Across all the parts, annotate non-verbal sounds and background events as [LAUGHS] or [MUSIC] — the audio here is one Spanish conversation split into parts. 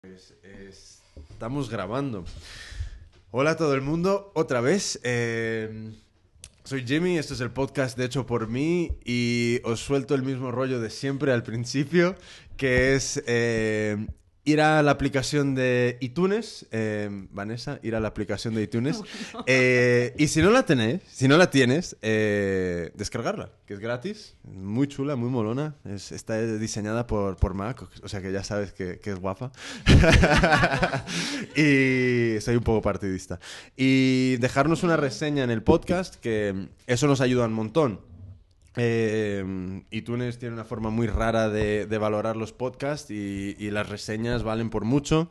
Pues, es- estamos grabando. Hola a todo el mundo, otra vez. eh, soy Jimmy, esto es el podcast de hecho por mí y os suelto el mismo rollo de siempre al principio, que es eh, ir a la aplicación de iTunes, eh, Vanessa, ir a la aplicación de iTunes. [LAUGHS] eh, y si no la tenéis, si no la tienes, eh, descargarla, que es gratis, muy chula, muy molona. Es- está diseñada por, por Mac, o sea que ya sabes que, que es guapa. [LAUGHS] y soy un poco partidista. Y dejarnos una reseña en el podcast, que eso nos ayuda un montón. Eh, iTunes tiene una forma muy rara de, valorar los podcasts y, las reseñas valen por mucho.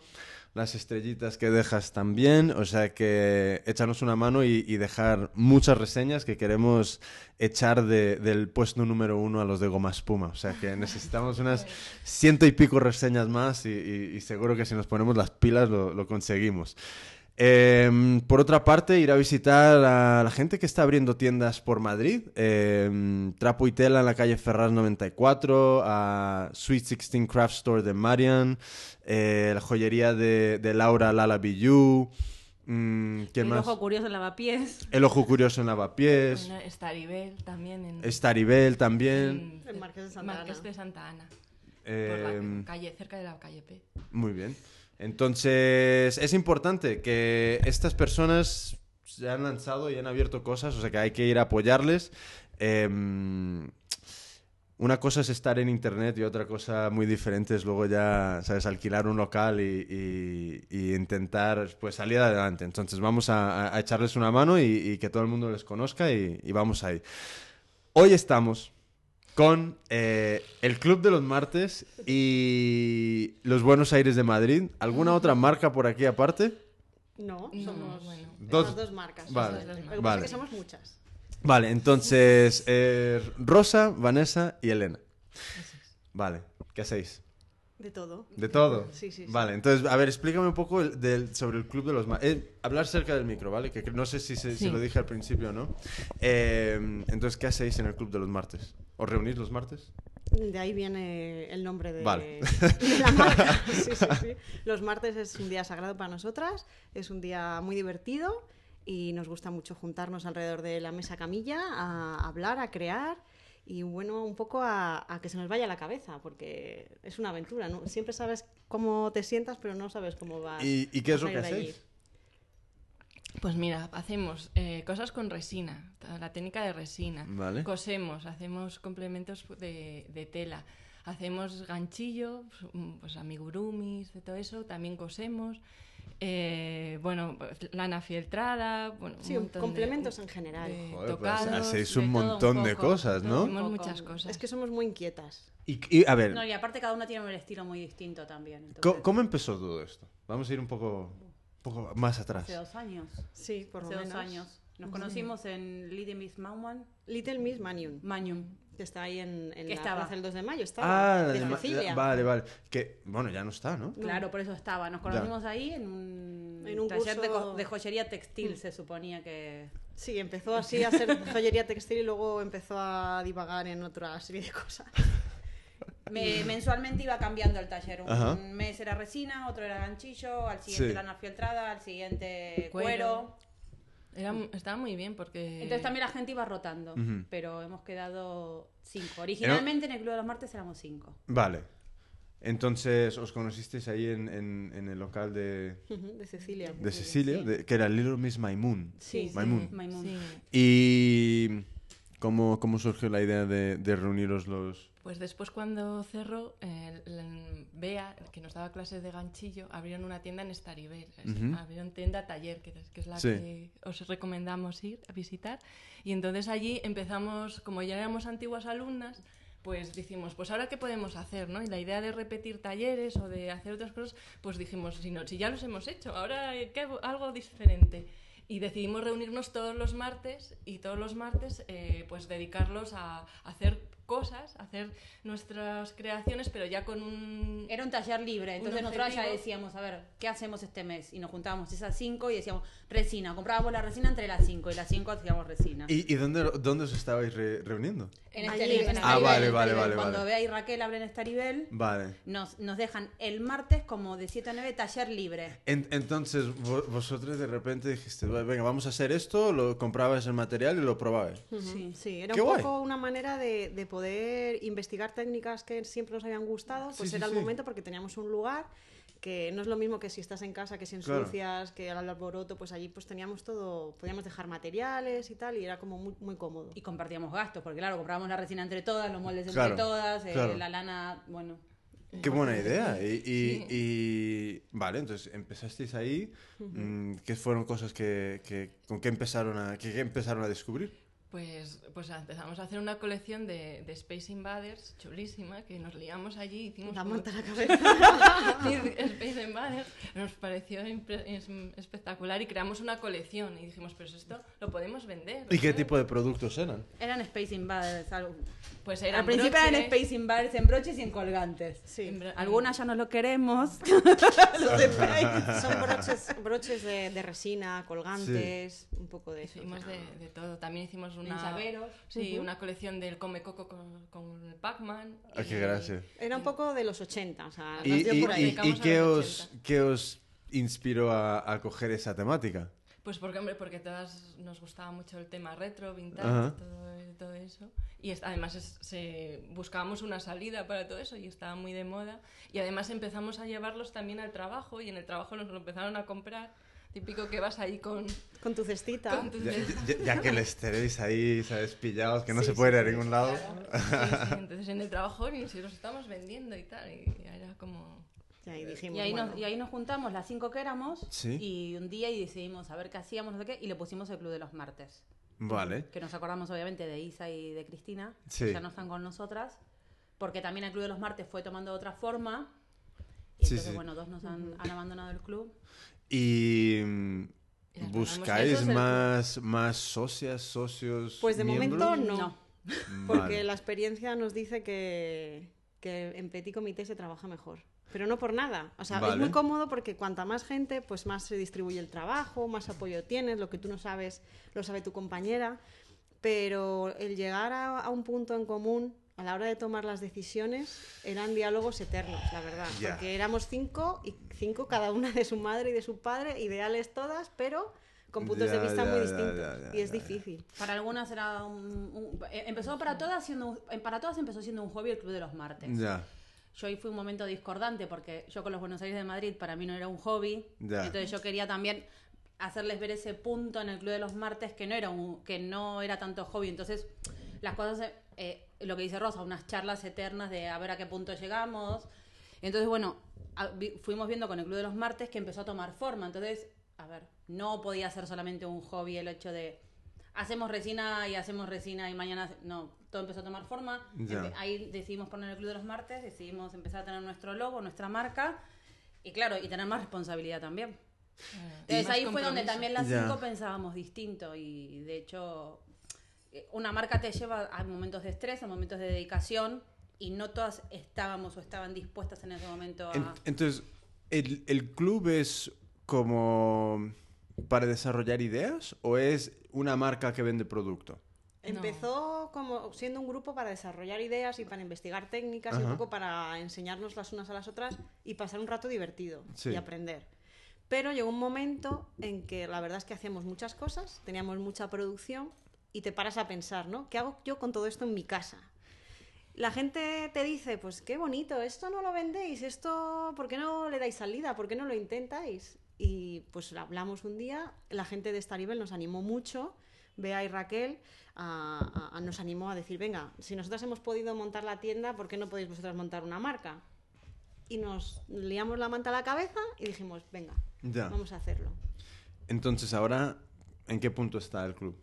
Las estrellitas que dejas también. O sea que échanos una mano y, dejar muchas reseñas que queremos echar de- del puesto número uno a los de Goma Espuma. O sea que necesitamos unas ciento y pico reseñas más y, seguro que si nos ponemos las pilas lo conseguimos. Eh, por otra parte, ir a visitar a la gente que está abriendo tiendas por Madrid. Eh, Trapo y Tela en la calle Ferraz 94, a Sweet 16 Craft Store de Marian, eh, la joyería de, de Laura Lala Biyu. mm, ¿Quién El más? ojo curioso en lavapiés. El Ojo Curioso en Lavapiés. Bueno, Staribel también en... Staribel también. en- El Marqués de Santa Marqués Ana. de Santa Ana. Eh, por la calle, cerca de la calle P. Muy bien. Entonces, es importante que estas personas se han lanzado y han abierto cosas, o sea que hay que ir a apoyarles. Em, una cosa es estar en internet y otra cosa muy diferente es luego ya, ¿sabes?, alquilar un local y, intentar pues salir adelante. Entonces vamos a, echarles una mano y, y que todo el mundo les conozca y vamos ahí. Hoy estamos con eh, el Club de los Martes y los Buenos Aires de Madrid. ¿Alguna otra marca por aquí aparte? No, somos bueno. Dos- dos, dos marcas. Vale, Lo que pasa vale. es que somos muchas. Vale, entonces eh, Rosa, Vanessa y Elena. Vale, ¿qué hacéis? De todo. ¿De todo? Sí, sí, sí. Vale, entonces, a ver, explícame un poco el- del- sobre el Club de los Martes. hablar cerca del micro, ¿vale? Que, que no sé si, se- lo dije al principio o no. Eh, entonces, ¿qué hacéis en el Club de los Martes? ¿Os reunís los martes? De ahí viene el nombre de, Vale. [LAUGHS] de la marca. Sí, sí, sí. Los martes es un día sagrado para nosotras, es un día muy divertido y nos gusta mucho juntarnos alrededor de la mesa camilla a hablar, a crear y bueno, un poco a, a que se nos vaya la cabeza, porque es una aventura, ¿no? Siempre sabes cómo te sientas, pero no sabes cómo vas. ¿Y, y qué es a lo que hacéis? Pues mira, hacemos eh, cosas con resina, la técnica de resina. Vale. Cosemos, hacemos complementos de, de tela. Hacemos ganchillo, pues amigurumis, de todo eso. También cosemos. Eh, bueno, pues, lana fieltrada. Bueno, un Sí, de- complementos en general. de Joder, pues tocados, hacéis de un montón de poco. cosas, ¿no? Hacemos Un muchas cosas. Es que somos muy inquietas. Y, y, a ver, No, y aparte cada uno tiene un estilo muy distinto también. entonces, ¿cómo, cómo empezó todo esto? Vamos a ir un poco, un poco más atrás. Hace dos años. Sí, por lo Hace dos menos. años. Nos conocimos en Little Miss Mauman, Little Miss. Que está ahí en, en Que la estaba. plaza del 2 de mayo. Estaba, Ah, la de Cecilia. vale, vale. Que, bueno, ya no está, ¿no? Claro, por eso estaba. Nos conocimos ahí en un, En un taller de, curso- de joyería textil, se suponía que... Sí, empezó así [LAUGHS] a hacer joyería textil y luego empezó a divagar en otra serie de cosas. Me- mensualmente iba cambiando el taller. Un Ajá. mes era resina, otro era ganchillo, al siguiente Sí. lana fieltrada, al siguiente Cuero. cuero. Era, estaba muy bien porque... Entonces también la gente iba rotando, pero hemos quedado cinco. Originalmente en el Club de los Martes éramos cinco. Vale. Entonces, ¿os conocisteis ahí en, en- en el local de, de Cecilia. de Cecilia? De- que era Little Miss Maimun. Sí, Maimun. Maimun. Sí. ¿Y cómo, cómo surgió la idea de, de reuniros los...? Pues después cuando cerró, eh, Bea, que nos daba clases de ganchillo, abrieron una tienda en Staribel. Es- Ujú. Abrieron tienda taller, que es, que es la Sí. que os recomendamos ir a visitar. Y entonces allí empezamos, como ya éramos antiguas alumnas, pues dijimos, pues ahora qué podemos hacer, ¿no? Y la idea de repetir talleres o de hacer otras cosas, pues dijimos, si, no, si ya los hemos hecho, ahora ¿qué? algo diferente. Y decidimos reunirnos todos los martes y todos los martes eh, pues dedicarlos a hacer cosas, hacer nuestras creaciones, pero ya con un... Era un taller libre, entonces nosotros ya decíamos, a ver, ¿qué hacemos este mes? Y nos juntábamos esas cinco y decíamos, resina, comprábamos la resina entre las cinco y las cinco hacíamos resina. ¿Y, y dónde, dónde os estabais re- reuniendo? En Allí, este en nivel, Ah, vale, en vale, vale, Cuando vale. Bea y Raquel abren Staribel, Vale. nos, nos dejan el martes como de 7 a 9 taller libre. En- entonces, vo- vosotros de repente dijiste, "Va- venga, vamos a hacer esto, lo comprabas el material y lo probabais. Ujú, Sí. Sí, era Qué un guay. poco una manera de, de poder investigar técnicas que siempre nos habían gustado, pues Sí, sí, era el sí. momento porque teníamos un lugar que no es lo mismo que si estás en casa, que si Claro. ensucias, que al alboroto, pues allí pues teníamos todo, podíamos dejar materiales y tal, y era como muy, muy cómodo. Y compartíamos gastos, porque claro, comprábamos la resina entre todas, los moldes Claro, entre todas, eh, claro. la lana, bueno. Qué buena idea. Y, y- Sí. y- vale, entonces empezasteis ahí. mm, ¿Qué fueron cosas que, que- con qué empezaron a, que, que empezaron a descubrir? Pues, pues empezamos a hacer una colección de, de Space Invaders chulísima, que nos liamos allí, hicimos La manta a la cabeza. [LAUGHS] Space Invaders, nos pareció espectacular y creamos una colección y dijimos, pero esto lo podemos vender. ¿Y qué ¿sabes? tipo de productos eran? Eran Space Invaders. algo- Pues eran Al principio broches, eran Space Invaders en broches y en colgantes. Sí. en bro- Algunas ya no lo queremos. [LAUGHS] Los de Space [LAUGHS] son broches, broches de, de resina, colgantes, un poco de eso. Hicimos de, de todo. También hicimos una, sí, Ujú. una colección del Come Coco con, con el Pac-Man. Ah, qué y- gracia. Era un poco de los 80, o sea, ¿Y, y- por ahí. y- y qué, os, 80. qué os inspiró a, a coger esa temática? Pues porque, hombre, porque todas nos gustaba mucho el tema retro, vintage, todo, todo eso. Y es- además es- se, buscábamos una salida para todo eso y estaba muy de moda. Y además empezamos a llevarlos también al trabajo y en el trabajo nos lo empezaron a comprar. Típico que vas ahí con, Con tu cestita. con Ya, medidas. ya- ya que les tenéis ahí, ¿sabes? Pillados, que no Sí, se puede sí, ir a ningún lado. Sí, sí, [LAUGHS] Entonces en el trabajo ni si los estamos vendiendo y tal. Y era como... Y ahí dijimos, Y ahí, bueno, nos, y ahí nos juntamos las cinco que éramos Sí. y un día y decidimos a ver qué hacíamos, no sé qué, y le pusimos el Club de los Martes. Vale. Que nos acordamos obviamente de Isa y de Cristina, Sí. que ya no están con nosotras, porque también el Club de los Martes fue tomando otra forma. Y Sí, entonces, sí. bueno, dos nos han, han abandonado el club. Y buscáis el- más, más socias, socios. Pues de momento no. No. Porque Vale. la experiencia nos dice que, que en petit comité se trabaja mejor. Pero no por nada. O sea, es muy cómodo porque cuanta más gente, pues más se distribuye el trabajo, más apoyo tienes, lo que tú no sabes, lo sabe tu compañera. Pero el llegar a, a un punto en común a la hora de tomar las decisiones eran diálogos eternos, la verdad. Ya. Porque éramos cinco y cinco cada una de su madre y de su padre, ideales todas, pero con puntos Ya, de vista ya, muy distintos. y es difícil. Para algunas era un, un- eh, empezó para todas siendo un- eh, para todas empezó siendo un hobby el Club de los Martes. Ya. Yo ahí fui un momento discordante porque yo con los Buenos Aires de Madrid para mí no era un hobby. Ya. Entonces yo quería también hacerles ver ese punto en el Club de los Martes que no era un, que no era tanto hobby. Entonces las cosas, eh, lo que dice Rosa, unas charlas eternas de a ver a qué punto llegamos. Entonces bueno, a- vi- fuimos viendo con el Club de los Martes que empezó a tomar forma. Entonces, a ver, no podía ser solamente un hobby el hecho de hacemos resina y hacemos resina y mañana no todo empezó a tomar forma. Empe- ahí decidimos poner el club de los martes decidimos empezar a tener nuestro logo nuestra marca y claro y tener más responsabilidad también entonces más ahí fue donde también las cinco pensábamos distinto y de hecho una marca te lleva a momentos de estrés a momentos de dedicación y no todas estábamos o estaban dispuestas en ese momento a En- entonces, ¿el, el club es como para desarrollar ideas o es una marca que vende producto? Empezó como siendo un grupo para desarrollar ideas y para investigar técnicas y un poco para enseñarnos las unas a las otras y pasar un rato divertido Sí. y aprender. Pero llegó un momento en que la verdad es que hacíamos muchas cosas, teníamos mucha producción y te paras a pensar, ¿no? ¿Qué hago yo con todo esto en mi casa? La gente te dice, pues qué bonito, esto no lo vendéis, esto, ¿por qué no le dais salida? ¿Por qué no lo intentáis? Y pues hablamos un día, la gente de Staribel nos animó mucho, Bea y Raquel a- a- a- nos animó a decir, venga, si nosotros hemos podido montar la tienda, ¿por qué no podéis vosotras montar una marca? Y nos liamos la manta a la cabeza y dijimos, venga, Ya. vamos a hacerlo. Entonces, ahora, ¿en qué punto está el club?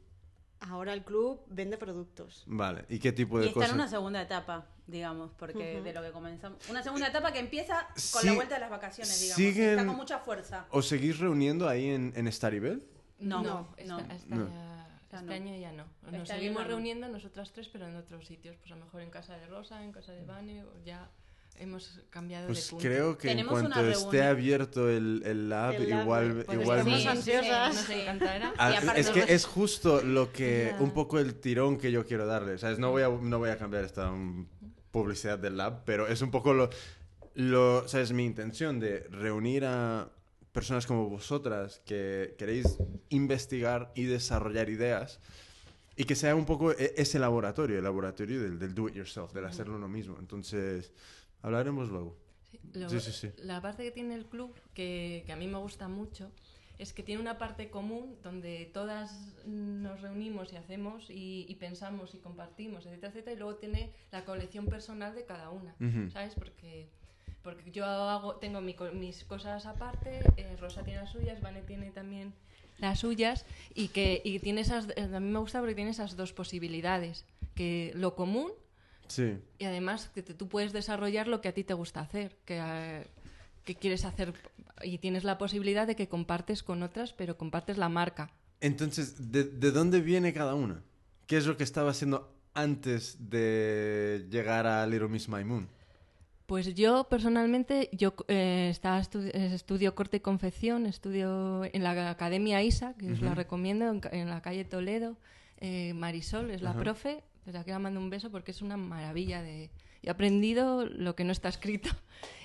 Ahora el club vende productos. Vale. ¿Y qué tipo y de está cosas? en una segunda etapa digamos porque de lo que comenzamos una segunda etapa que empieza con Sí- la vuelta de las vacaciones digamos siguen- está con mucha fuerza ¿Os seguís reuniendo ahí en, en Staribel? no no, está, está No. ya- este no. año ya no. Nos Este seguimos reuniendo nosotras tres, pero en otros sitios. Pues a lo mejor en casa de Rosa, en casa de Vane, o ya hemos cambiado Pues de punto. creo que en cuanto una esté abierto el, el lab, El lab, igual, pues igual estamos ansiosas. Nos encantará. Ah, es que es justo lo que Ya. un poco el tirón que yo quiero darle. ¿sabes? No, voy a, no voy a cambiar esta um, publicidad del lab, pero es un poco lo, lo ¿sabes? mi intención de reunir a personas como vosotras que queréis investigar y desarrollar ideas y que sea un poco e- ese laboratorio, el laboratorio del, del do it yourself, del hacerlo uno mismo. Entonces, hablaremos luego. Sí, lo- Sí, sí, sí. La parte que tiene el club, que, que a mí me gusta mucho, es que tiene una parte común donde todas nos reunimos y hacemos y, y pensamos y compartimos, etcétera, etcétera, y luego tiene la colección personal de cada una, Ujú. ¿sabes? Porque, porque yo hago, tengo mi mis cosas aparte, eh, Rosa tiene las suyas, Vane tiene también las suyas, y que y tiene esas, a mí me gusta porque tiene esas dos posibilidades, que lo común Sí. y además que te- tú puedes desarrollar lo que a ti te gusta hacer, que, eh, que quieres hacer y tienes la posibilidad de que compartes con otras, pero compartes la marca. Entonces, ¿de, de dónde viene cada una? ¿Qué es lo que estaba haciendo antes de llegar a Little Miss My Moon? Pues yo personalmente yo eh, estaba estu- eh, estudio corte y confección, estudio en la Academia ISA, que os la recomiendo, en, la calle Toledo. Eh, Marisol es la profe, desde aquí le mando un beso porque es una maravilla de... He aprendido lo que no está escrito.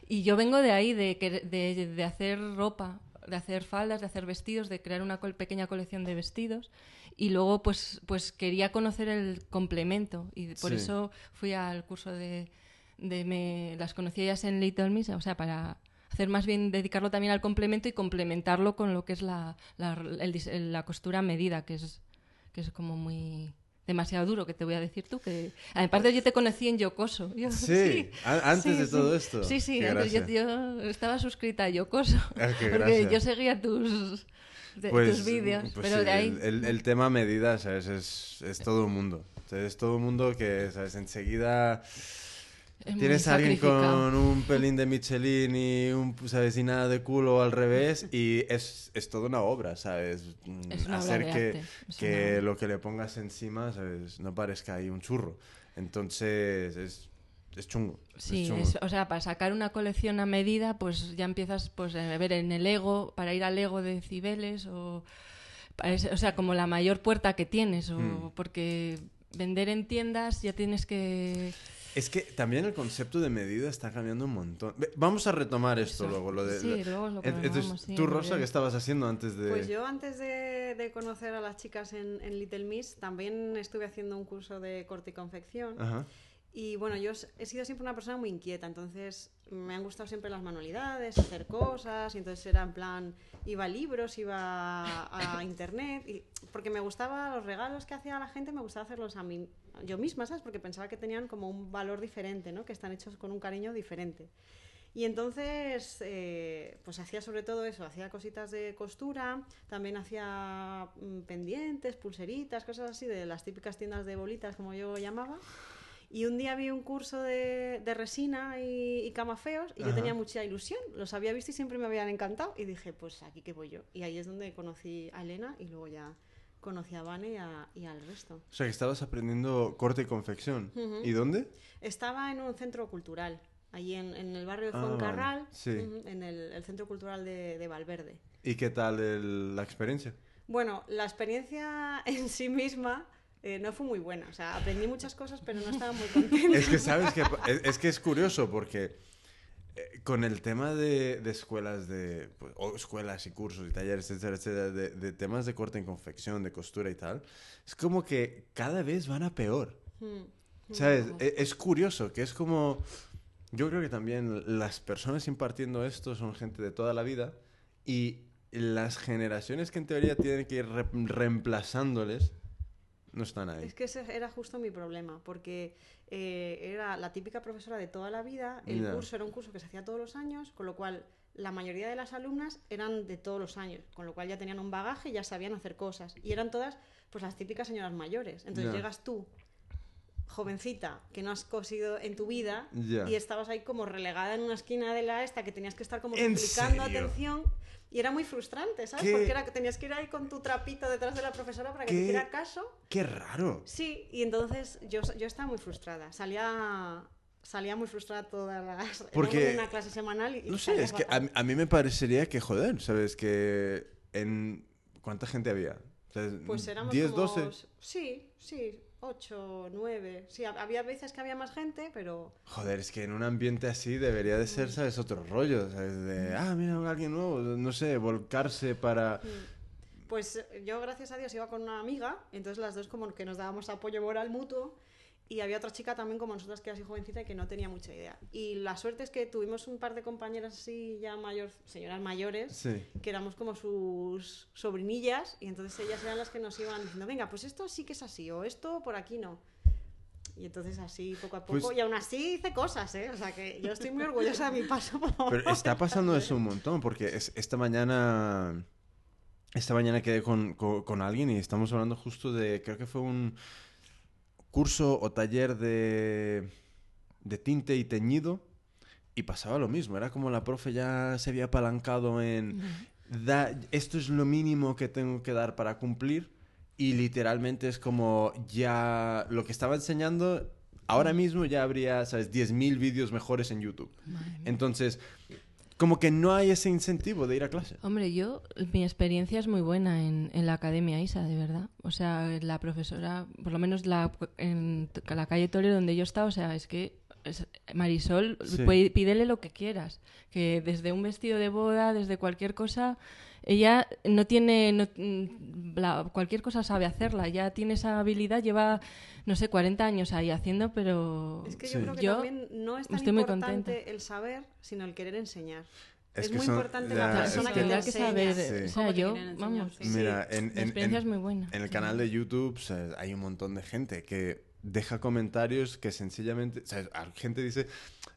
Y yo vengo de ahí, de, de, de hacer ropa, de hacer faldas, de hacer vestidos, de crear una pequeña colección de vestidos. Y luego pues, pues quería conocer el complemento y por Sí. eso fui al curso de, de me, las conocí ellas en Little Miss, o sea, para hacer más bien dedicarlo también al complemento y complementarlo con lo que es la, la, el la costura a medida, que es, que es como muy demasiado duro, que te voy a decir tú, que aparte yo te conocí en Yocoso. Yo- Sí, a- antes sí, de sí. todo esto. Sí, sí, antes yo, estaba suscrita a Yocoso, Ah, porque gracia. yo seguía tus, de- Pues, tus vídeos, pues pero sí, de ahí... El, el- el tema medidas, ¿sabes? Es, es todo un mundo. Es todo un mundo que, ¿sabes? Enseguida tienes a alguien con un pelín de Michelin y, un, ¿sabes? y nada de culo al revés [LAUGHS] y es, es toda una obra, ¿sabes? Mm, Es una obra Hacer de que, es que una- lo que le pongas encima, ¿sabes? No parezca ahí un churro. Entonces, es, es chungo. es Sí, chungo. es- o sea, para sacar una colección a medida, pues ya empiezas pues, a ver en el ego, para ir al ego de Cibeles, o, o sea, como la mayor puerta que tienes, o Hmm. porque vender en tiendas ya tienes que... Es que también el concepto de medida está cambiando un montón. Vamos a retomar esto Eso. luego. Lo de, Sí, lo- luego lo Ent- Entonces, sí, tú, Rosa. ¿qué estabas haciendo antes de...? Pues yo antes de, de conocer a las chicas en, en Little Miss también estuve haciendo un curso de corte y confección. Ajá. Y bueno, yo he sido siempre una persona muy inquieta, entonces me han gustado siempre las manualidades, hacer cosas, y entonces era en plan, iba a libros, iba a, a [LAUGHS] internet, y, porque me gustaba los regalos que hacía la gente, me gustaba hacerlos a mí, yo misma, ¿sabes? Porque pensaba que tenían como un valor diferente, ¿no? Que están hechos con un cariño diferente. Y entonces, eh, pues hacía sobre todo eso, hacía cositas de costura, también hacía mm, pendientes, pulseritas, cosas así, de las típicas tiendas de bolitas, como yo llamaba. Y un día vi un curso de, de resina y, y camafeos y yo tenía mucha ilusión. Los había visto y siempre me habían encantado. Y dije, pues aquí que voy yo. Y ahí es donde conocí a Elena y luego ya conocí a Vane y, a- y al resto. O sea, que estabas aprendiendo corte y confección. Ujú. ¿Y dónde? Estaba en un centro cultural, allí en, en el barrio de Ah, vale. Fuencarral, Sí. ujú, en el, el centro cultural de, de Valverde. ¿Y qué tal el- la experiencia? Bueno, la experiencia [LAUGHS] en sí misma eh, no fue muy buena. O sea, aprendí muchas cosas, pero no estaba muy [LAUGHS] contenta. Es que, ¿sabes? que es, es que es curioso porque con el tema de, de escuelas de... pues, o escuelas y cursos y talleres, etcétera, etcétera, de, de temas de corte y confección, de costura y tal, es como que cada vez van a peor. Mm. ¿Sabes? E- Es, curioso, que es como... Yo creo que también las personas impartiendo esto son gente de toda la vida y las generaciones que en teoría tienen que ir re- reemplazándoles no están ahí. Es que ese era justo mi problema, porque eh, era la típica profesora de toda la vida, el curso era un curso que se hacía todos los años, con lo cual la mayoría de las alumnas eran de todos los años, con lo cual ya tenían un bagaje y ya sabían hacer cosas. Y eran todas pues las típicas señoras mayores. Entonces llegas tú, jovencita, que no has cosido en tu vida, y estabas ahí como relegada en una esquina de la esta, que tenías que estar como ¿En suplicando serio? atención. Y era muy frustrante, ¿sabes? ¿Qué? Porque era, tenías que ir ahí con tu trapito detrás de la profesora para que ¿Qué? te hiciera caso. Qué raro. Sí, y entonces yo, yo estaba muy frustrada. Salía, salía muy frustrada todas las... Porque- una clase semanal y... No sé, es que a, mí me parecería que, joder, ¿sabes? Que en... ¿Cuánta gente había? O sea, Pues éramos 10, como... 12. Sí, sí, 8, 9. Sí, hab- había veces que había más gente, pero... Joder, es que en un ambiente así debería de ser, ¿sabes? Otro rollo, ¿sabes? De, ah, mira, alguien nuevo, no sé, volcarse para... Pues eh, yo, gracias a Dios, iba con una amiga, entonces las dos como que nos dábamos apoyo moral mutuo. Y había otra chica también como nosotras que era así jovencita y que no tenía mucha idea. Y la suerte es que tuvimos un par de compañeras así ya mayor, señoras mayores, Sí. que éramos como sus sobrinillas y entonces ellas eran las que nos iban diciendo, venga, pues esto sí que es así o esto por aquí no. Y entonces así poco a poco, Pues- y aún así hice cosas, ¿eh? O sea que yo estoy muy orgullosa de mi paso. por Pero está pasando eso un montón, porque es- esta mañana... Esta mañana quedé con, con- con alguien y estamos hablando justo de, creo que fue un curso o taller de, de tinte y teñido y pasaba lo mismo, era como la profe ya se había apalancado en, da, esto es lo mínimo que tengo que dar para cumplir y literalmente es como ya lo que estaba enseñando, ahora mismo ya habría, ¿sabes?, 10.000 vídeos mejores en YouTube. Entonces, como que no hay ese incentivo de ir a clase. Hombre, yo, mi experiencia es muy buena en, en la Academia ISA, de verdad. O sea, la profesora, por lo menos la, en la calle Torre donde yo estaba, o sea, es que es- Marisol, Sí. pídele lo que quieras. Que desde un vestido de boda, desde cualquier cosa, ella no tiene, no- mm, la- cualquier cosa sabe hacerla. Ya tiene esa habilidad, lleva, no sé, 40 años ahí haciendo, pero... Es que yo Sí. creo que Yo también no es tan estoy muy importante contenta. el saber, sino el querer enseñar. Es Es, que muy son- importante ya, la es persona Sí, que te tendrá que saber, Sí. o ¿Cómo sea, te yo, vamos, Sí. Mira, en, la en- experiencia en- es muy buena. En el Sí. canal de YouTube o sea, hay un montón de gente que deja comentarios que sencillamente... O sea, la gente dice,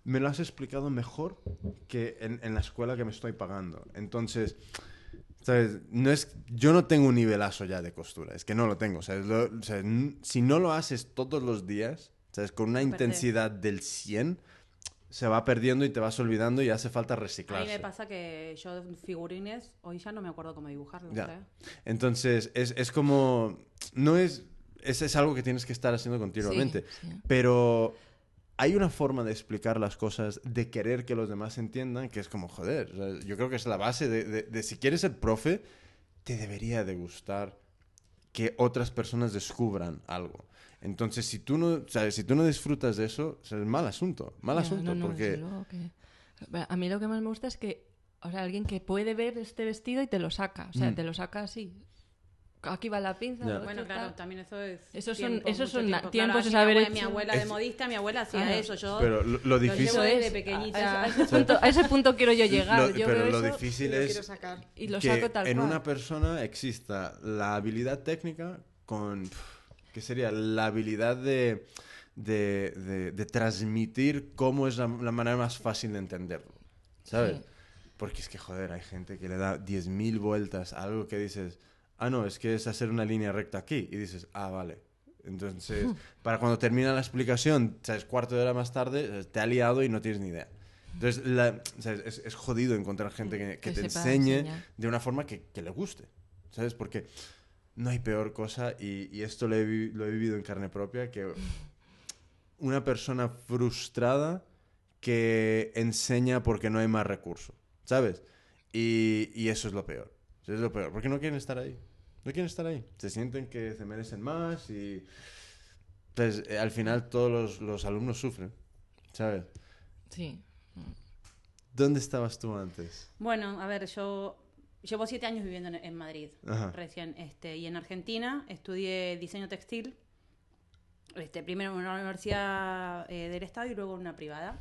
me lo has explicado mejor que en, en la escuela que me estoy pagando. Entonces, ¿sabes? No es, yo no tengo un nivelazo ya de costura, es que no lo tengo. O sea, es lo- n- si no lo haces todos los días, ¿sabes? Con una Se pierde. intensidad del 100, se va perdiendo y te vas olvidando y hace falta A mí reciclarse. me pasa que yo figurines, hoy ya no me acuerdo cómo dibujarlos. Ya. ¿eh? Entonces, es, es como. No es. Es, es algo que tienes que estar haciendo continuamente. Sí, sí. Pero hay una forma de explicar las cosas, de querer que los demás entiendan, que es como, joder. o sea, yo creo que es la base de, de- de si quieres ser profe, te debería de gustar que otras personas descubran algo. Entonces, si tú no, ¿sabes? Si tú no disfrutas de eso, es mal asunto. Mal asunto, no, no, porque. que- A mí lo que más me gusta es que, o sea, alguien que puede ver este vestido y te lo saca, o sea, Mm. te lo saca así. Aquí va la pinza. Lo Bueno, claro, también eso es. Esos son- tiempo, esos son tiempo. tiempos de mi saber Mi abuela Es- de modista, mi abuela hacía Claro. eso. Yo Pero lo, lo lo difícil. llevo Eso desde es. pequeñita. A, a ese punto, a ese punto quiero yo llegar. Lo- yo pero veo lo eso difícil Y lo es sacar. y lo que saco tal en cual. una persona exista la habilidad técnica con qué sería la habilidad de, de, de- de transmitir cómo es la, la manera más fácil de entenderlo ¿sabes? Sí. porque es que joder hay gente que le da 10.000 vueltas a algo que dices ah no es que es hacer una línea recta aquí y dices ah vale entonces [LAUGHS] para cuando termina la explicación sabes cuarto de hora más tarde te ha liado y no tienes ni idea entonces la- ¿sabes? Es, es jodido encontrar gente que, que Que te enseñe de una forma que, que le guste, ¿sabes? Porque no hay peor cosa, y, y esto lo he, vi- lo he vivido en carne propia, que [LAUGHS] una persona frustrada que enseña porque no hay más recursos, ¿sabes? Y, y eso es lo peor, eso es lo peor, porque no quieren estar ahí, no quieren estar ahí, se sienten que se merecen más y... Pues, eh, al final todos los, los alumnos sufren, ¿sabes? Sí. ¿Dónde estabas tú antes? Bueno, a ver, yo llevo siete años viviendo en, en Madrid, Ajá. recién, este, y en Argentina estudié diseño textil, este, primero en una universidad eh, del Estado y luego en una privada.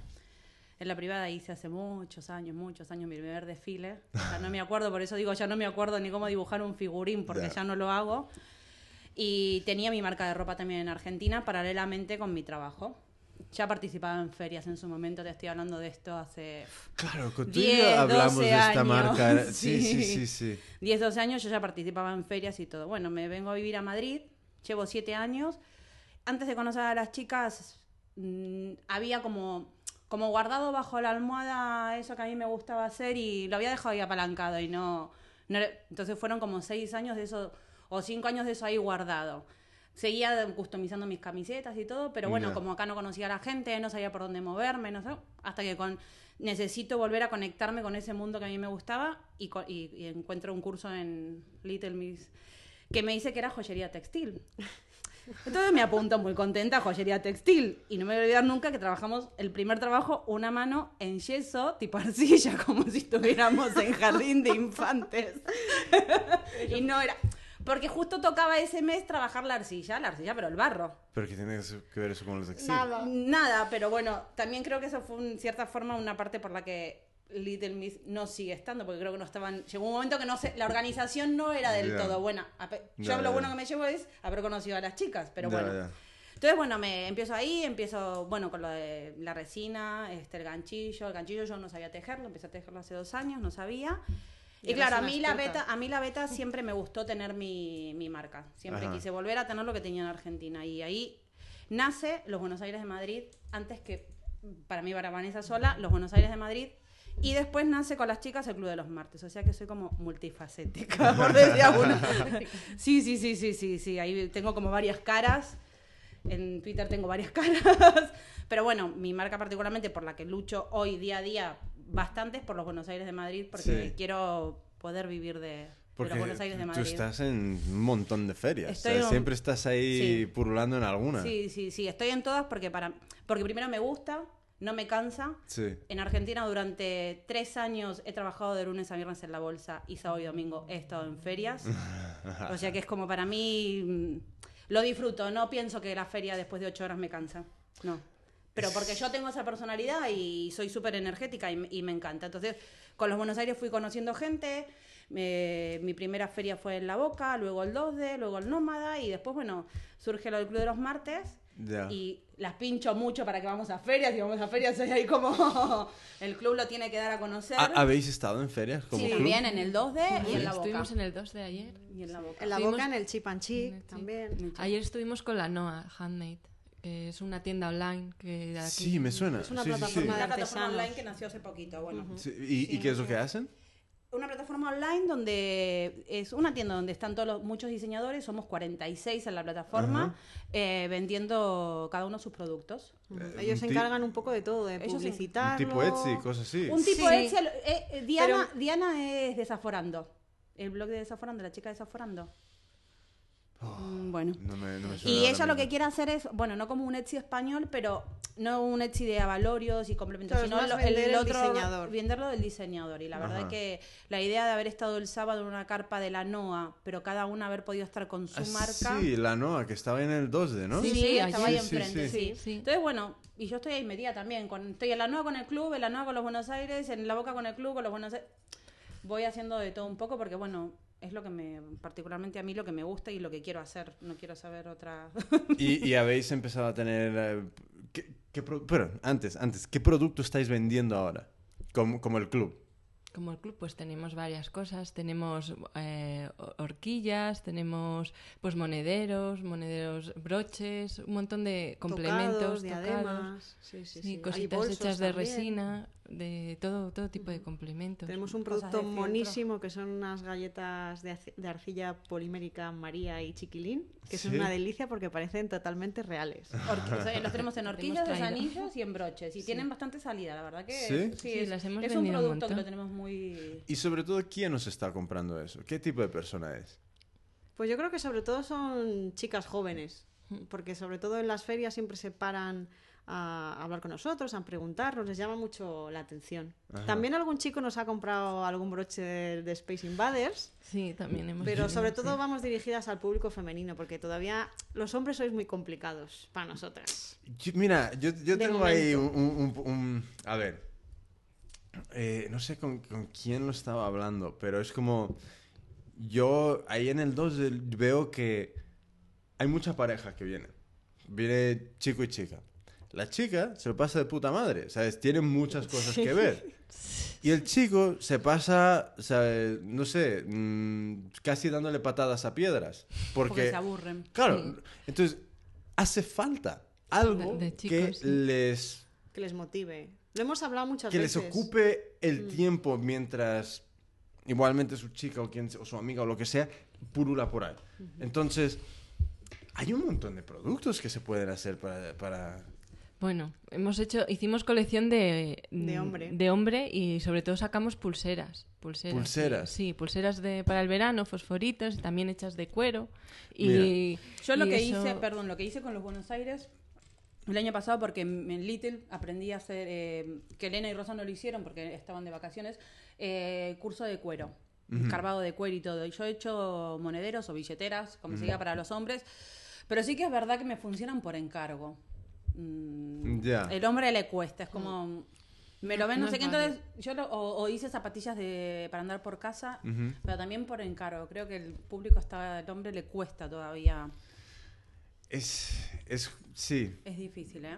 En la privada hice hace muchos años, muchos años mi primer desfile. Ya no me acuerdo, por eso digo, ya no me acuerdo ni cómo dibujar un figurín, porque Ya. ya no lo hago. Y tenía mi marca de ropa también en Argentina, paralelamente con mi trabajo. Ya participaba en ferias en su momento, te estoy hablando de esto hace Claro, con tú y yo 10, hablamos 12 de esta años. marca. [LAUGHS] Sí, sí, Sí. sí, sí. 10, 12 años yo ya participaba en ferias y todo. Bueno, me vengo a vivir a Madrid, llevo 7 años. Antes de conocer a las chicas, mm, había como como guardado bajo la almohada eso que a mí me gustaba hacer y lo había dejado ahí apalancado y no, no entonces fueron como seis años de eso o cinco años de eso ahí guardado. Seguía customizando mis camisetas y todo, pero bueno, como acá no conocía a la gente, no sabía por dónde moverme, no sé, hasta que con necesito volver a conectarme con ese mundo que a mí me gustaba y, co- y- y encuentro un curso en Little Miss que me dice que era joyería textil. [LAUGHS] Entonces me apunto muy contenta a joyería textil. Y no me voy a olvidar nunca que trabajamos el primer trabajo una mano en yeso, tipo arcilla, [LAUGHS] como si estuviéramos en jardín de infantes. [LAUGHS] y no era. Porque justo tocaba ese mes trabajar la arcilla, la arcilla, pero el barro. Pero que tiene que ver eso con los textiles. Nada. Nada, pero bueno, también creo que eso fue en cierta forma una parte por la que Little Miss no sigue estando, porque creo que no estaban. Llegó un momento que no sé, la organización no era del Ya. todo buena. Yo Ya, lo ya. bueno que me llevo es haber conocido a las chicas, pero bueno. Entonces, bueno, me empiezo ahí, empiezo, bueno, con lo de la resina, este, el ganchillo. El ganchillo yo no sabía tejerlo, empecé a tejerlo hace dos años, no sabía. Y Y, claro, a mí, la beta, a mí la beta siempre me gustó tener mi, mi marca. Siempre Ajá. quise volver a tener lo que tenía en Argentina. Y ahí nace los Buenos Aires de Madrid, antes que para mí para Vanessa sola, los Buenos Aires de Madrid. Y después nace con las chicas el Club de los Martes. O sea que soy como multifacética, [LAUGHS] por decir alguna. [LAUGHS] Sí, sí, sí, sí, sí, sí. Ahí tengo como varias caras. En Twitter tengo varias [LAUGHS] caras. Pero bueno, mi marca particularmente por la que lucho hoy día a día bastante es por los Buenos Aires de Madrid, porque Sí. quiero poder vivir de, Porque los Buenos Aires de tú Madrid. estás en un montón de ferias. O sea, en- siempre estás ahí Sí. purulando en alguna. Sí, sí, sí. Estoy en todas porque para porque primero me gusta, no me cansa. Sí. En Argentina durante tres años he trabajado de lunes a viernes en la bolsa y sábado y domingo he estado en ferias. [LAUGHS] o sea que es como para mí, mm, lo disfruto, no pienso que la feria después de ocho horas me cansa, no. Pero porque yo tengo esa personalidad y soy súper energética y, me- y me encanta. Entonces, con los Buenos Aires fui conociendo gente. me- mi primera feria fue en La Boca, luego el 2D, luego el Nómada y después, bueno, surge lo del Club de los Martes Ya. y las pincho mucho para que vamos a ferias y vamos a ferias y ahí como [LAUGHS] el club lo tiene que dar a conocer. ¿Ha- ¿Habéis estado en ferias como sí, club? también en el 2D y en la boca. Estuvimos en el 2 de ayer. Y en la boca. En la boca, en el chip and chip también. Ayer estuvimos con la Noa Handmade, que es una tienda online que aquí- Sí, me suena. Es una Sí, sí, sí. plataforma Una de plataforma artesanos. online que nació hace poquito, bueno. Sí, ¿Y, y qué es lo que hacen? Una plataforma online donde es una tienda donde están todos los- muchos diseñadores, somos 46 en la plataforma, eh, vendiendo cada uno sus productos. Eh, Ellos se encargan un poco de todo, de Ellos se- un tipo Etsy, cosas así. Un tipo Sí. Etsy, eh, eh, Diana, Diana es desaforando. El blog de desaforando, la chica desaforando. Mm, bueno. No me, no me Y ella lo que quiere hacer es, bueno, no como un Etsy español, pero no un Etsy de avalorios y complementos, es sino vender el otro, diseñador. venderlo del diseñador. Y la verdad Ajá. que la idea de haber estado el sábado en una carpa de la NOA, pero cada una haber podido estar con su Ah, marca. Sí, la Noa, que estaba en el 2D, ¿no? Sí, Sí, sí, estaba allí. ahí Sí, sí, enfrente, sí. sí. Sí. Entonces, bueno, y yo estoy ahí metida también. Con, estoy en la NOA con el club, en la NOA con los Buenos Aires, en la Boca con el club, con los Buenos Aires. Voy haciendo de todo un poco porque, bueno, es lo que me, particularmente a mí, lo que me gusta y lo que quiero hacer. No quiero saber otra. Y, y habéis empezado a tener... eh, ¿qué, qué pero antes, antes, ¿qué producto estáis vendiendo ahora? Como, como el club. Como el club, pues tenemos varias cosas. Tenemos eh, ho- horquillas, tenemos pues monederos, monederos, broches, un montón de complementos, Tocados, tocados, diademas. Sí, sí, sí, cositas bolsos hechas de también. resina, de todo, todo tipo de complementos. Tenemos un producto monísimo que son unas galletas de, de arcilla polimérica María y Chiquilín, que son una delicia porque parecen totalmente reales. [LAUGHS] O sea, los tenemos en [LAUGHS] horquillas, en anillos y en broches. Y tienen bastante salida, la verdad que ¿Sí? Sí, es, las hemos es un producto que lo tenemos muy... Y sobre todo, ¿quién os está comprando eso? ¿Qué tipo de persona es? Pues yo creo que sobre todo son chicas jóvenes, porque sobre todo en las ferias siempre se paran a hablar con nosotros, a preguntarnos, les llama mucho la atención. Ajá. También algún chico nos ha comprado algún broche de, de Space Invaders, Sí, también hemos pero tenido, sobre sí. todo vamos dirigidas al público femenino, porque todavía los hombres sois muy complicados para nosotras. Yo- mira, yo, tengo ahí un, momento. un- un- un- A ver. Eh, no sé con, con quién lo estaba hablando, pero es como... Yo ahí en el 2 del- veo que hay mucha pareja que viene. Viene chico y chica. La chica se lo pasa de puta madre, ¿sabes? Tiene muchas cosas que ver. [LAUGHS] Y el chico se pasa, ¿sabes? no sé, mm, casi dándole patadas a piedras. Porque Porque, se aburren. claro, entonces hace falta algo De- de que sí. les... Que les motive. Lo hemos hablado muchas que les veces. ocupe Mm. el tiempo mientras igualmente su chica o, quien, o su amiga o lo que sea purula por ahí. Entonces, hay un montón de productos que se pueden hacer para... para... Bueno, hemos hecho, hicimos colección de, De mm, hombre. de hombre y sobre todo sacamos pulseras. Pulseras. Pulseras. Sí, sí, pulseras de, para el verano, fosforitos, también hechas de cuero. Y, Yo lo y que eso- hice, perdón, lo que hice con los Buenos Aires el año pasado, porque en Little aprendí a hacer, eh, que Elena y Rosa no lo hicieron porque estaban de vacaciones, eh, curso de cuero, carvado de cuero y todo. Y yo he hecho monederos o billeteras, como se diga para los hombres, pero sí que es verdad que me funcionan por encargo. Mm, Ya. El hombre le cuesta, es como... Me lo ven, no, No sé qué, entonces yo lo- o, o hice zapatillas de, para andar por casa, pero también por encargo. Creo que el público está, el hombre le cuesta todavía. Es, es... Sí. Es difícil, ¿eh?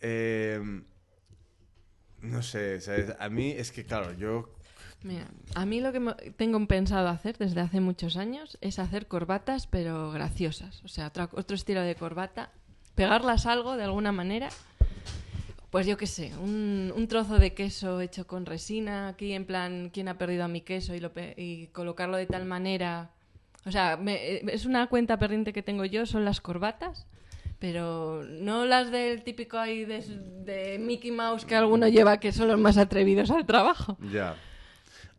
Eh, no sé, ¿sabes? A mí es que, claro, yo... Mira, a mí lo que tengo pensado hacer desde hace muchos años es hacer corbatas, pero graciosas. O sea, otro estilo de corbata. Pegarlas algo de alguna manera. Pues yo qué sé, un, un trozo de queso hecho con resina, aquí en plan, ¿quién ha perdido a mi queso? Y, lo pe- y colocarlo de tal manera. O sea, me- es una cuenta perdiente que tengo yo, son las corbatas. Pero no las del típico ahí de, de Mickey Mouse que alguno lleva, que son los más atrevidos al trabajo. Ya.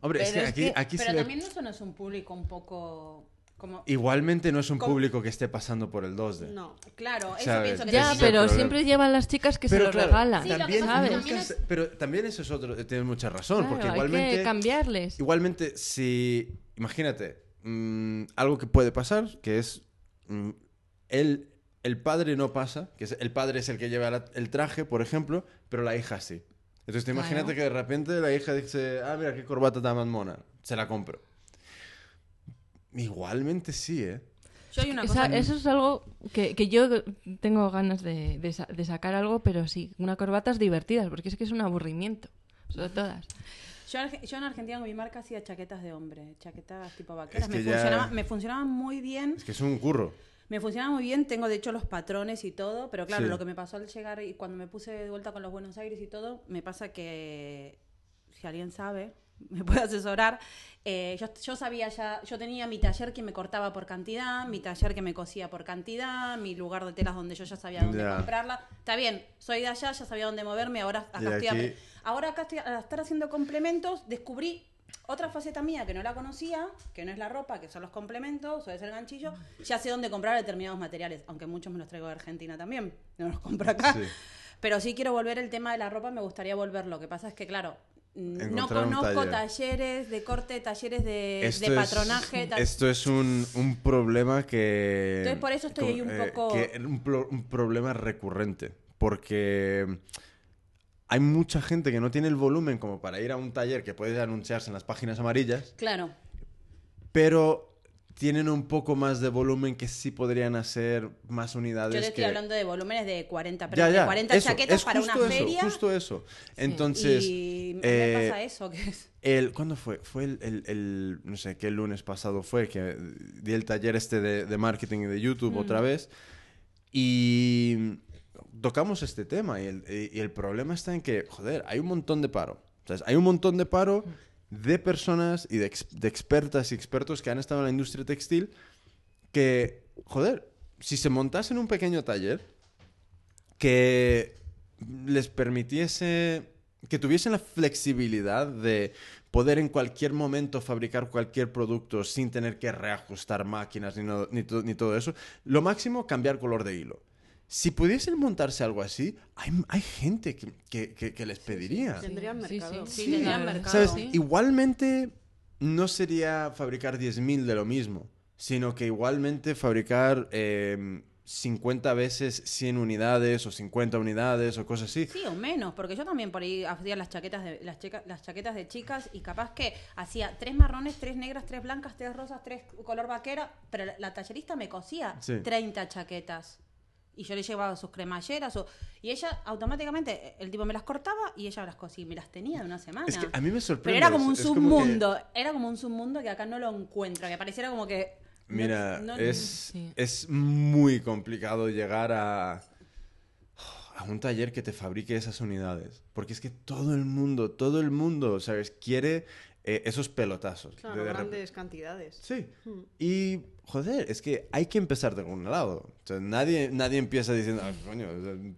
Hombre, es que es aquí, que- aquí se Pero ve- también eso no es un público un poco como... Igualmente no es un público que esté pasando por el 2D. No. Claro, eso ¿Sabes? pienso que Ya, es pero siempre llevan las chicas que se lo claro, regalan. Sí, lo que también, se- pero también eso es otro, tienes mucha razón, Claro, porque hay igualmente, que cambiarles. igualmente si, imagínate, mm, algo que puede pasar, que es mm, el, el padre no pasa, que es, el padre es el que lleva la- el traje, por ejemplo, pero la hija sí. Entonces te Claro. imagínate que de repente la hija dice, ah, mira qué corbata tan más mona, se la compro. Igualmente sí, ¿eh? Yo hay una Esa- cosa... eso es algo que, que yo tengo ganas de, de sacar algo, pero sí, una corbata es divertida, porque es que es un aburrimiento. Sobre todas. Yo, en Argentina con mi marca hacía chaquetas de hombre, chaquetas tipo vaqueras. Es que me, ya- funcionaba- me funcionaban muy bien. Es que es un curro. Me funcionaba muy bien, tengo de hecho los patrones y todo, pero claro, Sí. lo que me pasó al llegar y cuando me puse de vuelta con los Buenos Aires y todo, me pasa que si alguien sabe, [LAUGHS] me puede asesorar. eh, yo, yo sabía ya, yo tenía mi taller que me cortaba por cantidad, mi taller que me cosía por cantidad, mi lugar de telas donde yo ya sabía dónde comprarla. Está bien, soy de allá, ya sabía dónde moverme, ahora acá estoy, aquí- ahora acá estoy, al estar haciendo complementos, descubrí otra faceta mía que no la conocía, que no es la ropa, que son los complementos o es el ganchillo, ya sé dónde comprar determinados materiales, aunque muchos me los traigo de Argentina también, no los compro acá. Sí. Pero sí quiero volver el tema de la ropa, me gustaría volverlo. Lo que pasa es que, claro, no conozco taller. talleres de corte, talleres de, es- patronaje. ta- esto es un, un problema que... Entonces, por eso estoy ahí un eh, poco- que un, pro- un problema recurrente. Porque hay mucha gente que no tiene el volumen como para ir a un taller que puede anunciarse en las páginas amarillas, Claro, pero tienen un poco más de volumen que sí podrían hacer más unidades yo te estoy que... hablando de volúmenes de 40, Ya, perdón, ya, de 40 eso, chaquetas para una eso, feria. Justo eso. Entonces, y me eh, pasa eso, que es... El, ¿Cuándo fue? Fue el, el- el- no sé, qué lunes pasado fue, que di el taller este de, de marketing de YouTube otra vez y tocamos este tema y el, y el problema está en que, joder, hay un montón de paro. ¿sabes? Hay un montón de paro de personas y de, de expertas y expertos que han estado en la industria textil que, joder, si se montasen un pequeño taller que les permitiese, que tuviesen la flexibilidad de poder en cualquier momento fabricar cualquier producto sin tener que reajustar máquinas ni, ni todo eso, lo máximo cambiar color de hilo. Si pudiesen montarse algo así, hay, hay gente que, que- que- que les pediría. Tendrían Sí, mercado. sí, Sí, tendrían mercado. ¿Sabes? Sí. Igualmente no sería fabricar 10.000 de lo mismo, sino que igualmente fabricar eh, 50 veces 100 unidades o 50 unidades o cosas así. Sí, o menos, porque yo también por ahí hacía las chaquetas de las, checa- las chaquetas de chicas y capaz que hacía tres marrones, tres negras, tres blancas, tres rosas, tres color vaquera, pero la, la tallerista me cosía Sí. 30 chaquetas. Y yo le llevaba sus cremalleras o, y ella automáticamente el tipo me las cortaba y ella las cosía y me las tenía de una semana. Es que a mí me pero sorprende. era como un eso, es como que- submundo, era como un submundo que acá no lo encuentro, que pareciera como que no- Mira, no- es, Sí. es muy complicado llegar a, a un taller que te fabrique esas unidades. Porque es que todo el mundo, todo el mundo, ¿sabes? Quiere eh, esos pelotazos. Claro, de- grandes cantidades. Sí. Hmm. Y, joder, es que hay que empezar de algún lado. O sea, nadie, nadie empieza diciendo, ah, coño,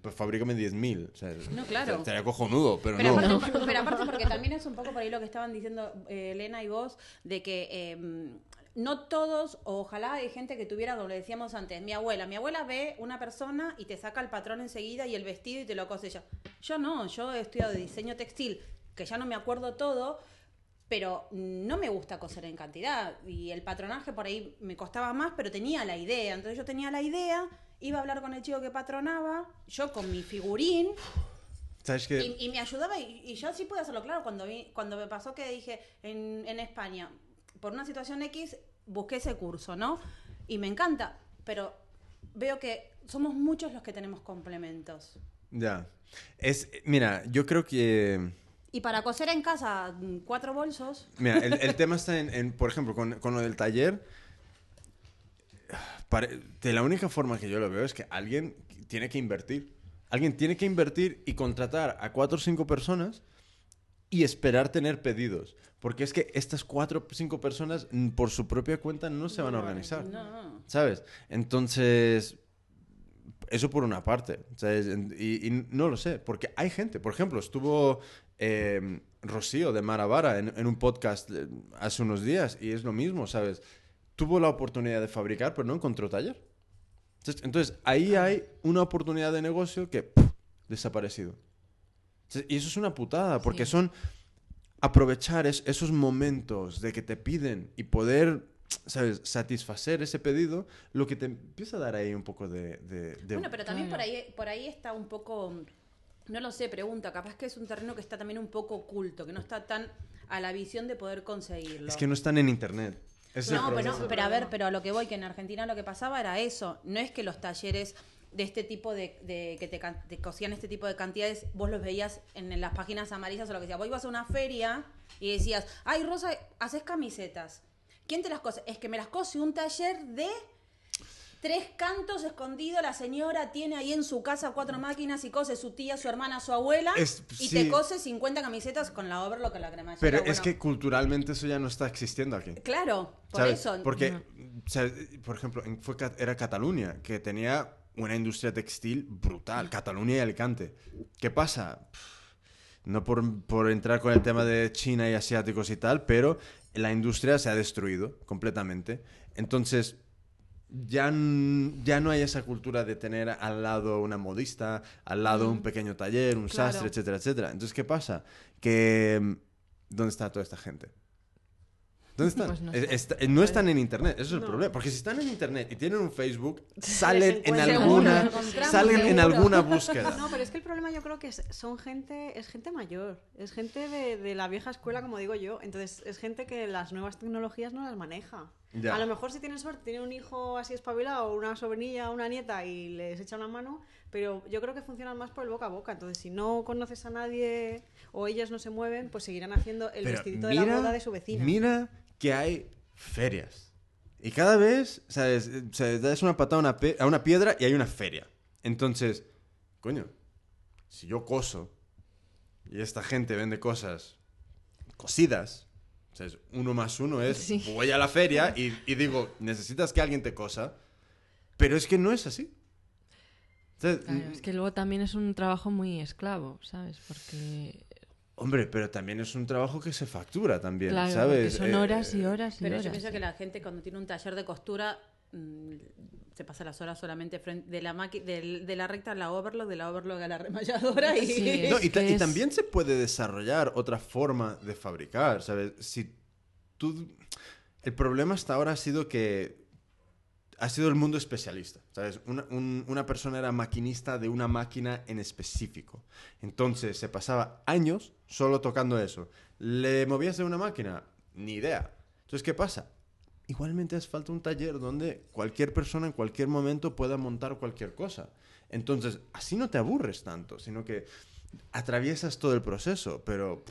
pues fabrícame 10.000. O sea, No, claro. Estaría cojonudo, pero, Pero, no. aparte, [LAUGHS] pero aparte porque también es un poco por ahí lo que estaban diciendo eh, Elena y vos, de que eh, no todos, ojalá hay gente que tuviera, como le decíamos antes, mi abuela. Mi abuela ve una persona y te saca el patrón enseguida y el vestido y te lo cose ella. Yo no, yo he estudiado diseño textil, que ya no me acuerdo todo, pero no me gusta coser en cantidad. Y el patronaje por ahí me costaba más, pero tenía la idea. Entonces yo tenía la idea, iba a hablar con el chico que patronaba, yo con mi figurín, ¿Sabes qué? y, y me ayudaba y, y yo sí pude hacerlo claro cuando vi, cuando me pasó que dije en, en España por una situación X busqué ese curso no y me encanta pero veo que somos muchos los que tenemos complementos Ya. Es, mira, yo creo que... y para coser en casa mm, cuatro bolsos Mira, el, el [LAUGHS] tema está en, en, por ejemplo, con, con lo del taller. [SIGHS] de la única forma que yo lo veo es que alguien tiene que invertir. Alguien tiene que invertir y contratar a cuatro o cinco personas y esperar tener pedidos. Porque es que estas cuatro o cinco personas mm, por su propia cuenta no se van a organizar. no ¿Sabes? Entonces, eso por una parte. ¿sabes? En- Y, y no lo sé, porque hay gente. Por ejemplo, estuvo eh, Rocío de Maravara en, en un podcast eh, hace unos días y es lo mismo, ¿sabes? Tuvo la oportunidad de fabricar, pero no encontró taller. Entonces, entonces, ahí hay una oportunidad de negocio que ¡puf! desaparecido. Entonces, Y eso es una putada, porque Sí. son aprovechar es- esos momentos de que te piden y poder, ¿sabes?, satisfacer ese pedido, lo que te empieza a dar ahí un poco de... de- de- bueno pero también por ahí por ahí está un poco no lo sé pregunta capaz que es un terreno que está también un poco oculto que no está tan a la visión de poder conseguirlo Es que no están en internet. Es No, pero, pero a ver, pero a lo que voy, que en Argentina lo que pasaba era eso. No es que los talleres de este tipo de, de- que te, cosían este tipo de cantidades, vos los veías en, en las páginas amarillas o lo que sea. Vos ibas a una feria y decías, ay, Rosa, haces camisetas. ¿Quién te las cose? Es que me las cose un taller de tres cantos escondido. La señora tiene ahí en su casa cuatro máquinas y cose su tía, su hermana, su abuela. Es- y sí. te cose 50 camisetas con la overlock, con la cremallera. Pero es que culturalmente eso ya no está existiendo aquí. Claro, por ¿sabes? eso. Porque, por ejemplo, fue, era Cataluña, que tenía una industria textil brutal. Cataluña y Alicante. ¿Qué pasa? No por, por entrar con el tema de China y asiáticos y tal, pero la industria se ha destruido completamente. Entonces, ya, ya no hay esa cultura de tener al lado una modista, al lado un pequeño taller, un Claro. sastre, etcétera, etcétera. Entonces, ¿qué pasa? Que... mm, ¿Dónde está toda esta gente? ¿Dónde están? Pues no Eh, está- eh, no están en internet, eso es el No. problema. Porque si están en internet y tienen un Facebook, [LAUGHS] salen en alguna, Seguro, salen en alguna búsqueda. [LAUGHS] No, pero es que el problema yo creo que es- son gente, es gente mayor, es gente de, de la vieja escuela, como digo yo. Entonces, es gente que las nuevas tecnologías no las maneja. Ya. A lo mejor si tienen suerte, tiene un hijo así espabilado, una sobrinilla, una nieta y les echa una mano, pero yo creo que funcionan más por el boca a boca. Entonces, si no conoces a nadie o ellas no se mueven, pues seguirán haciendo el Pero vestidito de la boda de su vecina. Mira que hay ferias. Y cada vez, ¿sabes? Sea, das una patada a una, a una piedra y hay una feria. Entonces, coño, si yo coso y esta gente vende cosas cosidas, ¿sabes? Uno más uno es, Sí. voy a la feria y, y digo, necesitas que alguien te cosa, pero es que no es así. Es que luego también es un trabajo muy esclavo, ¿sabes? Porque, Hombre, pero también es un trabajo que se factura también, claro, ¿sabes? son Eh, horas y horas y Pero horas. yo pienso que la gente cuando tiene un taller de costura mm, se pasa las horas solamente frente de la de recta a la overlock, de la overlock a la remalladora y Sí. No, y, ta- y también se puede desarrollar otra forma de fabricar, ¿sabes? Si tú... El problema hasta ahora ha sido que ha sido el mundo especialista, ¿sabes? Una, un- una persona era maquinista de una máquina en específico. Entonces se pasaba años solo tocando eso. ¿Le movías de una máquina? Ni idea. Entonces, ¿qué pasa? Igualmente hace falta un taller donde cualquier persona en cualquier momento pueda montar cualquier cosa. Entonces, así no te aburres tanto, sino que atraviesas todo el proceso, pero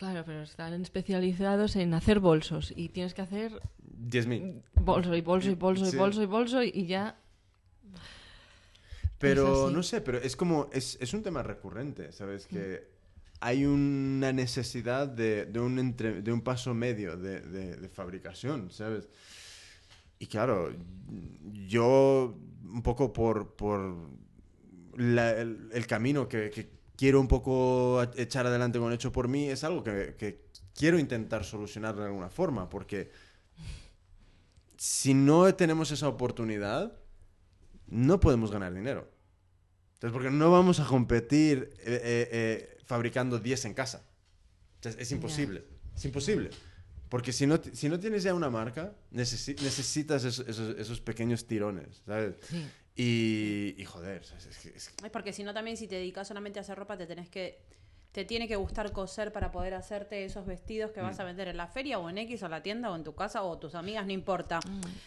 Claro, pero están especializados en hacer bolsos y tienes que hacer 10.000. bolso y bolso y bolso y bolso y bolso y ya... Pero no sé, pero es como, es, es un tema recurrente, ¿sabes? Que hay una necesidad de, de un, entre- de un paso medio de, de- de fabricación, ¿sabes? Y claro, yo un poco por, por la- el, el camino que, que quiero un poco echar adelante con Hecho por mí, es algo que, que quiero intentar solucionar de alguna forma, porque si no tenemos esa oportunidad, no podemos ganar dinero. Entonces, porque no vamos a competir eh, eh, eh, fabricando 10 en casa. Entonces, es imposible. Es imposible. Porque si no, si no tienes ya una marca, necesi- necesitas esos, esos- esos pequeños tirones, ¿sabes? Sí. Y, y joder. Es que- es que- Es porque si no también si te dedicas solamente a hacer ropa te tenés que te tiene que gustar coser para poder hacerte esos vestidos que vas Mm. a vender en la feria o en X o la tienda o en tu casa o tus amigas, no importa.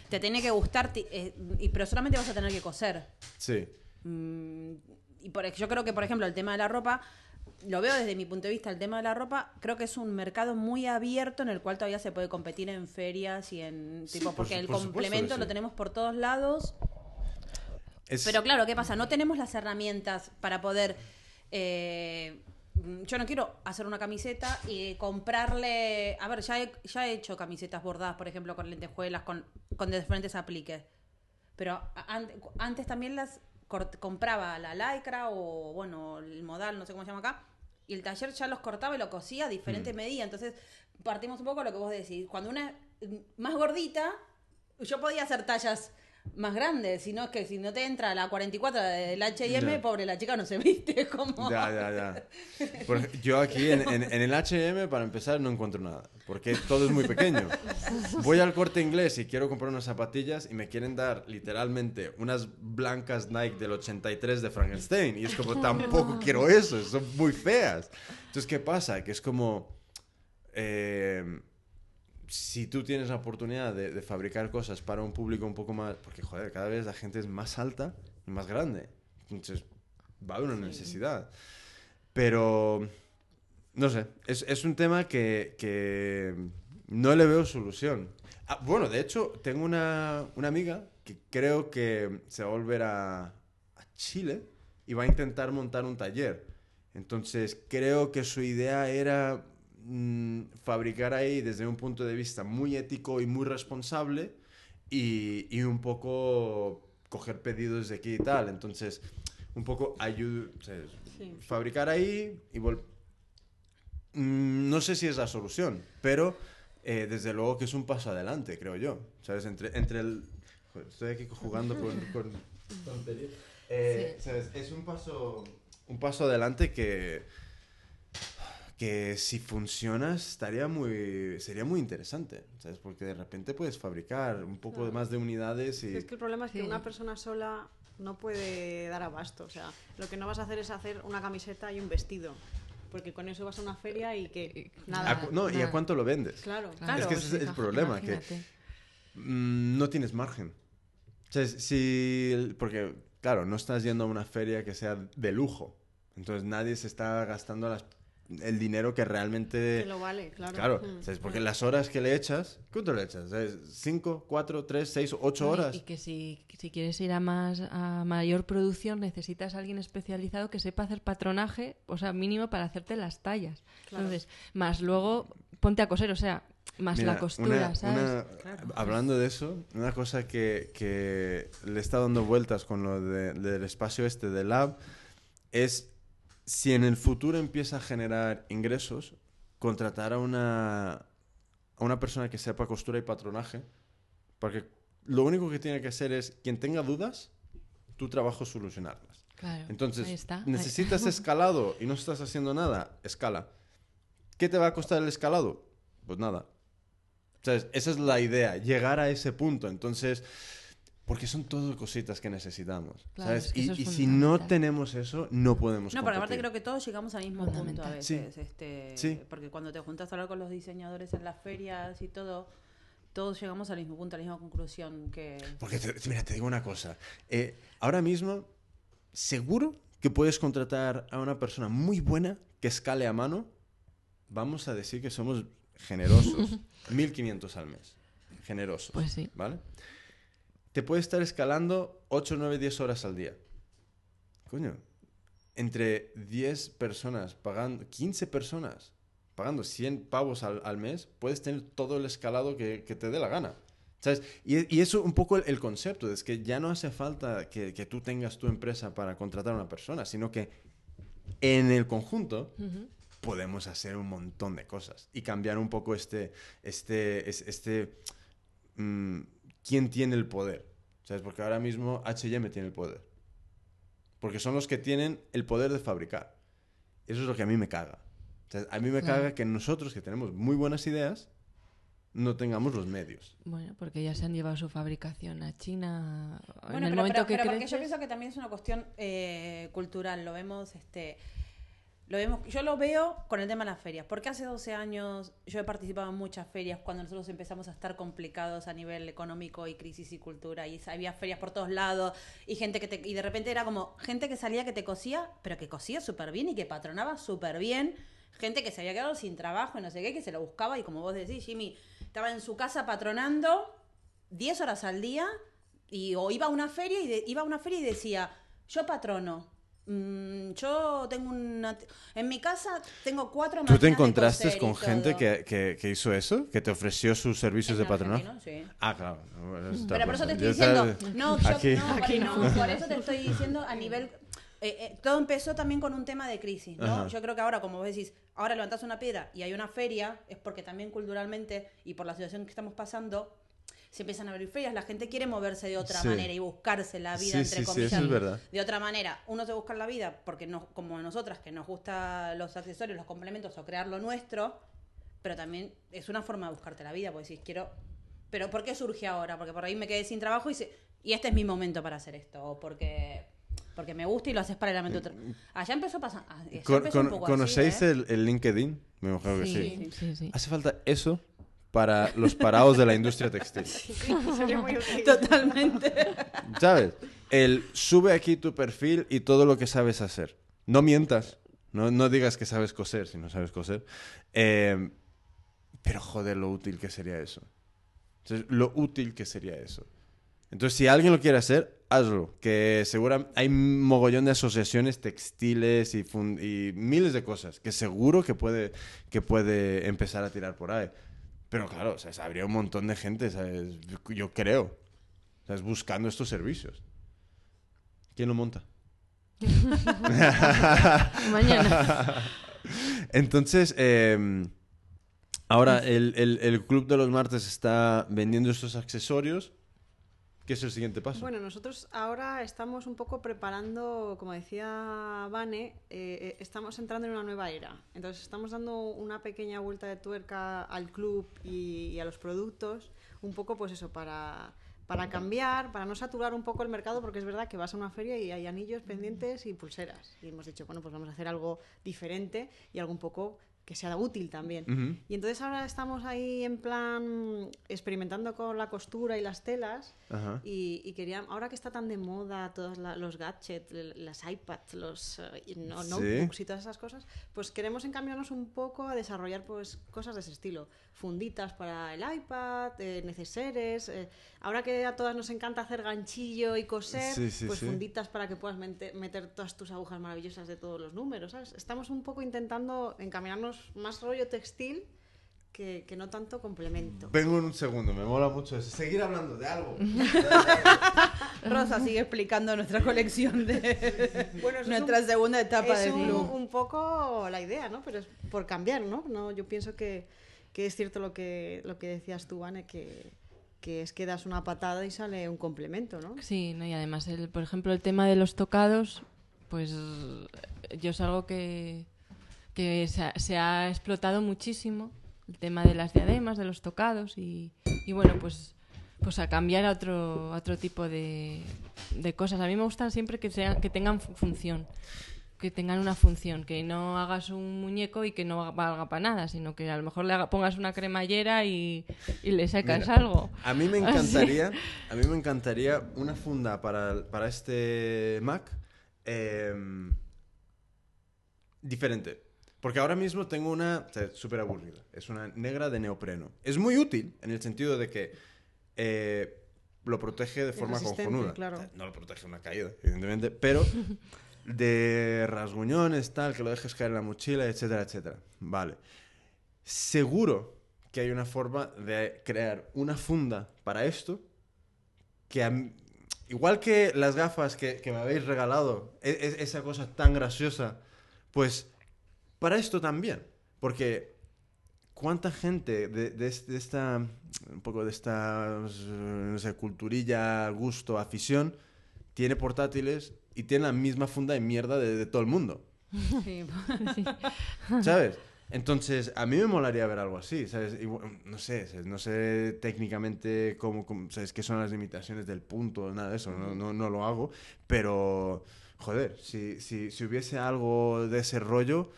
Te tiene que gustar, eh, y, pero solamente vas a tener que coser. sí. Mm, y por, yo creo que, por ejemplo, el tema de la ropa, lo veo desde mi punto de vista, el tema de la ropa, creo que es un mercado muy abierto en el cual todavía se puede competir en ferias y en tipo, por porque el por complemento lo tenemos por todos lados. Es- Pero claro, ¿qué pasa? No tenemos las herramientas para poder. eh, yo no quiero hacer una camiseta y comprarle. A ver, ya he, ya he hecho camisetas bordadas, por ejemplo, con lentejuelas, con, con diferentes apliques. Pero an- antes también las compraba la lycra o, bueno, el modal, no sé cómo se llama acá. Y el taller ya los cortaba y lo cosía a diferente medida. Entonces, partimos un poco de lo que vos decís. Cuando una es más gordita, yo podía hacer tallas más grandes, si no es que si no te entra la 44 del H&M, pobre la chica no se viste [LAUGHS] como Ya, ya, ya. Por yo aquí en, en- en el HM, para empezar, no encuentro nada. Porque todo es muy pequeño. Voy al corte inglés y quiero comprar unas zapatillas y me quieren dar literalmente unas blancas Nike del 83 de Frankenstein. Y es como, tampoco quiero eso, son muy feas. Entonces, ¿qué pasa? Que es como. eh, si tú tienes la oportunidad de, de fabricar cosas para un público un poco más... Porque, joder, cada vez la gente es más alta y más grande. Entonces, va a haber una necesidad. Pero, no sé, es, es un tema que, que no le veo solución. Ah, bueno, de hecho, tengo una, una amiga que creo que se va a volver a, a Chile y va a intentar montar un taller. Entonces, creo que su idea era mm, fabricar ahí desde un punto de vista muy ético y muy responsable y, y un poco coger pedidos de aquí y tal. Entonces, un poco ayudar, Sí. fabricar ahí y Mm, no sé si es la solución, pero eh, desde luego que es un paso adelante, creo yo. ¿Sabes? Entre, entre el... Joder, estoy aquí jugando con... [LAUGHS] Eh, ¿sabes? Es un paso, un paso adelante que, que si funciona estaría muy, sería muy interesante, ¿sabes? Porque de repente puedes fabricar un poco Claro. más de unidades y... Es que el problema es que Sí. una persona sola no puede dar abasto. O sea, lo que no vas a hacer es hacer una camiseta y un vestido. Porque con eso vas a una feria y que ¿A nada. no, ¿y a nada. cuánto lo vendes? Claro, Claro, es que ese es el problema, que imagínate. mm, no tienes margen. O sea, si, porque, claro, no estás yendo a una feria que sea de lujo. Entonces nadie se está gastando las- el dinero que realmente... que lo vale, claro. Claro, Mm. ¿sabes? porque las horas que le echas, ¿cuánto le echas? ¿Sabes? ¿Cinco, cuatro, tres, seis, ocho y- horas? Y que si, si quieres ir a más a mayor producción necesitas a alguien especializado que sepa hacer patronaje, o sea, mínimo para hacerte las tallas. Claro. Entonces, más luego ponte a coser, o sea, más Mira, la costura, una- ¿sabes? una- hablando de eso, una cosa que, que le está dando vueltas con lo de- del espacio este de Lab es si en el futuro empieza a generar ingresos, contratar a una, a una persona que sepa costura y patronaje, porque lo único que tiene que hacer es, quien tenga dudas, tu trabajo es solucionarlas. Claro, Entonces, está. necesitas [LAUGHS] escalado y no estás haciendo nada, escala. ¿Qué te va a costar el escalado? Pues nada. ¿Sabes? Esa es la idea, llegar a ese punto. Entonces, porque son todo cositas que necesitamos. Claro, ¿sabes? es que y y si no tenemos eso, no podemos No, porque aparte competir. creo que todos llegamos al mismo punto a veces. Sí. Este, Sí. Porque cuando te juntas a hablar con los diseñadores en las ferias y todo, todos llegamos al mismo punto, a la misma conclusión que... Porque, te- mira, te digo una cosa. Eh, ahora mismo, seguro que puedes contratar a una persona muy buena que escale a mano. Vamos a decir que somos generosos. [LAUGHS] 1.500 al mes. Generosos. Pues sí. ¿Vale? Te puede estar escalando 8, 9, 10 horas al día. coño, entre 10 personas pagando, 15 personas pagando 100 pavos al, al mes, puedes tener todo el escalado que, que te dé la gana. ¿Sabes? Y, y eso un poco el, el concepto, es que ya no hace falta que, que tú tengas tu empresa para contratar a una persona, sino que en el conjunto podemos hacer un montón de cosas y cambiar un poco este, este, es- este, mm, quién tiene el poder, ¿sabes? Porque ahora mismo H&M tiene el poder, porque son los que tienen el poder de fabricar. Eso es lo que a mí me caga. O sea, a mí me Claro. caga que nosotros que tenemos muy buenas ideas no tengamos los medios. Bueno, porque ya se han llevado su fabricación a China. en Bueno, el pero, momento pero- que pero porque creces- yo pienso que también es una cuestión eh, cultural. Lo vemos, este, lo vemos. Yo lo veo con el tema de las ferias. Porque hace 12 años yo he participado en muchas ferias cuando nosotros empezamos a estar complicados a nivel económico y crisis y cultura. Y había ferias por todos lados y gente que te, y de repente era como gente que salía que te cosía, pero que cosía súper bien y que patronaba súper bien. Gente que se había quedado sin trabajo y no sé qué, que se lo buscaba y como vos decís, Jimmy, estaba en su casa patronando 10 horas al día y o iba a una feria y iba a una feria y decía, yo patrono. Mm, yo tengo una... En mi casa tengo cuatro ¿Tú te de encontraste con gente que, que- que hizo eso? ¿Que te ofreció sus servicios En de patronaje? sí. Ah, claro. Bueno, Pero por eso te estoy diciendo, sabes, no, yo, aquí- no, Aquí no. no, por eso te estoy diciendo a nivel... eh, eh, todo empezó también con un tema de crisis, ¿no? Ajá. Yo creo que ahora, como vos decís, ahora levantás una piedra y hay una feria, es porque también culturalmente y por la situación que estamos pasando, se empiezan a abrir ferias, la gente quiere moverse de otra Sí. manera y buscarse la vida, Sí, entre sí, sí, comillas. eso es verdad. De otra manera, uno se busca la vida porque no, como nosotras, que nos gustan los accesorios, los complementos o crear lo nuestro, pero también es una forma de buscarte la vida, porque decís, quiero... Pero ¿por qué surge ahora? Porque por ahí me quedé sin trabajo y, se- y este es mi momento para hacer esto, o porque, porque me gusta y lo haces paralelamente. a otro- Allá empezó a pasar... ah, empezó poco ¿Conocéis así, ¿eh? el, el LinkedIn? Me imagino que sí. Sí, sí, sí. Hace falta eso para los parados de la industria textil. [LAUGHS] Sería muy [LAUGHS] útil. Totalmente. ¿Sabes? El sube aquí tu perfil y todo lo que sabes hacer. No mientas. No, no digas que sabes coser si no sabes coser. Eh, pero joder, lo útil que sería eso. Entonces, lo útil que sería eso. Entonces, si alguien lo quiere hacer, hazlo. Que seguro hay mogollón de asociaciones textiles y, y miles de cosas que seguro que puede, que puede empezar a tirar por ahí. Pero claro, o sea, habría un montón de gente, ¿sabes? Yo creo. ¿Sabes? Buscando estos servicios. ¿Quién lo monta? [LAUGHS] Mañana. Entonces, eh, ahora el, el- el Club de los Martes está vendiendo estos accesorios. ¿Qué es el siguiente paso? Bueno, nosotros ahora estamos un poco preparando, como decía Vane, eh, eh, estamos entrando en una nueva era. Entonces estamos dando una pequeña vuelta de tuerca al club y, y a los productos, un poco pues eso, para, para cambiar, para no saturar un poco el mercado, porque es verdad que vas a una feria y hay anillos pendientes y pulseras. Y hemos dicho, bueno, pues vamos a hacer algo diferente y algo un poco que sea útil también. Ujú. Y entonces ahora estamos ahí en plan experimentando con la costura y las telas. Ajá. Y, y quería, ahora que está tan de moda todos la- los gadgets, las iPads, los y no- Sí. notebooks y todas esas cosas, pues queremos encaminarnos un poco a desarrollar pues cosas de ese estilo. Funditas para el iPad, eh, neceseres. eh, ahora que a todas nos encanta hacer ganchillo y coser, Sí, sí, pues funditas para que puedas mente- meter todas tus agujas maravillosas de todos los números, ¿sabes? Estamos un poco intentando encaminarnos más rollo textil que, que no tanto complemento. Vengo en un segundo, me mola mucho eso. Seguir hablando de algo. [LAUGHS] Rosa sigue explicando nuestra colección de [LAUGHS] Bueno, eso es nuestra un- segunda etapa es del un, club. un poco la idea, ¿no? Pero es por cambiar, ¿no? no yo pienso que, que es cierto lo que, lo que decías tú, Vane, que, que es que das una patada y sale un complemento, ¿no? Sí, no, y además, el, por ejemplo, el tema de los tocados, pues yo es algo que, que se, ha, se ha explotado muchísimo, el tema de las diademas, de los tocados, y, y bueno, pues, pues a cambiar a otro, a otro tipo de, de cosas. A mí me gustan siempre que, sea, que tengan fu- función, que tengan una función, que no hagas un muñeco y que no valga para nada, sino que a lo mejor le haga- pongas una cremallera y, y le sacas Mira, algo. A mí me [LAUGHS] encantaría, a mí me encantaría una funda para, para este Mac em, diferente. Porque ahora mismo tengo una o sea, súper aburrida. Es una negra de neopreno. Es muy útil en el sentido de que eh, lo protege de Es forma cojonuda. claro. O sea, no lo protege una caída, evidentemente, pero [LAUGHS] de rasguñones, tal, que lo dejes caer en la mochila, etcétera, etcétera. Vale. Seguro que hay una forma de crear una funda para esto que a mí- igual que las gafas que, que me habéis regalado, e- e- esa cosa tan graciosa, pues para esto también. Porque cuánta gente de, de es- de esta, un poco de esta, no sé, culturilla, gusto, afición, tiene portátiles y tiene la misma funda de mierda de, de todo el mundo. [LAUGHS] Sí. [LAUGHS] ¿Sabes? Entonces, a mí me molaría ver algo así, ¿sabes? No sé, ¿sabes? no sé técnicamente cómo, cómo- ¿sabes? qué son las limitaciones del punto, nada de eso, no, no, no lo hago, pero, joder, si, si, si hubiese algo de ese rollo,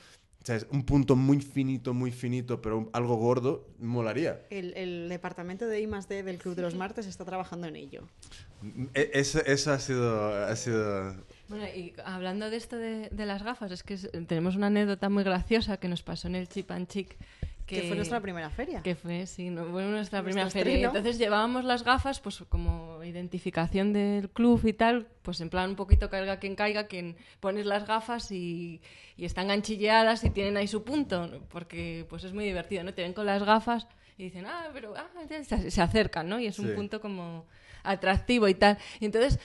¿sabes? Un punto muy finito, muy finito, pero algo gordo, molaría. El, el departamento de I +D del Club de los Martes está trabajando en ello. E- Eso, eso ha sido, ha sido... Bueno, y hablando de esto de, de las gafas, es que es- tenemos una anécdota muy graciosa que nos pasó en el Chip and Chic. Que, fue nuestra primera feria. Que fue, sí, no, fue nuestra Nuestro primera feria. Y estreno. entonces llevábamos las gafas, pues como identificación del club y tal, pues en plan un poquito caiga quien caiga, quien pones las gafas y, y están ganchilleadas y tienen ahí su punto, ¿no? porque pues es muy divertido, ¿no? Te ven con las gafas y dicen, ah, pero ah, se, se acercan, ¿no? Y es un Sí. punto como atractivo y tal. Y entonces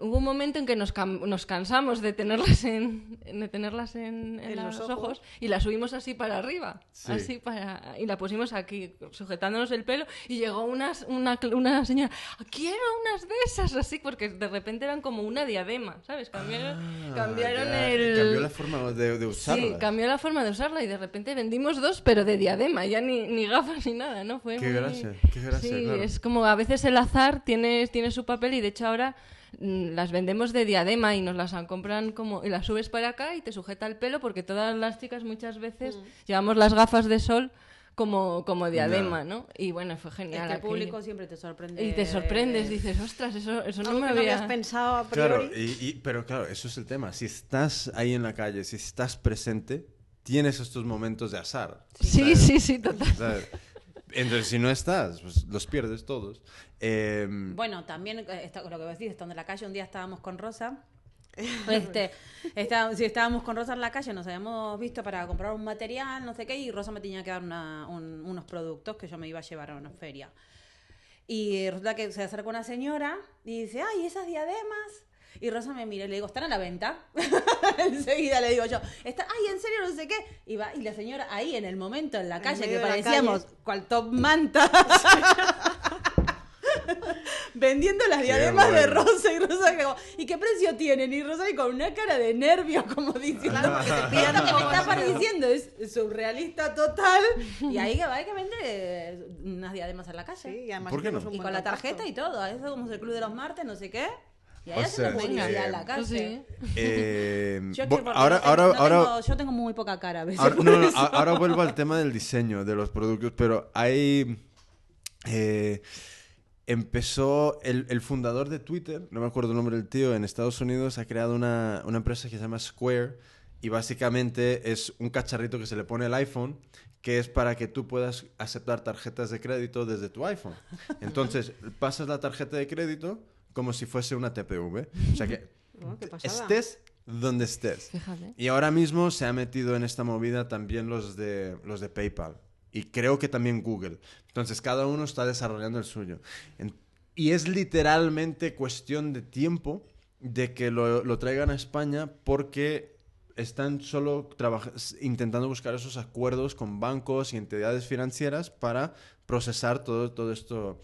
hubo un momento en que nos, cam- nos cansamos de tenerlas en, de tenerlas en, en En los, ojos. ojos. y las subimos así para arriba, Sí. así para y la pusimos aquí sujetándonos el pelo y llegó una, una, una señora, quiero unas de esas así porque de repente eran como una diadema, ¿sabes? Cambiaron, Ah, cambiaron ya, el Cambió la forma de, de Sí, usarla. cambió la forma de usarla y de repente vendimos dos, pero de diadema, ya ni, ni gafas ni nada, ¿no? Fue Qué muy- gracia, qué gracia, Sí, claro. es como a veces el azar tiene, tiene su papel y de hecho ahora las vendemos de diadema y nos las compran como y las subes para acá y te sujeta el pelo porque todas las chicas muchas veces Mm. llevamos las gafas de sol como, como diadema, ¿no? Y bueno, fue Es genial. que el aquello. público siempre te sorprende. Y te sorprendes, dices, ostras, eso, eso no me que no había... habías pensado a Claro, y, y- pero claro, eso es el tema. Si estás ahí en la calle, si estás presente, tienes estos momentos de azar. Sí, ¿sabes? sí, sí, total. ¿Sabes? Entonces, si no estás, pues los pierdes todos. Em, Bueno, también eh, está- lo que vos decís, estando en la calle, un día estábamos con Rosa. [LAUGHS] Este, está- si estábamos con Rosa en la calle, nos habíamos visto para comprar un material, no sé qué, y Rosa me tenía que dar una- un- unos productos que yo me iba a llevar a una feria. Y resulta que se acerca una señora y dice, ay, esas diademas. Y Rosa me mira y le digo, ¿están a la venta? [LAUGHS] Enseguida le digo yo, ¿Está, ay, en serio, no sé qué. Y va, y la señora ahí en el momento, en la calle, que parecíamos calle. cual top manta. [LAUGHS] vendiendo las diademas de. Rosa y Rosa como, ¿y qué precio tienen? Y Rosa y con una cara de nervio como diciendo Claro, porque te "Mira pillan lo un que me está pareciendo es surrealista total y ahí que va hay que vender unas diademas en la calle Sí, y además ¿Por qué no? y con la tarjeta y todo eso como el club de los martes no sé qué y ahí O haciendo sea, eh, la calle Sí. Yo bo- ahora, ahora, no ahora, tengo- yo tengo muy poca cara a veces ahora, no, no, ahora vuelvo al tema del diseño de los productos, pero hay... eh, empezó el, el fundador de Twitter, no me acuerdo el nombre del tío, en Estados Unidos ha creado una, una empresa que se llama Square y básicamente es un cacharrito que se le pone al iPhone que es para que tú puedas aceptar tarjetas de crédito desde tu iPhone. Entonces, pasas la tarjeta de crédito como si fuese una TPV. O sea que [LAUGHS] Oh, estés donde estés. Fíjate. Y ahora mismo se ha metido en esta movida también los de, los de PayPal. Y creo que también Google. Entonces cada uno está desarrollando el suyo. En- y es literalmente cuestión de tiempo de que lo, lo traigan a España porque están solo intentando buscar esos acuerdos con bancos y entidades financieras para procesar todo, todo esto.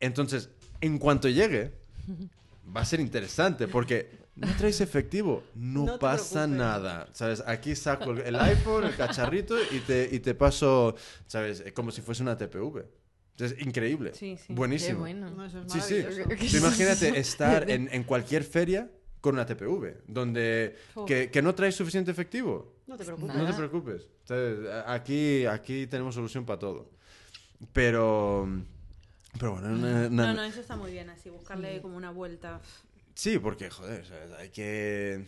Entonces, en cuanto llegue, [LAUGHS] va a ser interesante porque no traes efectivo, no, No pasa preocupes. nada, ¿sabes? Aquí saco el iPhone, el cacharrito y te, y te paso, ¿sabes? Eh, Como si fuese una TPV. Es increíble. Sí, sí. Buenísimo. Qué bueno. No, eso es Sí, sí. Tú imagínate [LAUGHS] estar en, en cualquier feria con una TPV, donde que, que no traes suficiente efectivo. No te preocupes. No te preocupes. Aquí, aquí tenemos solución para todo. Pero, pero bueno, una- una- no no eso está muy bien así buscarle como una vuelta Sí, porque, joder, ¿sabes? hay que...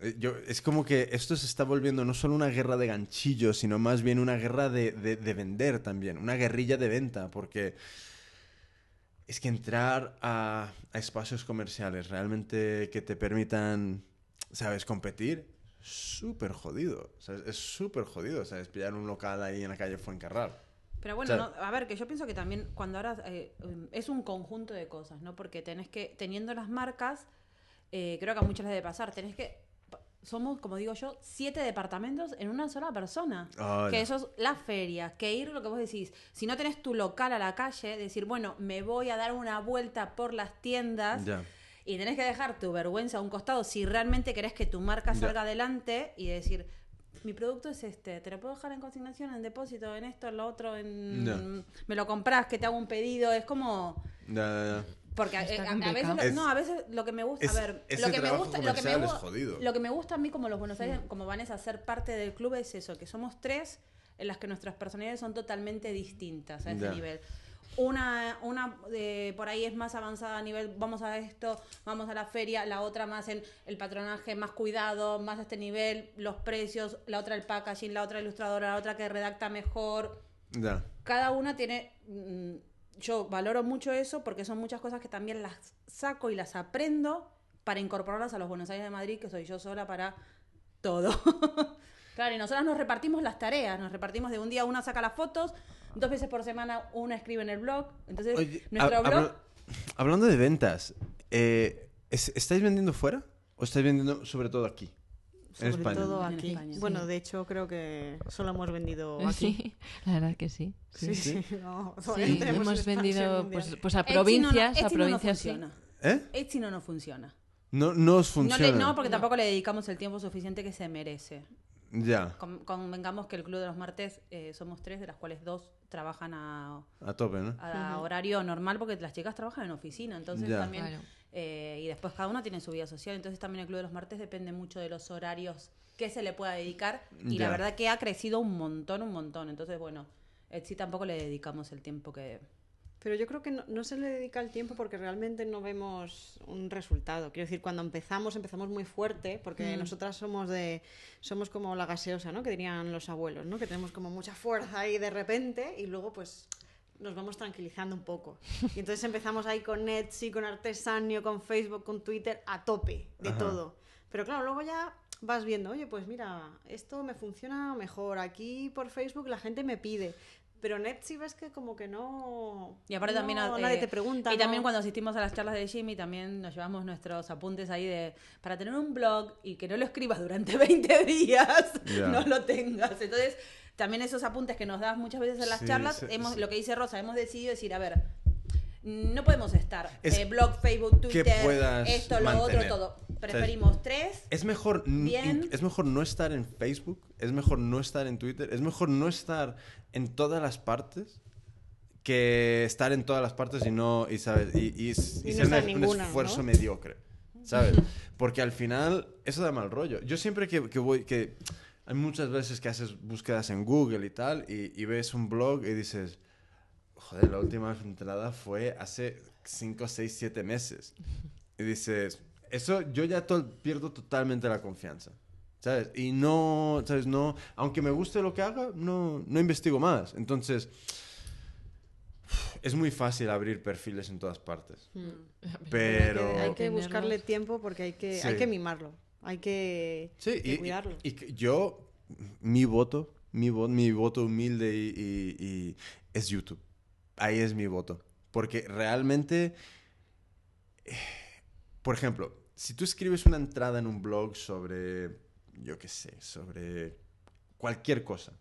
eh, Yo, es como que esto se está volviendo no solo una guerra de ganchillos, sino más bien una guerra de, de- de vender también, una guerrilla de venta, porque es que entrar a, a espacios comerciales realmente que te permitan ¿sabes? Competir, súper jodido. ¿sabes? Es súper jodido, ¿sabes? Pillar un local ahí en la calle Fuencarral. Pero bueno, O sea- no, a ver, que yo pienso que también cuando ahora eh, um, es un conjunto de cosas, ¿no? Porque tenés que, teniendo las marcas, eh, creo que a muchos les debe pasar, tenés que, somos, como digo yo, siete departamentos en una sola persona. Hola. Que eso es la feria, que ir lo que vos decís, si no tenés tu local a la calle, decir, bueno, me voy a dar una vuelta por las tiendas. Y tenés que dejar tu vergüenza a un costado si realmente querés que tu marca salga adelante y decir, mi producto es este, te lo puedo dejar en consignación, en depósito, en esto, en lo otro, en... Me lo compras, que te hago un pedido, es como... Ya. Porque eh, a, a complicado. veces, lo- Es- no, a veces lo que me gusta, es- a ver, lo que me gusta, lo que me, lo que me gusta a mí como los Buenos Aires, como Vanessa, ser parte del club es eso, que somos tres en las que nuestras personalidades son totalmente distintas a ese nivel. Una, una de, por ahí es más avanzada a nivel, vamos a esto, vamos a la feria, la otra más en el patronaje, más cuidado, más a este nivel, los precios, la otra el packaging, la otra ilustradora, la otra que redacta mejor, cada una tiene. mm, Yo valoro mucho eso porque son muchas cosas que también las saco y las aprendo para incorporarlas a los Buenos Aires de Madrid, que soy yo sola para todo. [LAUGHS] claro, y nosotras nos repartimos las tareas, nos repartimos de un día una saca las fotos, dos veces por semana una escribe en el blog. Entonces, Oye, nuestro hab- blog. habla- hablando de ventas, eh, ¿es- ¿estáis vendiendo fuera o estáis vendiendo sobre todo aquí? Sobre en España. todo En aquí. España, bueno, sí. de hecho, creo que solo hemos vendido [LAUGHS] aquí. Sí, la verdad que sí. Sí, sí. [LAUGHS] no, Sí, no hemos vendido pues, pues a Etsy no- provincias, a Etsy no provincias sí. funciona. ¿Eh? Etsy no nos funciona. No, no os No, funciona. le- no, porque tampoco le dedicamos el tiempo suficiente que se merece. Ya, Con- convengamos que el Club de los Martes eh, somos tres, de las cuales dos trabajan a, a tope, ¿no? a horario normal porque las chicas trabajan en oficina, entonces Ya. también... Claro. eh, y después cada una tiene su vida social, entonces también el Club de los Martes depende mucho de los horarios que se le pueda dedicar y Ya. la verdad que ha crecido un montón, un montón, entonces bueno, Etsy tampoco le dedicamos el tiempo que... Pero yo creo que no, no se le dedica el tiempo porque realmente no vemos un resultado. Quiero decir, cuando empezamos, empezamos muy fuerte, porque Mm. nosotras somos de somos como la gaseosa, ¿no? Que dirían los abuelos, ¿no? Que tenemos como mucha fuerza ahí de repente y luego pues nos vamos tranquilizando un poco. Y entonces empezamos ahí con Etsy, con Artesanio, con Facebook, con Twitter, a tope de Ajá. todo. Pero claro, luego ya vas viendo, oye, pues mira, esto me funciona mejor. Aquí por Facebook la gente me pide. Pero en Etsy ves que como que no... Y aparte no, también... eh, nadie te pregunta. Y también cuando asistimos a las charlas de Jimmy, también nos llevamos nuestros apuntes ahí de... Para tener un blog y que no lo escribas durante [LAUGHS] 20 días, no lo tengas. Entonces, también esos apuntes que nos das muchas veces en las Sí, charlas, sí, hemos, sí. lo que dice Rosa, hemos decidido decir, a ver, no podemos estar Es eh, blog, Facebook, Twitter, esto, lo mantener. otro, todo. Preferimos tres. Es mejor, Bien. es mejor no estar en Facebook, es mejor no estar en Twitter, es mejor no estar en todas las partes que estar en todas las partes y no y sabes y, y- y no ser un ninguna, esfuerzo ¿no? mediocre, ¿sabes? [LAUGHS] Porque al final eso da mal rollo. Yo siempre que, que voy que hay muchas veces que haces búsquedas en Google y tal y, y ves un blog y dices joder, la última entrada fue hace 5, 6, 7 meses. Y dices, eso yo ya to- pierdo totalmente la confianza. ¿Sabes? Y no, ¿sabes? No, aunque me guste lo que haga, no, no investigo más. Entonces, es muy fácil abrir perfiles en todas partes. Pero... Hay que, hay que buscarle tiempo porque hay que, Sí. hay que mimarlo. Hay que, Sí, que y, cuidarlo. y que yo, mi voto, mi, vo- mi voto humilde y, y- y es YouTube. Ahí es mi voto. Porque realmente, por ejemplo, si tú escribes una entrada en un blog sobre, yo qué sé, sobre cualquier cosa,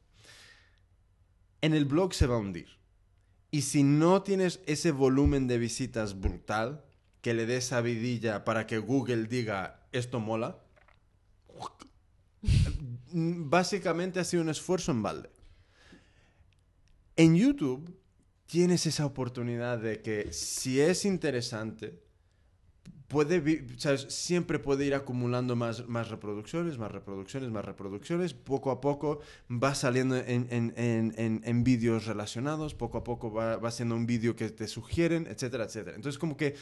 en el blog se va a hundir. Y si no tienes ese volumen de visitas brutal, que le des esa vidilla para que Google diga esto mola, básicamente ha sido un esfuerzo en balde. En YouTube tienes esa oportunidad de que si es interesante, puede siempre puede ir acumulando más, más reproducciones, más reproducciones, más reproducciones. Poco a poco va saliendo en, en- en- en- en vídeos relacionados, poco a poco va, va siendo un vídeo que te sugieren, etcétera, etcétera. Entonces como que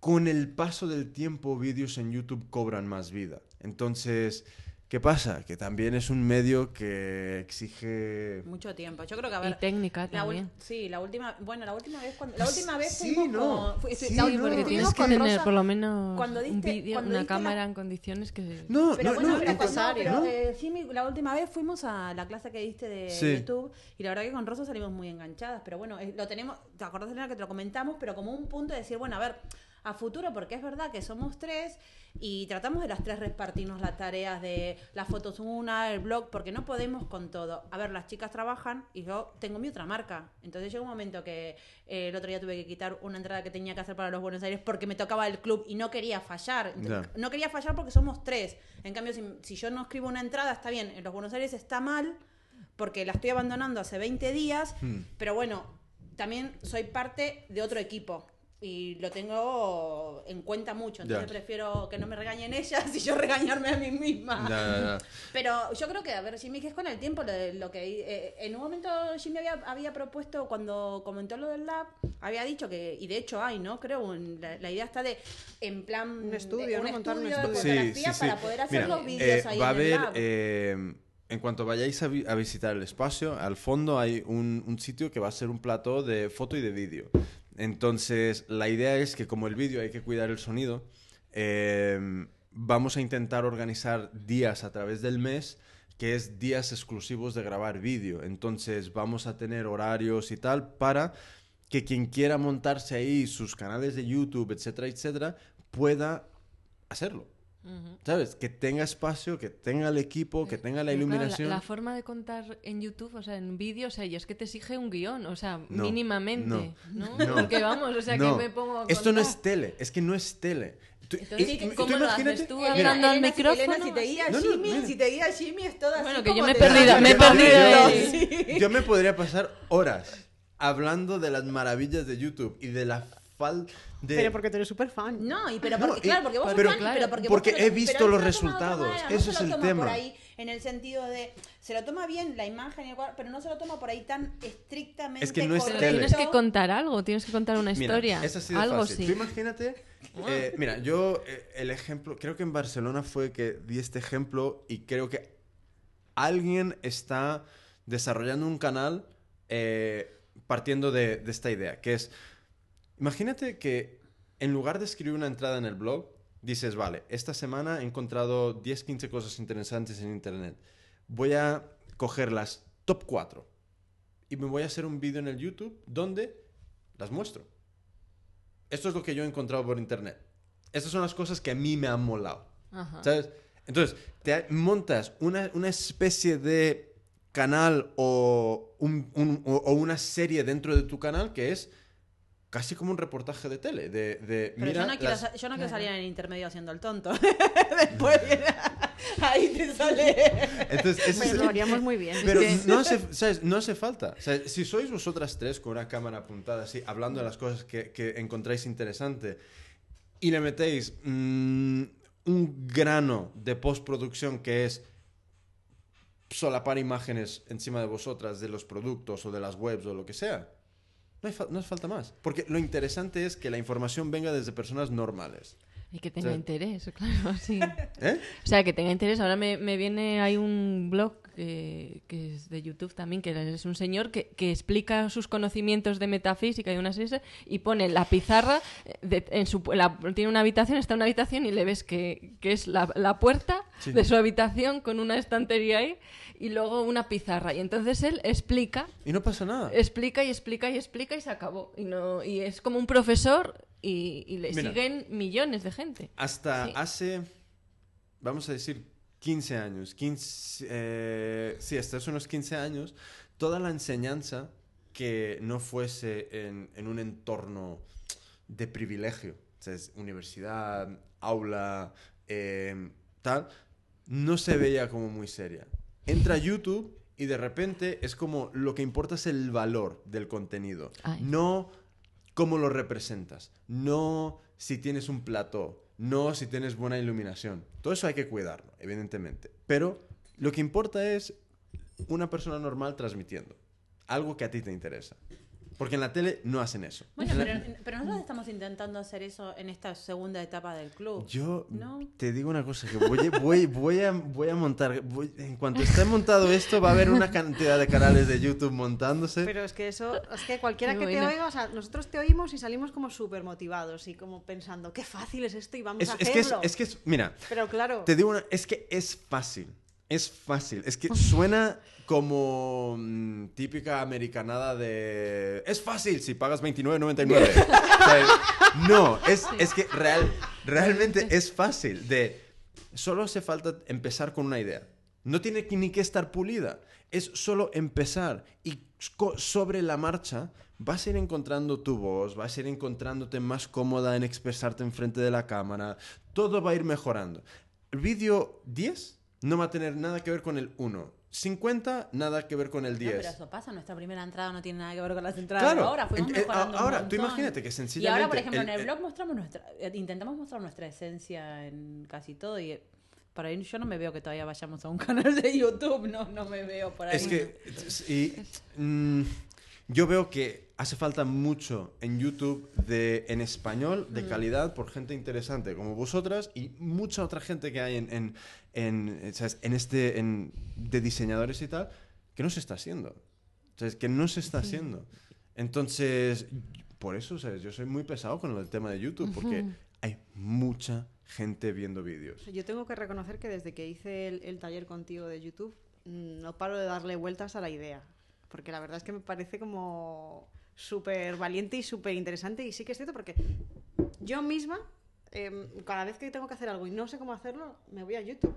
con el paso del tiempo vídeos en YouTube cobran más vida. Entonces, ¿Qué pasa? Que también es un medio que exige... Mucho tiempo. Yo creo que a ver. Y técnica la también. sí, la última, bueno, la última vez cuando, la última vez Sí, fuimos no. con- Sí, la- no. Porque tienes que tener Rosa, por lo menos cuando un diste- cuando una diste la- cámara en condiciones que... No, Pero no, bueno, no, cuando- pero, ¿no? eh, Jimmy, la última vez fuimos a la clase que diste de Sí. YouTube y la verdad que con Rosa salimos muy enganchadas, pero bueno, eh, lo tenemos, ¿te acordás Elena que te lo comentamos? Pero como un punto de decir, bueno, a ver, a futuro, porque es verdad que somos tres y tratamos de las tres repartirnos las tareas de las fotos una, el blog, porque no podemos con todo. A ver, las chicas trabajan y yo tengo mi otra marca. Entonces llega un momento que eh, el otro día tuve que quitar una entrada que tenía que hacer para los Buenos Aires porque me tocaba el club y no quería fallar. Entonces, no quería fallar porque somos tres. En cambio, si, si yo no escribo una entrada, está bien. En los Buenos Aires está mal porque la estoy abandonando hace 20 días. Hmm. Pero bueno, también soy parte de otro equipo. Y lo tengo en cuenta mucho. Entonces Ya. prefiero que no me regañen ellas [LAUGHS] y yo regañarme a mí misma. Ya, ya, ya. [LAUGHS] Pero yo creo que, a ver, Jimmy, que es con el tiempo lo, de- lo que... eh, en un momento Jimmy había, había propuesto, cuando comentó lo del lab, había dicho que, y de hecho hay, ¿no? Creo, un- la, la idea está de, en plan... Un estudio, de, ¿no? un Montar un estudio de estudio. fotografía para poder hacer Mira, los vídeos eh, ahí va a haber, lab. eh, en cuanto vayáis a, vi- a visitar el espacio, al fondo hay un, un sitio que va a ser un plató de foto y de vídeo. Entonces, la idea es que como el vídeo hay que cuidar el sonido, eh, vamos a intentar organizar días a través del mes que es días exclusivos de grabar vídeo. Entonces, vamos a tener horarios y tal para que quien quiera montarse ahí sus canales de YouTube, etcétera, etcétera, pueda hacerlo. Ujú. ¿Sabes? Que tenga espacio, que tenga el equipo, que tenga la Pero claro, iluminación. la, forma de contar en YouTube, o sea, en vídeo, o sea, y es que te exige un guion, o sea, No, mínimamente, no, ¿no? [LAUGHS] no. Porque vamos, o sea, No, que me pongo a Esto no es tele, es que no es tele. Tú, Entonces, y- ¿qué- y- cómo tú lo haces tú? Hablando al micrófono, Elena, si te guía No, no, Jimmy, si te guía Jimmy, es todo así Bueno, que como yo me he perdido, me he perdido yo- [LAUGHS] Yo me podría pasar horas hablando de las maravillas de YouTube y de la falta de... Pero porque tú eres súper fan. No, y pero No, porque, y- claro, porque vos sos pero- fan, claro, pero porque, porque vos te lo- he visto pero los resultados, manera, no es se lo el toma tema. por ahí en el sentido de se lo toma bien la imagen y el cuadro, pero no se lo toma por ahí tan estrictamente Es que no es tienes que contar algo, tienes que contar una Mira, historia. es así de algo fácil. sí. Tú imagínate, eh, mira, yo eh, el ejemplo, creo que en Barcelona fue que di este ejemplo y creo que alguien está desarrollando un canal eh, partiendo de, de esta idea, que es, imagínate que en lugar de escribir una entrada en el blog, dices, vale, esta semana he encontrado 10, 15 cosas interesantes en Internet. Voy a coger las top 4 y me voy a hacer un vídeo en el YouTube donde las muestro. Esto es lo que yo he encontrado por internet. Estas son las cosas que a mí me han molado. Ajá. ¿Sabes? Entonces, te montas una, una especie de canal o, un- un- o- o una serie dentro de tu canal que es casi como un reportaje de tele. De, de, Pero mira yo no quiero, las- sa- yo no quiero Claro. salir en el intermedio haciendo el tonto. [LAUGHS] Después viene- [LAUGHS] ahí te sale. Entonces, es lo haríamos muy bien. Pero no, hace, ¿sabes? no hace falta. O sea, si sois vosotras tres con una cámara apuntada así, hablando de las cosas que, que encontráis interesante y le metéis mm, un grano de postproducción que es solapar imágenes encima de vosotras de los productos o de las webs o lo que sea, no, hay fa- no hace falta más. Porque lo interesante es que la información venga desde personas normales. Y que tenga interés, claro, [LAUGHS] sí. ¿Eh? O sea, que tenga interés. Ahora me, me viene, hay un blog que, que es de YouTube también, que es un señor que, que explica sus conocimientos de metafísica y unas series y pone la pizarra, eh, de- en su, la- tiene una habitación, está en una habitación y le ves que, que es la, la puerta Sí. de su habitación con una estantería ahí y luego una pizarra. Y entonces él explica Y no pasa nada. explica y explica y explica y se acabó. Y, no, y es como un profesor y, y le Mira. siguen millones de gente. Hasta Sí. hace, vamos a decir, 15 años, 15, eh, sí, hasta hace unos 15 años, toda la enseñanza que no fuese en, en un entorno de privilegio, o sea, es universidad, aula, eh, tal, no se veía como muy seria. Entra YouTube y de repente es como lo que importa es el valor del contenido, Ay. no cómo lo representas, no si tienes un plató, no si tienes buena iluminación. Todo eso hay que cuidarlo, evidentemente. Pero lo que importa es una persona normal transmitiendo algo que a ti te interesa. Porque en la tele no hacen eso. Bueno, pero, pero nosotros estamos intentando hacer eso en esta segunda etapa del club. Yo ¿No? te digo una cosa, que voy, a- voy, voy, a, voy a montar, voy- en cuanto esté montado esto, va a haber una cantidad de canales de YouTube montándose. Pero es que eso, es que cualquiera Qué que te buena. oiga, o sea, nosotros te oímos y salimos como súper motivados y como pensando, qué fácil es esto y vamos es, a es hacerlo. que es, es que es- mira, Pero claro, te digo una, es que es fácil, es fácil, es que suena como mm, típica americanada de, es fácil si pagas 29.99. [LAUGHS] O sea, no, es, es que real, realmente es fácil de, solo hace falta empezar con una idea. No tiene ni que estar pulida. Es solo empezar y sobre la marcha vas a ir encontrando tu voz, vas a ir encontrándote más cómoda en expresarte enfrente de la cámara. Todo va a ir mejorando. El vídeo 10 no va a tener nada que ver con el 1. 50, nada que ver con el No, 10. pero eso pasa, nuestra primera entrada no tiene nada que ver con las entradas Claro, ahora, fuimos en- mejorando un ahora, tú montón. imagínate que Y sencillamente ahora, por ejemplo, el- en el el- blog mostramos nuestra, eh, intentamos mostrar nuestra esencia en casi todo y eh, por ahí yo no me veo que todavía vayamos a un [LAUGHS] canal de YouTube, no, no me veo por ahí. Es que y, mm, yo veo que hace falta mucho en YouTube de, en español de calidad por gente interesante como vosotras y mucha otra gente que hay en, en, en, ¿sabes? en este en, de diseñadores y tal que no se está haciendo. ¿Sabes? Que no se está haciendo. Entonces, por eso, ¿sabes? Yo soy muy pesado con el tema de YouTube porque hay mucha gente viendo vídeos. yo tengo que reconocer que desde que hice el, el taller contigo de YouTube, mm, no paro de darle vueltas a la idea. Porque la verdad es que me parece como súper valiente y súper interesante. Y sí que es cierto porque yo misma, em, cada vez que tengo que hacer algo y no sé cómo hacerlo, me voy a YouTube.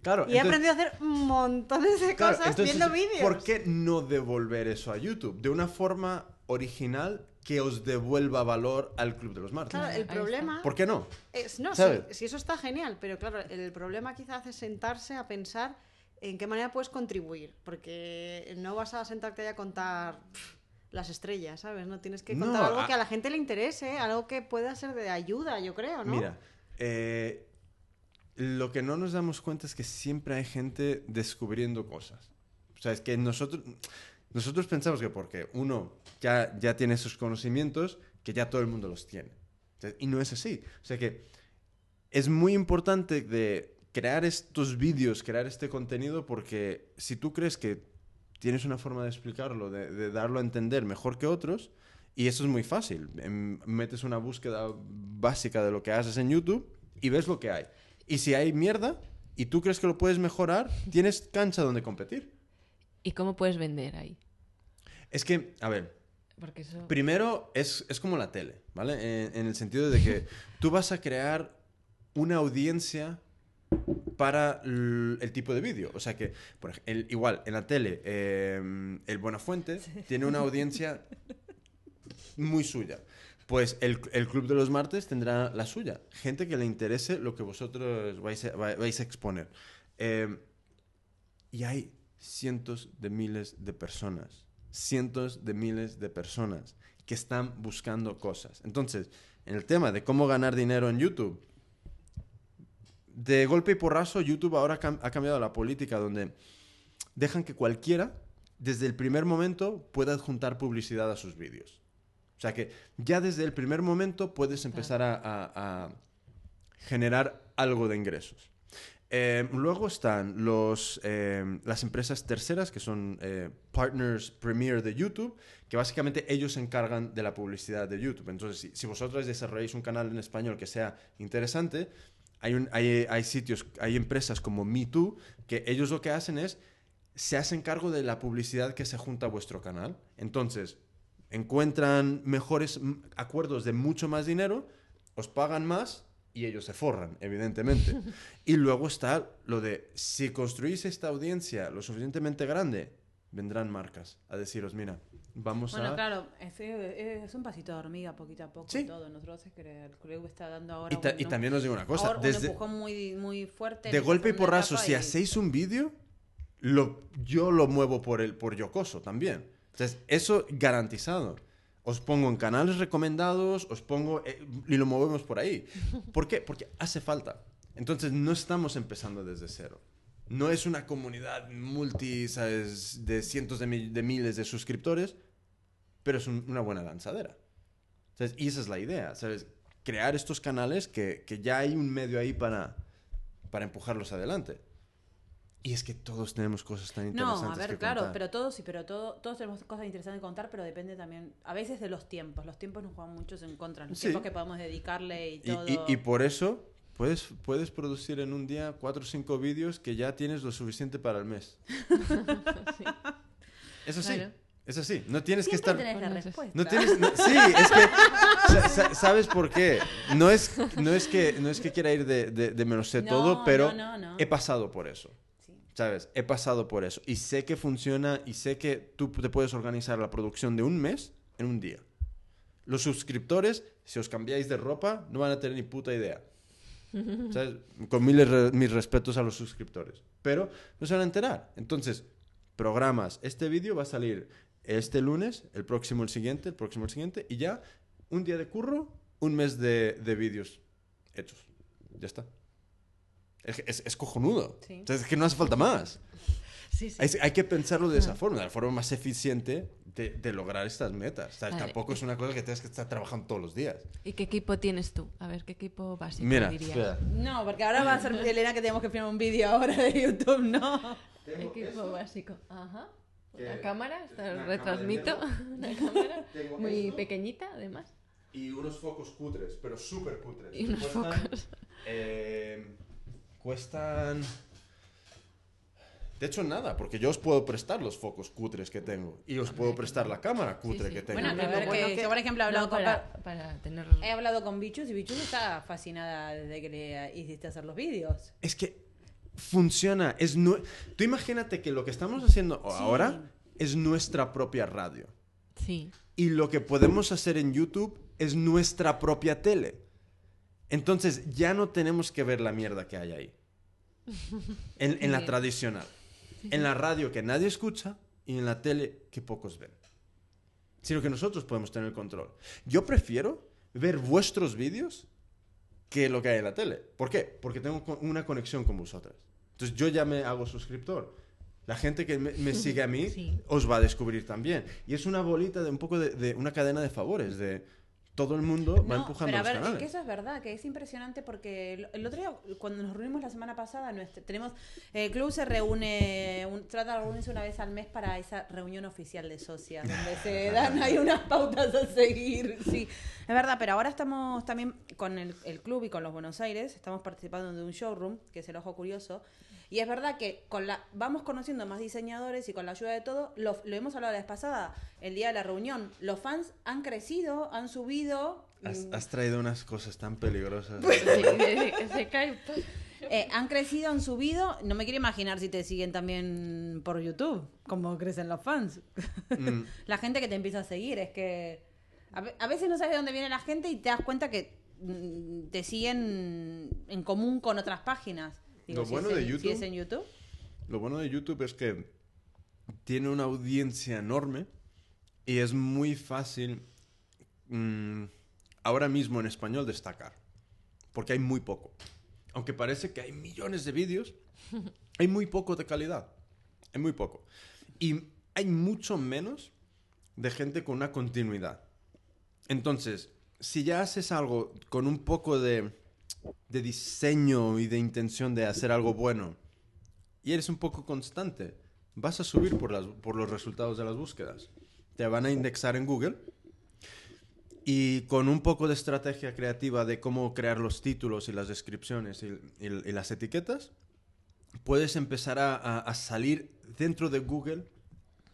Claro, Y he entonces- aprendido a hacer montones de Claro, cosas entonces, viendo vídeos. ¿Por qué no devolver eso a YouTube? De una forma original que os devuelva valor al Club de los Martes. Claro, el problema ¿Por qué no? es, no, ¿Sabes? sí, sí, eso está genial, pero claro, el problema quizás es sentarse a pensar en qué manera puedes contribuir, porque no vas a sentarte ahí a contar pff, las estrellas, ¿sabes? No tienes que No, contar algo a- que a la gente le interese, algo que pueda ser de ayuda, yo creo, ¿no? Mira, eh, lo que no nos damos cuenta es que siempre hay gente descubriendo cosas. O sea, es que nosotros, nosotros pensamos que porque uno ya, ya tiene esos conocimientos, que ya todo el mundo los tiene. Y no es así. O sea que es muy importante de crear estos vídeos, crear este contenido, porque si tú crees que tienes una forma de explicarlo, de, de darlo a entender mejor que otros, y eso es muy fácil. Em, Metes una búsqueda básica de lo que haces en YouTube y ves lo que hay. Y si hay mierda y tú crees que lo puedes mejorar, tienes cancha donde competir. ¿Y cómo puedes vender ahí? Es que, a ver, Porque eso... Primero, es, es como la tele, ¿vale? En, en el sentido de que tú vas a crear una audiencia para el tipo de vídeo. O sea que, por ej- el- igual, en la tele, eh, el Buenafuente tiene una audiencia muy suya. Pues el, el Club de los Martes tendrá la suya. Gente que le interese lo que vosotros vais a, vai- vais a exponer. Eh, y hay cientos de miles de personas, cientos de miles de personas que están buscando cosas. Entonces, en el tema de cómo ganar dinero en YouTube, de golpe y porrazo, YouTube ahora cam- ha cambiado la política donde dejan que cualquiera, desde el primer momento, pueda adjuntar publicidad a sus vídeos. O sea que ya desde el primer momento puedes empezar a, a- a generar algo de ingresos. Eh, luego están los, eh, las empresas terceras, que son eh, partners premier de YouTube, que básicamente ellos se encargan de la publicidad de YouTube. Entonces, si, si vosotros desarrolláis un canal en español que sea interesante, hay, un- hay, hay sitios, hay empresas como MeToo, que ellos lo que hacen es, se hacen cargo de la publicidad que se junta a vuestro canal. Entonces, encuentran mejores acuerdos de mucho más dinero, os pagan más y ellos se forran, evidentemente. [LAUGHS] y luego está lo de, si construís esta audiencia lo suficientemente grande, vendrán marcas a deciros, mira, vamos Bueno, a... claro, es, es un pasito de hormiga poquito a poco Sí. todo. Nosotros es que el club está dando ahora Y, ta- un- y también os digo una cosa, ahora un desde, empujón muy, muy fuerte. de golpe y porrazo, si y- hacéis un vídeo, lo, yo lo muevo por el por Yocoso también. Entonces, eso garantizado. Os pongo en canales recomendados, os pongo eh, y lo movemos por ahí. ¿Por qué? Porque hace falta. Entonces, no estamos empezando desde cero. No es una comunidad multi, ¿sabes? de cientos de, mi- de miles de suscriptores. pero es un- una buena lanzadera. ¿Sabes? Y esa es la idea, ¿sabes? Crear estos canales que, que ya hay un medio ahí para, para empujarlos adelante. Y es que todos tenemos cosas tan interesantes No, a ver, que claro, contar. pero todos sí, pero todo, todos tenemos cosas interesantes que contar, pero depende también, a veces de los tiempos. Los tiempos nos juegan muchos en contra, los Sí. tiempos que podemos dedicarle y Y, todo. y- y por eso puedes, puedes producir en un día cuatro o cinco vídeos que ya tienes lo suficiente para el mes. [LAUGHS] Es así. Claro. Es así. No tienes que estar... tenés la. No tienes, no- sí, es que sa- sa- sabes por qué. No es, no es que no es que quiera ir de, de, de menos sé No, todo, pero no, no, no. he pasado por eso. Sí. ¿Sabes? He pasado por eso y sé que funciona y sé que tú te puedes organizar la producción de un mes en un día. Los suscriptores, si os cambiáis de ropa, no van a tener ni puta idea. ¿Sabes? Con miles mis respetos a los suscriptores. Pero no se van a enterar. Entonces, programas. Este vídeo va a salir este lunes, el próximo el siguiente, el próximo el siguiente, y ya un día de curro, un mes de, de vídeos hechos. Ya está. Es, es- es cojonudo. Sí. O sea, es que no hace falta más. Sí, sí. Hay, hay que pensarlo de esa forma, de la forma más eficiente de, de lograr estas metas. O sea, Vale. Tampoco es una cosa que tengas que estar trabajando todos los días. ¿Y qué equipo tienes tú? A ver, ¿qué equipo básico Mira, dirías? espera. No, porque ahora va a ser Elena que tenemos que filmar un vídeo ahora de YouTube, ¿no? Equipo básico. Ajá. Una cámara, esta una retransmito. [LAUGHS] cámara Una [LAUGHS] cámara Tengo muy esto. pequeñita, además. Y unos focos cutres, pero súper cutres. Y unos Cuestan, focos. eh, cuestan... De hecho, nada, porque yo os puedo prestar los focos cutres que tengo. Y os puedo prestar la cámara cutre sí. que tengo. Bueno, bueno que, que- yo, por ejemplo he hablado No, con para, para tener... He hablado con Bichus y Bichus está fascinada desde que le hiciste hacer los vídeos. Es que funciona. Es nue- Tú imagínate que lo que estamos haciendo ahora es nuestra propia radio. Sí. Y lo que podemos hacer en YouTube es nuestra propia tele. Entonces ya no tenemos que ver la mierda que hay ahí. [LAUGHS] En, en la tradicional. En la radio que nadie escucha y en la tele que pocos ven. Sino que nosotros podemos tener el control. Yo prefiero ver vuestros vídeos que lo que hay en la tele. ¿Por qué? Porque tengo una conexión con vosotras. Entonces yo ya me hago suscriptor. La gente que me, me [LAUGHS] sigue a mí Sí. os va a descubrir también. Y es una bolita de un poco de, de una cadena de favores. De todo el mundo va empujando pero a los ver, es canales. que eso es verdad, que es impresionante porque el, el otro día, cuando nos reunimos la semana pasada, nuestro- tenemos, el club se reúne, un- trata de reunirse una vez al mes para esa reunión oficial de socias, donde se [LAUGHS] dan ahí unas pautas a seguir, sí, es verdad, pero ahora estamos también con el, el club y con los Buenos Aires, estamos participando de un showroom, que es el Ojo Curioso, y es verdad que con la vamos conociendo más diseñadores y con la ayuda de todo, lo, lo hemos hablado la vez pasada, el día de la reunión, los fans han crecido, han subido, Has, mm, has traído unas cosas tan peligrosas. [LAUGHS] Sí, sí, sí, se cae todo. eh, han crecido, han subido. No me quiero imaginar si te siguen también por YouTube, como crecen los fans. Mm, [LAUGHS] la gente que te empieza a seguir, es que a, a veces no sabes de dónde viene la gente y te das cuenta que mm, te siguen en común con otras páginas. Lo si bueno de en- YouTube- Si es en YouTube. Lo bueno de YouTube es que tiene una audiencia enorme y es muy fácil mm, ahora mismo en español destacar. Porque hay muy poco. Aunque parece que hay millones de vídeos, [LAUGHS] hay muy poco de calidad. Hay muy poco. Y hay mucho menos de gente con una continuidad. Entonces, si ya haces algo con un poco de, de diseño y de intención de hacer algo bueno, y eres un poco constante, vas a subir por, las, por los resultados de las búsquedas. Te van a indexar en Google y con un poco de estrategia creativa de cómo crear los títulos y las descripciones y, y- y las etiquetas, puedes empezar a, a- a salir dentro de Google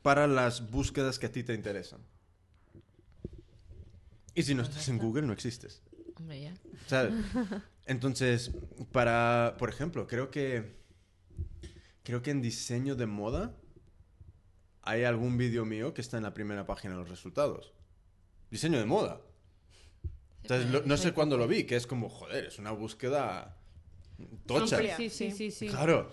para las búsquedas que a ti te interesan. Y si no estás en Google, no existes. Hombre, ya. ¿Sabes? [LAUGHS] Entonces, para, por ejemplo, creo que creo que en diseño de moda hay algún vídeo mío que está en la primera página de los resultados. Diseño de moda. Entonces, lo- no sé cuándo lo vi, que es como, joder, es una búsqueda tocha. Sí, sí, sí, sí. Claro.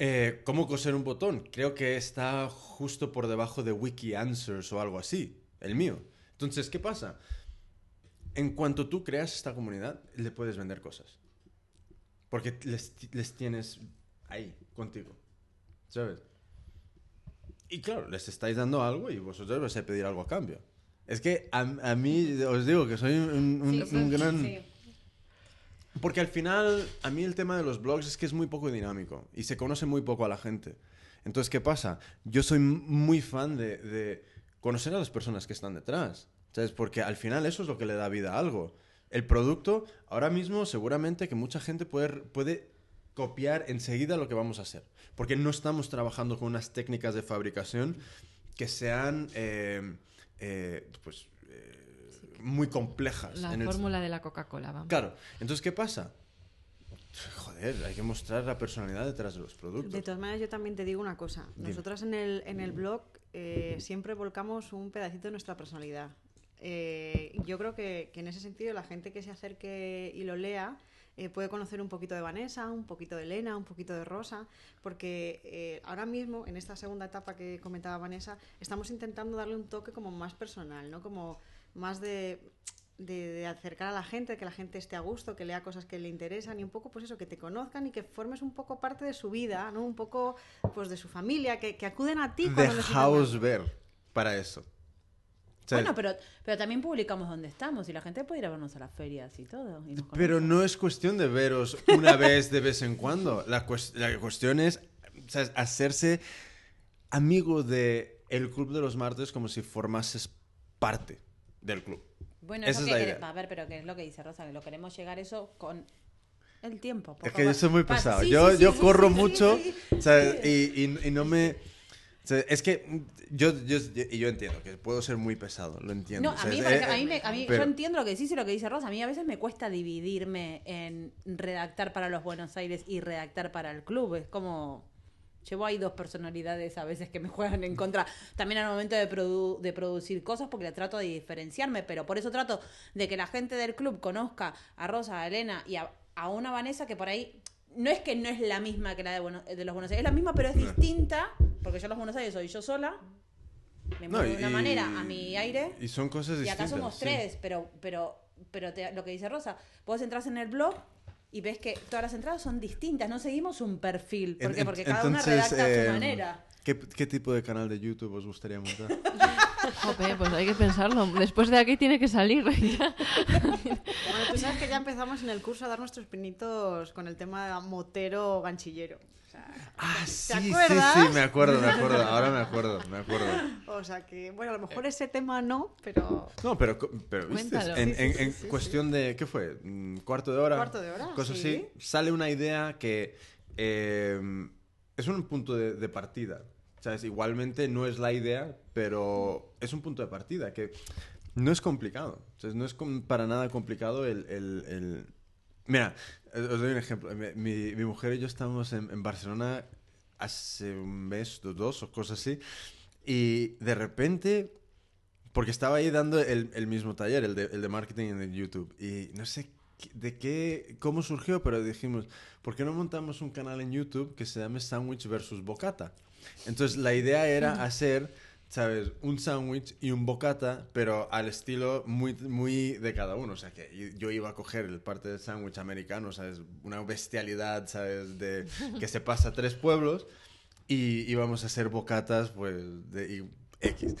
Eh, ¿Cómo coser un botón? Creo que está justo por debajo de Wiki Answers o algo así, el mío. Entonces, ¿qué pasa? En cuanto tú creas esta comunidad, le puedes vender cosas. Porque les, les tienes ahí, contigo. ¿Sabes? y claro, les estáis dando algo y vosotros vais a pedir algo a cambio. Es que a, a mí, os digo que soy un, un- Sí, sí, un gran... sí. Porque al final, a mí el tema de los blogs es que es muy poco dinámico y se conoce muy poco a la gente. Entonces, ¿qué pasa? Yo soy muy fan de, de conocer a las personas que están detrás. ¿Sabes? Porque al final eso es lo que le da vida a algo. El producto, ahora mismo, seguramente que mucha gente puede, puede copiar enseguida lo que vamos a hacer. Porque no estamos trabajando con unas técnicas de fabricación que sean, eh, eh, pues, eh, muy complejas. La en el- fórmula de la Coca-Cola, vamos. Claro, entonces, ¿qué pasa? Joder, hay que mostrar la personalidad detrás de los productos. De todas maneras, yo también te digo una cosa. Nosotras en el, en el blog eh, siempre volcamos un pedacito de nuestra personalidad. Eh, yo creo que, que en ese sentido la gente que se acerque y lo lea eh, puede conocer un poquito de Vanessa, un poquito de Elena, un poquito de Rosa, porque eh, ahora mismo, en esta segunda etapa que comentaba Vanessa, estamos intentando darle un toque como más personal, ¿no? Como más de, de, de acercar a la gente, que la gente esté a gusto, que lea cosas que le interesan y un poco, pues eso, que te conozcan y que formes un poco parte de su vida, ¿no? Un poco, pues de su familia, que, que acuden a ti Dejaos algo. ver para eso. Sea, Bueno, pero, pero también publicamos dónde estamos y la gente puede ir a vernos a las ferias y todo. y pero no es cuestión de veros una [LAUGHS] vez de vez en cuando. La, cues- la cuestión es ¿sabes? hacerse amigo de el club de los martes como si formases parte del club. Bueno, Esa es la que idea. quere- A ver, pero ¿qué es lo que dice Rosa? Que lo queremos llegar eso con el tiempo. Es que a- yo soy muy pesado. sí, yo sí, yo sí, corro mucho sí. ¿sabes? Y, y- y no me... o sea, es que yo, yo, y yo entiendo que puedo ser muy pesado, lo entiendo. No, a mí, Eh, ejemplo, a mí, me- a mí- pero- yo entiendo lo que decís y lo que dice Rosa. A mí a veces me cuesta dividirme en redactar para los Buenos Aires y redactar para el club. Es como. Llevo ahí dos personalidades a veces que me juegan en contra. También al momento de, produ- de producir cosas porque trato de diferenciarme, pero por eso trato de que la gente del club conozca a Rosa, a Elena y a, a una Vanessa que por ahí no es que no es la misma que la de, Buenos- de los Buenos Aires, es la misma pero es distinta, porque yo los Buenos Aires soy yo sola, me No, muevo de una y- manera a mi aire. Y son cosas Y acá distintas. somos sí. tres, pero, pero, pero te- lo que dice Rosa, vos entras en el blog y ves que todas las entradas son distintas, no seguimos un perfil. ¿Por qué? Porque cada entonces, una redacta a eh, su manera. ¿Qué, qué tipo de canal de YouTube os gustaría montar? [LAUGHS] Jope, pues hay que pensarlo. Después de aquí tiene que salir. [LAUGHS] ya. Bueno, tú sabes que ya empezamos en el curso a dar nuestros pinitos con el tema motero ganchillero. O sea, Ah, sí, sí, acuerdas? sí, me acuerdo, me acuerdo. Ahora me acuerdo, me acuerdo. o sea que, bueno, a lo mejor ese tema no, pero No, pero, pero ¿viste? Cuéntalo. En, Sí, sí, en- sí, en sí, cuestión de, ¿qué fue? Mm, ¿Cuarto de hora? Cuarto de hora, Cosas sí. así. Sale una idea que eh, es un punto de, de partida. ¿Sabes? Igualmente no es la idea, pero es un punto de partida que no es complicado. Sea, no es para nada complicado el... el- el- Mira, os doy un ejemplo. Mi, mi- mujer y yo estábamos en, en Barcelona hace un mes, dos o cosas así, y de repente porque estaba ahí dando el, el mismo taller, el de, el de marketing en YouTube. Y no sé de qué, cómo surgió, pero dijimos, ¿por qué no montamos un canal en YouTube que se llame Sandwich versus Bocata? Entonces la idea era hacer, ¿sabes? Un sándwich y un bocata, pero al estilo muy, muy de cada uno. O sea, que yo iba a coger el parte del sándwich americano, ¿sabes? Una bestialidad, ¿sabes? De, [LAUGHS] que se pasa a tres pueblos y íbamos a hacer bocatas, pues, de y- X.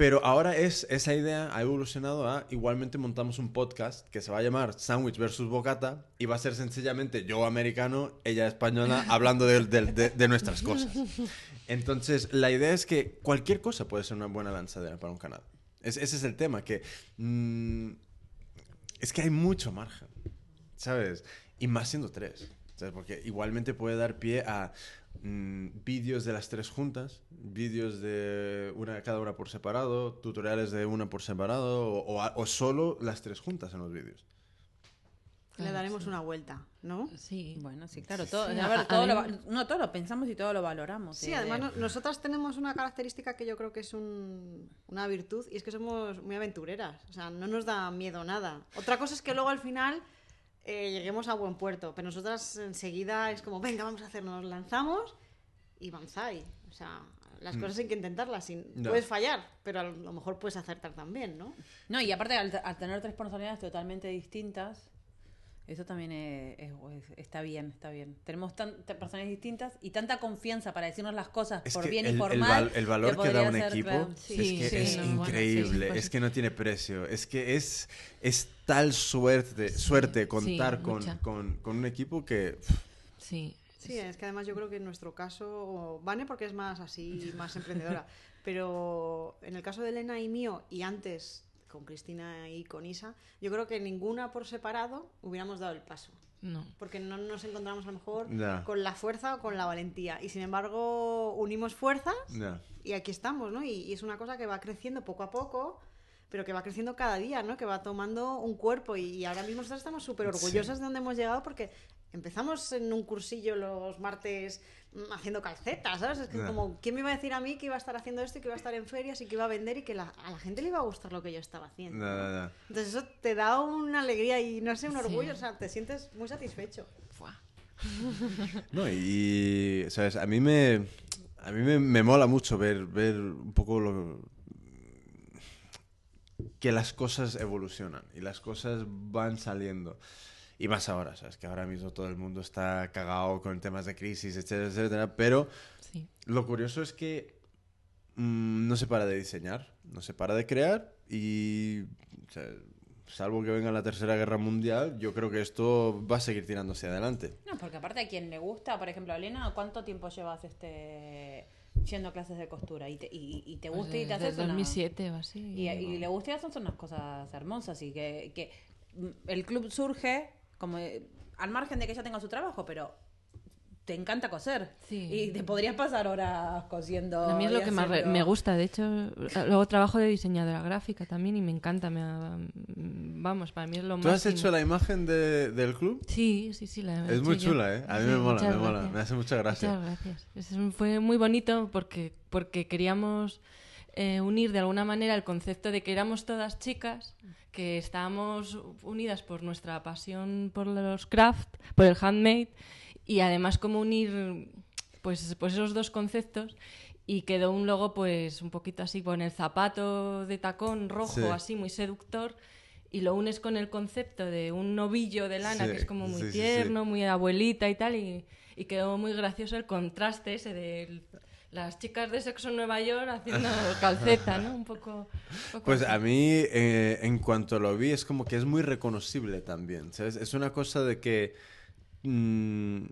Pero ahora es, esa idea ha evolucionado a igualmente montamos un podcast que se va a llamar Sandwich versus Bocata y va a ser sencillamente yo americano, ella española, [LAUGHS] hablando de, de- de- de nuestras cosas. Entonces, la idea es que cualquier cosa puede ser una buena lanzadera para un canal. Es- ese es el tema, que mm, es que hay mucho margen, ¿sabes? Y más siendo tres, ¿sabes? Porque igualmente puede dar pie a mm, vídeos de las tres juntas, vídeos de una cada una por separado, tutoriales de una por separado, o, o a- o solo las tres juntas en los vídeos. le Claro, daremos sí. una vuelta, ¿no? Sí. Bueno, sí, claro. Todo, Sí, a ver, a- todo lo, no, todo lo pensamos y todo lo valoramos. Sí, eh, además de- no- nosotras tenemos una característica que yo creo que es un- una virtud y es que somos muy aventureras. O sea, no nos da miedo nada. Otra cosa es que luego al final eh, lleguemos a buen puerto, pero nosotras enseguida es como, venga, vamos a hacernos, nos lanzamos y banzai. O sea, las cosas hay que intentarlas. sin- Ya. Puedes fallar, pero a lo mejor puedes acertar también, ¿no? No, y aparte al, al tener tres personalidades totalmente distintas, Eso también es- es- es- está bien, está bien. Tenemos tantas personas distintas y tanta confianza para decirnos las cosas Es por que bien el, y por el mal. val- el valor que, da podría un ser, equipo claro, es sí. que sí, es no, bueno, increíble, sí, pues- es que no tiene precio, es que es, es tal suerte, suerte contar sí, con, con- con un equipo que... pff, Sí. Sí, es que además yo creo que en nuestro caso, Vane porque es más así, más emprendedora, [LAUGHS] pero en el caso de Elena y mío, y antes con Cristina y con Isa, yo creo que ninguna por separado hubiéramos dado el paso. No. Porque no nos encontramos a lo mejor con la fuerza o con la valentía. Y sin embargo, unimos fuerzas y aquí estamos, ¿no? Y, y es una cosa que va creciendo poco a poco, pero que va creciendo cada día, ¿no? Que va tomando un cuerpo y, y ahora mismo nosotros estamos súper orgullosas de donde hemos llegado porque empezamos en un cursillo los martes mm, haciendo calcetas, ¿sabes? Es que como, ¿quién me iba a decir a mí que iba a estar haciendo esto y que iba a estar en ferias y que iba a vender y que la- a la gente le iba a gustar lo que yo estaba haciendo? Entonces eso te da una alegría y, no sé, un Sí. orgullo, o sea, te sientes muy satisfecho. [LAUGHS] No, y, ¿sabes? A mí me, a mí me, me mola mucho ver, ver un poco lo, que las cosas evolucionan y las cosas van saliendo. Y más ahora, ¿sabes? Que ahora mismo todo el mundo está cagado con temas de crisis, etcétera, etcétera. Pero Sí. lo curioso es que mm, no se para de diseñar, no se para de crear y, o sea, salvo que venga la Tercera Guerra Mundial, yo creo que esto va a seguir tirándose adelante. No, porque aparte a quien le gusta, por ejemplo, Elena, ¿cuánto tiempo llevas este yendo a clases de costura? Y te, y, y te gusta y te Desde haces una... 2007 o así. Y, y le gusta y haces unas cosas hermosas y que, que mm, el club surge como eh, al margen de que ella tenga su trabajo, pero te encanta coser Sí. y te podrías pasar horas cosiendo. A mí es lo que más haciendo- me gusta, de hecho, luego trabajo de diseñadora gráfica también y me encanta, me, mm, vamos, para mí es lo ¿Tú has hecho la imagen de- del club? Sí, sí, sí, la he Es hecho muy yo. chula, ¿eh? A mí Sí, me mola, me mola. Me hace mucha gracia. Muchas gracias. Es fue muy bonito porque, porque queríamos eh, unir de alguna manera el concepto de que éramos todas chicas, que estábamos unidas por nuestra pasión por los craft, por el handmade, y además como unir pues, pues esos dos conceptos. Y quedó un logo pues un poquito así con el zapato de tacón rojo, Sí. así muy seductor. Y lo unes con el concepto de un novillo de lana Sí, que es como muy sí, tierno, muy abuelita y tal, y, y quedó muy gracioso el contraste ese de el- las chicas de sexo en Nueva York haciendo [LAUGHS] calceta, ¿no? Un poco... un poco Pues así. a mí, eh, en cuanto lo vi, es como que es muy reconocible también, ¿sabes? Es una cosa de que mm,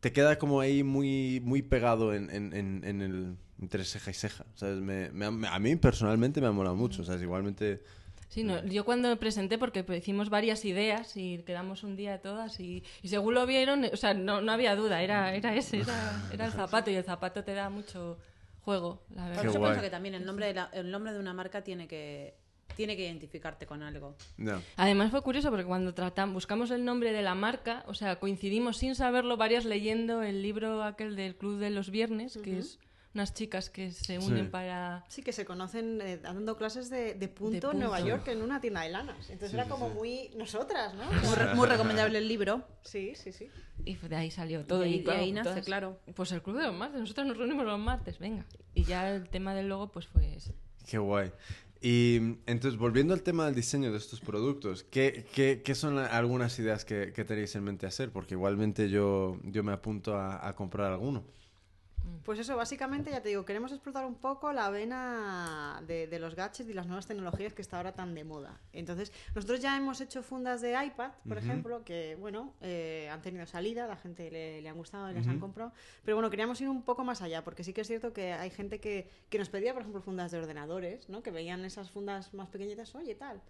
te queda como ahí muy, muy pegado en, en- en- en el, entre ceja y ceja, ¿sabes? Me- me ha- a mí personalmente me ha molado mucho, ¿sabes? Igualmente... Sí, no, yo cuando me presenté, porque pues, hicimos varias ideas y quedamos un día todas y, y según lo vieron, o sea, no, no había duda, era, era ese, era, era el [LAUGHS] zapato y el zapato te da mucho juego, la verdad. Qué yo guay. pienso que también el nombre, de la- el nombre de una marca tiene que, tiene que identificarte con algo. No. Además fue curioso porque cuando tratamos, buscamos el nombre de la marca, o sea, coincidimos sin saberlo varias leyendo el libro aquel del Club de los Viernes, que es unas chicas que se unen Sí. para... Sí, que se conocen eh, dando clases de, de punto De en Nueva. York en una tienda de lanas. Entonces era como muy nosotras, ¿no? Muy, re- muy recomendable el libro. Sí, sí, sí. Y de ahí salió todo. Y ahí- de ahí nace, claro. Pues el Club de los Martes, nosotros nos reunimos los martes, venga. Y ya el tema del logo pues fue ese. Qué guay. Y entonces, volviendo al tema del diseño de estos productos, ¿qué, qué- qué son la- algunas ideas que, que tenéis en mente hacer? Porque igualmente yo, yo me apunto a, a comprar alguno. Pues eso, básicamente, ya te digo, queremos explotar un poco la vena de, de los gadgets y las nuevas tecnologías que está ahora tan de moda. Entonces, nosotros ya hemos hecho fundas de iPad, por ejemplo, que, bueno, eh, han tenido salida, la gente le, le han gustado y las han comprado. Pero bueno, queríamos ir un poco más allá, porque sí que es cierto que hay gente que, que nos pedía, por ejemplo, fundas de ordenadores, ¿no? Que veían esas fundas más pequeñitas, oye, tal.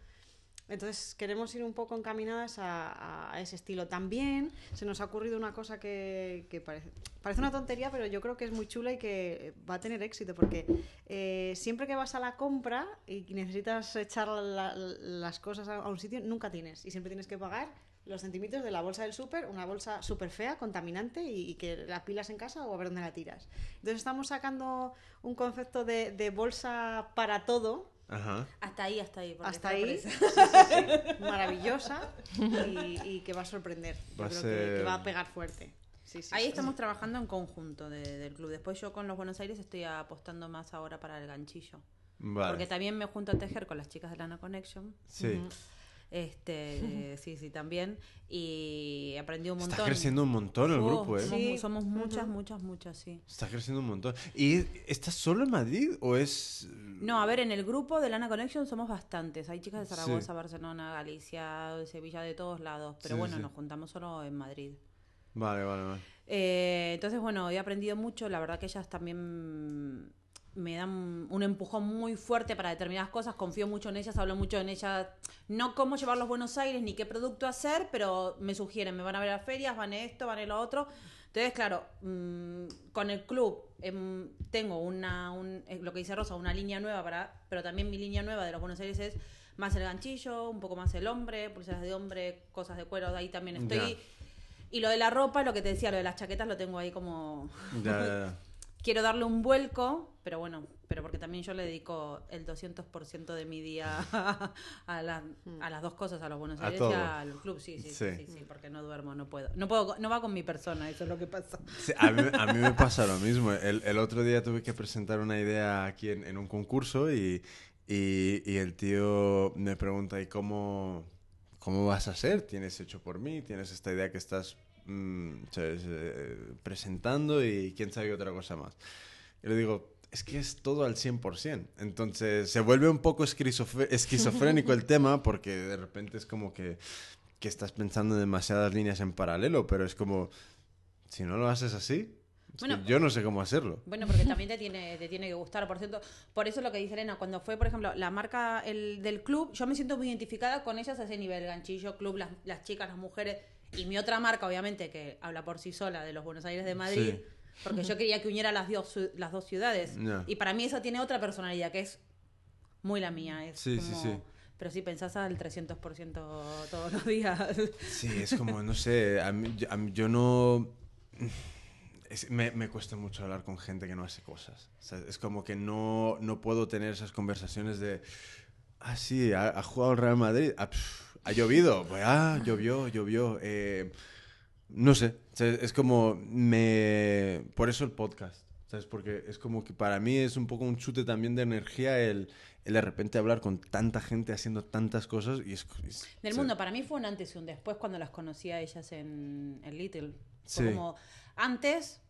Entonces queremos ir un poco encaminadas a, a ese estilo. También se nos ha ocurrido una cosa que, que parece, parece una tontería, pero yo creo que es muy chula y que va a tener éxito, porque eh, siempre que vas a la compra y necesitas echar la- las cosas a, un sitio, nunca tienes. Y siempre tienes que pagar los centímetros de la bolsa del súper, una bolsa súper fea, contaminante, y, y que la pilas en casa o a ver dónde la tiras. Entonces estamos sacando un concepto de, de bolsa para todo, Ajá. Hasta ahí, hasta ahí. hasta ahí, presa. sí, sí, sí, [LAUGHS] maravillosa [LAUGHS] y, y que va a sorprender. Yo Va a creo ser- que, que va a pegar fuerte. Sí, sí, Ahí sí. estamos trabajando en conjunto de- del club. Después yo con los Buenos Aires estoy apostando más ahora para el ganchillo. Vale. Porque también me junto a tejer con las chicas de Lana Connection. Sí. Este, sí, sí, también. Y aprendí un montón. Está creciendo un montón el Oh, grupo, ¿eh? Somos, Sí. somos muchas, muchas, muchas, sí. Está creciendo un montón. ¿Y estás solo en Madrid o es...? No, a ver, en el grupo de Lana Connection somos bastantes. Hay chicas de Sí. Zaragoza, Barcelona, Galicia, Sevilla, de todos lados. Pero Sí, bueno, sí. nos juntamos solo en Madrid. Vale, vale, vale. Eh, entonces, bueno, he aprendido mucho. La verdad que ellas también me dan un empujón muy fuerte para determinadas cosas. Confío mucho en ellas, hablo mucho en ellas. No cómo llevarlos a Buenos Aires ni qué producto hacer, pero me sugieren, me van a ver a ferias, van a esto, van a lo otro. Entonces, claro, mm, con el club em, tengo una, un- eh, lo que dice Rosa, una línea nueva para, pero también mi línea nueva de los Buenos Aires es más el ganchillo, un poco más el hombre, pulseras de hombre, cosas de cuero, ahí también estoy. Ya. Y lo de la ropa, lo que te decía, lo de las chaquetas lo tengo ahí como... Ya, ya. [LAUGHS] Quiero darle un vuelco, pero bueno, pero porque también yo le dedico el 200% de mi día [LAUGHS] a, la- a las dos cosas, a los Buenos A Aires y al club, sí, sí, sí, Sí. sí, sí, porque no duermo, no puedo. No puedo, no va con mi persona, eso es lo que pasa. Sí, a, mí, a mí me pasa lo mismo. El, el otro día tuve que presentar una idea aquí en, en un concurso y, y, y el tío me pregunta, ¿y cómo, cómo vas a ser? ¿Tienes hecho por mí? ¿Tienes esta idea que estás mm, sabes, eh, presentando y quién sabe otra cosa más? Y le digo, es que es todo al 100%. Entonces se vuelve un poco esquizofrénico el tema porque de repente es como que, que estás pensando en demasiadas líneas en paralelo, pero es como, si no lo haces así, Bueno, yo no sé cómo hacerlo. Bueno, porque también te tiene, te tiene que gustar, por cierto. Por eso lo que dice Elena, cuando fue, por ejemplo, la marca el, del club, yo me siento muy identificada con ellas a ese nivel, ganchillo, club, las, las chicas, las mujeres. Y mi otra marca, obviamente, que habla por sí sola, de los Buenos Aires de Madrid, Sí. Porque yo quería que uniera las dos, las dos ciudades. Ya. Y para mí eso tiene otra personalidad, que es muy la mía. Es Sí, sí, como- sí. Pero sí, pensás al 300% todos los días. Sí, es como, no sé, a mí, yo, a mí- yo no... es- me, me cuesta mucho hablar con gente que no hace cosas. O sea, es como que no, no puedo tener esas conversaciones de... Ah, sí, ha, ha jugado el Real Madrid. Ah, ha llovido. Pues, ah, llovió, llovió. Eh, no sé. O sea, es como... me Por eso el podcast. ¿Sabes? Porque es como que para mí es un poco un chute también de energía el, el de repente hablar con tanta gente haciendo tantas cosas y es... es- Del o sea, mundo, para mí fue un antes y un después cuando las conocí a ellas en, en Little. Fue Sí. como, antes,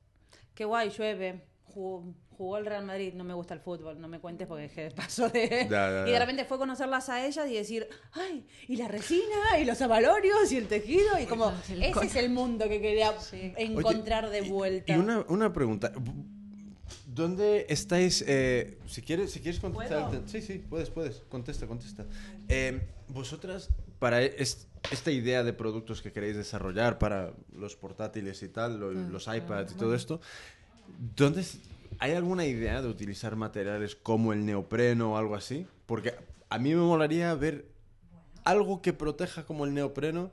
qué guay, llueve, jugó, jugó el Real Madrid, no me gusta el fútbol, no me cuentes porque que pasó de... Ya, ya, [LAUGHS] Y de repente fue conocerlas a ellas y decir, ay, y la resina, y los avalorios, y el tejido, y como, ese con- es el mundo que quería encontrar de vuelta. Y una, una pregunta. ¿Dónde estáis? eh, si quieres, si quieres contestar. ¿Puedo? Sí, sí, puedes, puedes. Contesta, contesta. Eh, vosotras, para es- esta idea de productos que queréis desarrollar para los portátiles y tal, lo- los iPads y todo esto, ¿dónde es- ¿hay alguna idea de utilizar materiales como el neopreno o algo así? Porque a mí me molaría ver algo que proteja como el neopreno,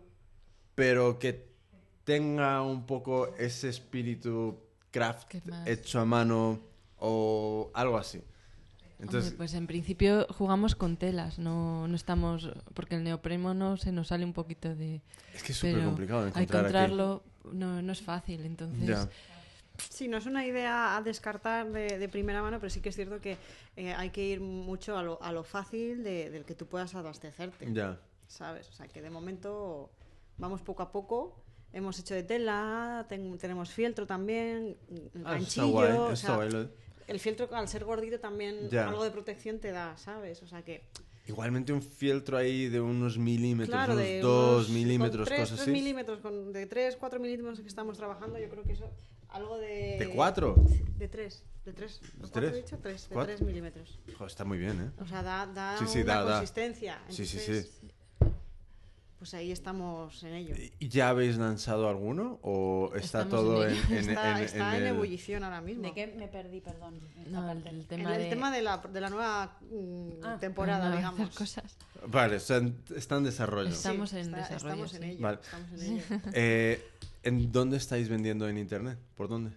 pero que tenga un poco ese espíritu craft hecho a mano o algo así. Entonces, Hombre, pues en principio jugamos con telas, no, no estamos. Porque el neopreno no se nos sale un poquito de. es que es súper complicado encontrar aquí. encontrarlo no, no es fácil, entonces. Ya. Sí, no es una idea a descartar de, de primera mano, pero sí que es cierto que eh, hay que ir mucho a lo, a lo fácil de- del que tú puedas abastecerte. Ya. ¿Sabes? O sea, que de momento vamos poco a poco. Hemos hecho de tela, ten- tenemos fieltro también, Ah, ganchillo. guay, o sea, El fieltro, al ser gordito, también Ya. algo de protección te da, ¿sabes? O sea que. Igualmente un fieltro ahí de unos milímetros, Claro, unos de dos unos- milímetros, con tres, cosas tres así. milímetros, con, de 3, 4 milímetros que estamos trabajando, yo creo que eso. Algo de. ¿De cuatro? De 3. ¿De 3? ¿De ¿De tres? he dicho? 3. De ¿Cuatro? 3 milímetros. Joder, está muy bien, ¿eh? O sea, da, da Sí, sí, una da, da. consistencia. Sí, sí, sí. Pues ahí estamos en ello. ¿Y ¿Ya habéis lanzado alguno o está Estamos todo en en, en, está en- está en, el- ebullición ahora mismo. ¿De qué me perdí, perdón? No, el, tema el de. tema de la, de la nueva mm, Ah, temporada, de digamos. cosas. Vale, está en, está en desarrollo. Estamos Sí, en está- desarrollo, Estamos en sí. ello. Vale. Estamos en ello. [LAUGHS] Eh, ¿En dónde estáis vendiendo en internet? ¿Por dónde?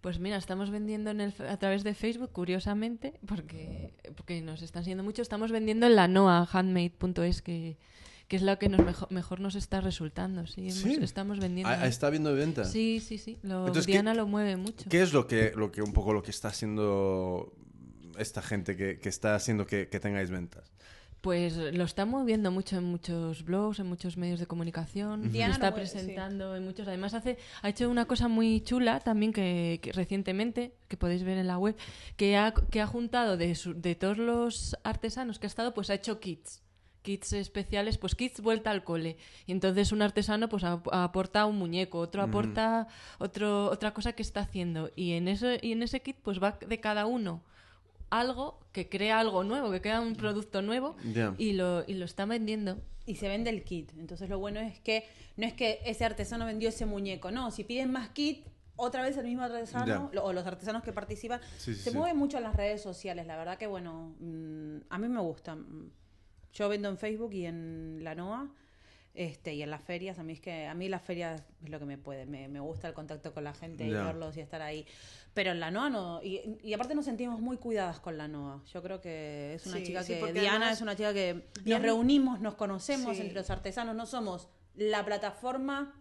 Pues mira, estamos vendiendo en el, a través de Facebook, curiosamente, porque, porque nos están siguiendo mucho. Estamos vendiendo en la noa, handmade.es, que, que es lo que nos mejo- mejor nos está resultando. Sí, hemos- Sí. estamos vendiendo. Ah. ¿Está habiendo venta? Sí, sí, sí. Lo, Entonces, ¿qué- Diana lo mueve mucho. ¿Qué es lo que, lo que un poco lo que está haciendo esta gente que, que está haciendo que, que tengáis ventas? Pues lo está moviendo mucho en muchos blogs, en muchos medios de comunicación. Diana lo está mueve, presentando en muchos. Además hace, ha hecho una cosa muy chula también que, que recientemente, que podéis ver en la web, que ha, que ha juntado de, su- de todos los artesanos que ha estado, pues ha hecho kits. Kits especiales, pues kits vuelta al cole. Y entonces un artesano pues ap- aporta un muñeco, otro aporta otro, otra cosa que está haciendo. Y en, eso, y en ese kit pues va de cada uno algo que crea algo nuevo, que crea un producto nuevo y, lo, y lo está vendiendo. Y se vende el kit. Entonces lo bueno es que no es que ese artesano vendió ese muñeco, no, si piden más kit, otra vez el mismo artesano o los artesanos que participan Sí, sí, se sí. mueven mucho en las redes sociales. La verdad que bueno, mm, a mí me gusta. Yo vendo en Facebook y en la NOA. Este, y en las ferias, a mí es que a mí las ferias es lo que me puede, me, me gusta el contacto con la gente y verlos y estar ahí. Pero en la NOA no, y, y aparte nos sentimos muy cuidadas con la NOA. Yo creo que es una Sí, chica sí, que, Diana además es una chica que nos reunimos, nos conocemos Sí. entre los artesanos, no somos la plataforma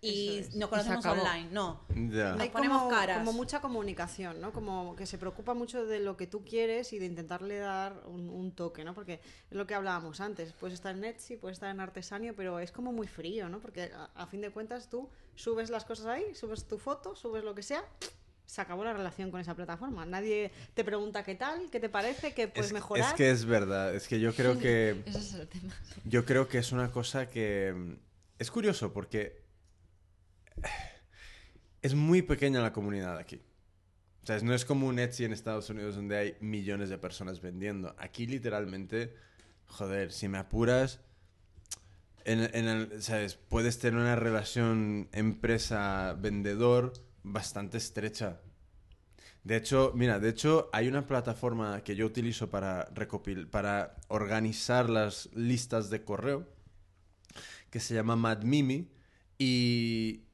y es. nos conocemos online, no. Nos Hay ponemos como, caras. como mucha comunicación, ¿no? Como que se preocupa mucho de lo que tú quieres y de intentarle dar un, un toque, ¿no? Porque es lo que hablábamos antes. Puedes estar en Etsy, puedes estar en Artesanio, pero es como muy frío, ¿no? Porque a, a fin de cuentas tú subes las cosas ahí, subes tu foto, subes lo que sea, se acabó la relación con esa plataforma. Nadie te pregunta qué tal, qué te parece, qué puedes Es, mejorar. es que es verdad, es que yo creo que [LAUGHS] Ese es el tema. yo creo que es una cosa que mm, es curioso porque es muy pequeña la comunidad aquí. O sea, no es como un Etsy en Estados Unidos donde hay millones de personas vendiendo. Aquí literalmente, joder, si me apuras, en, ¿sabes? puedes tener una relación empresa-vendedor bastante estrecha. De hecho, mira, de hecho hay una plataforma que yo utilizo para recopil para organizar las listas de correo que se llama MadMimi y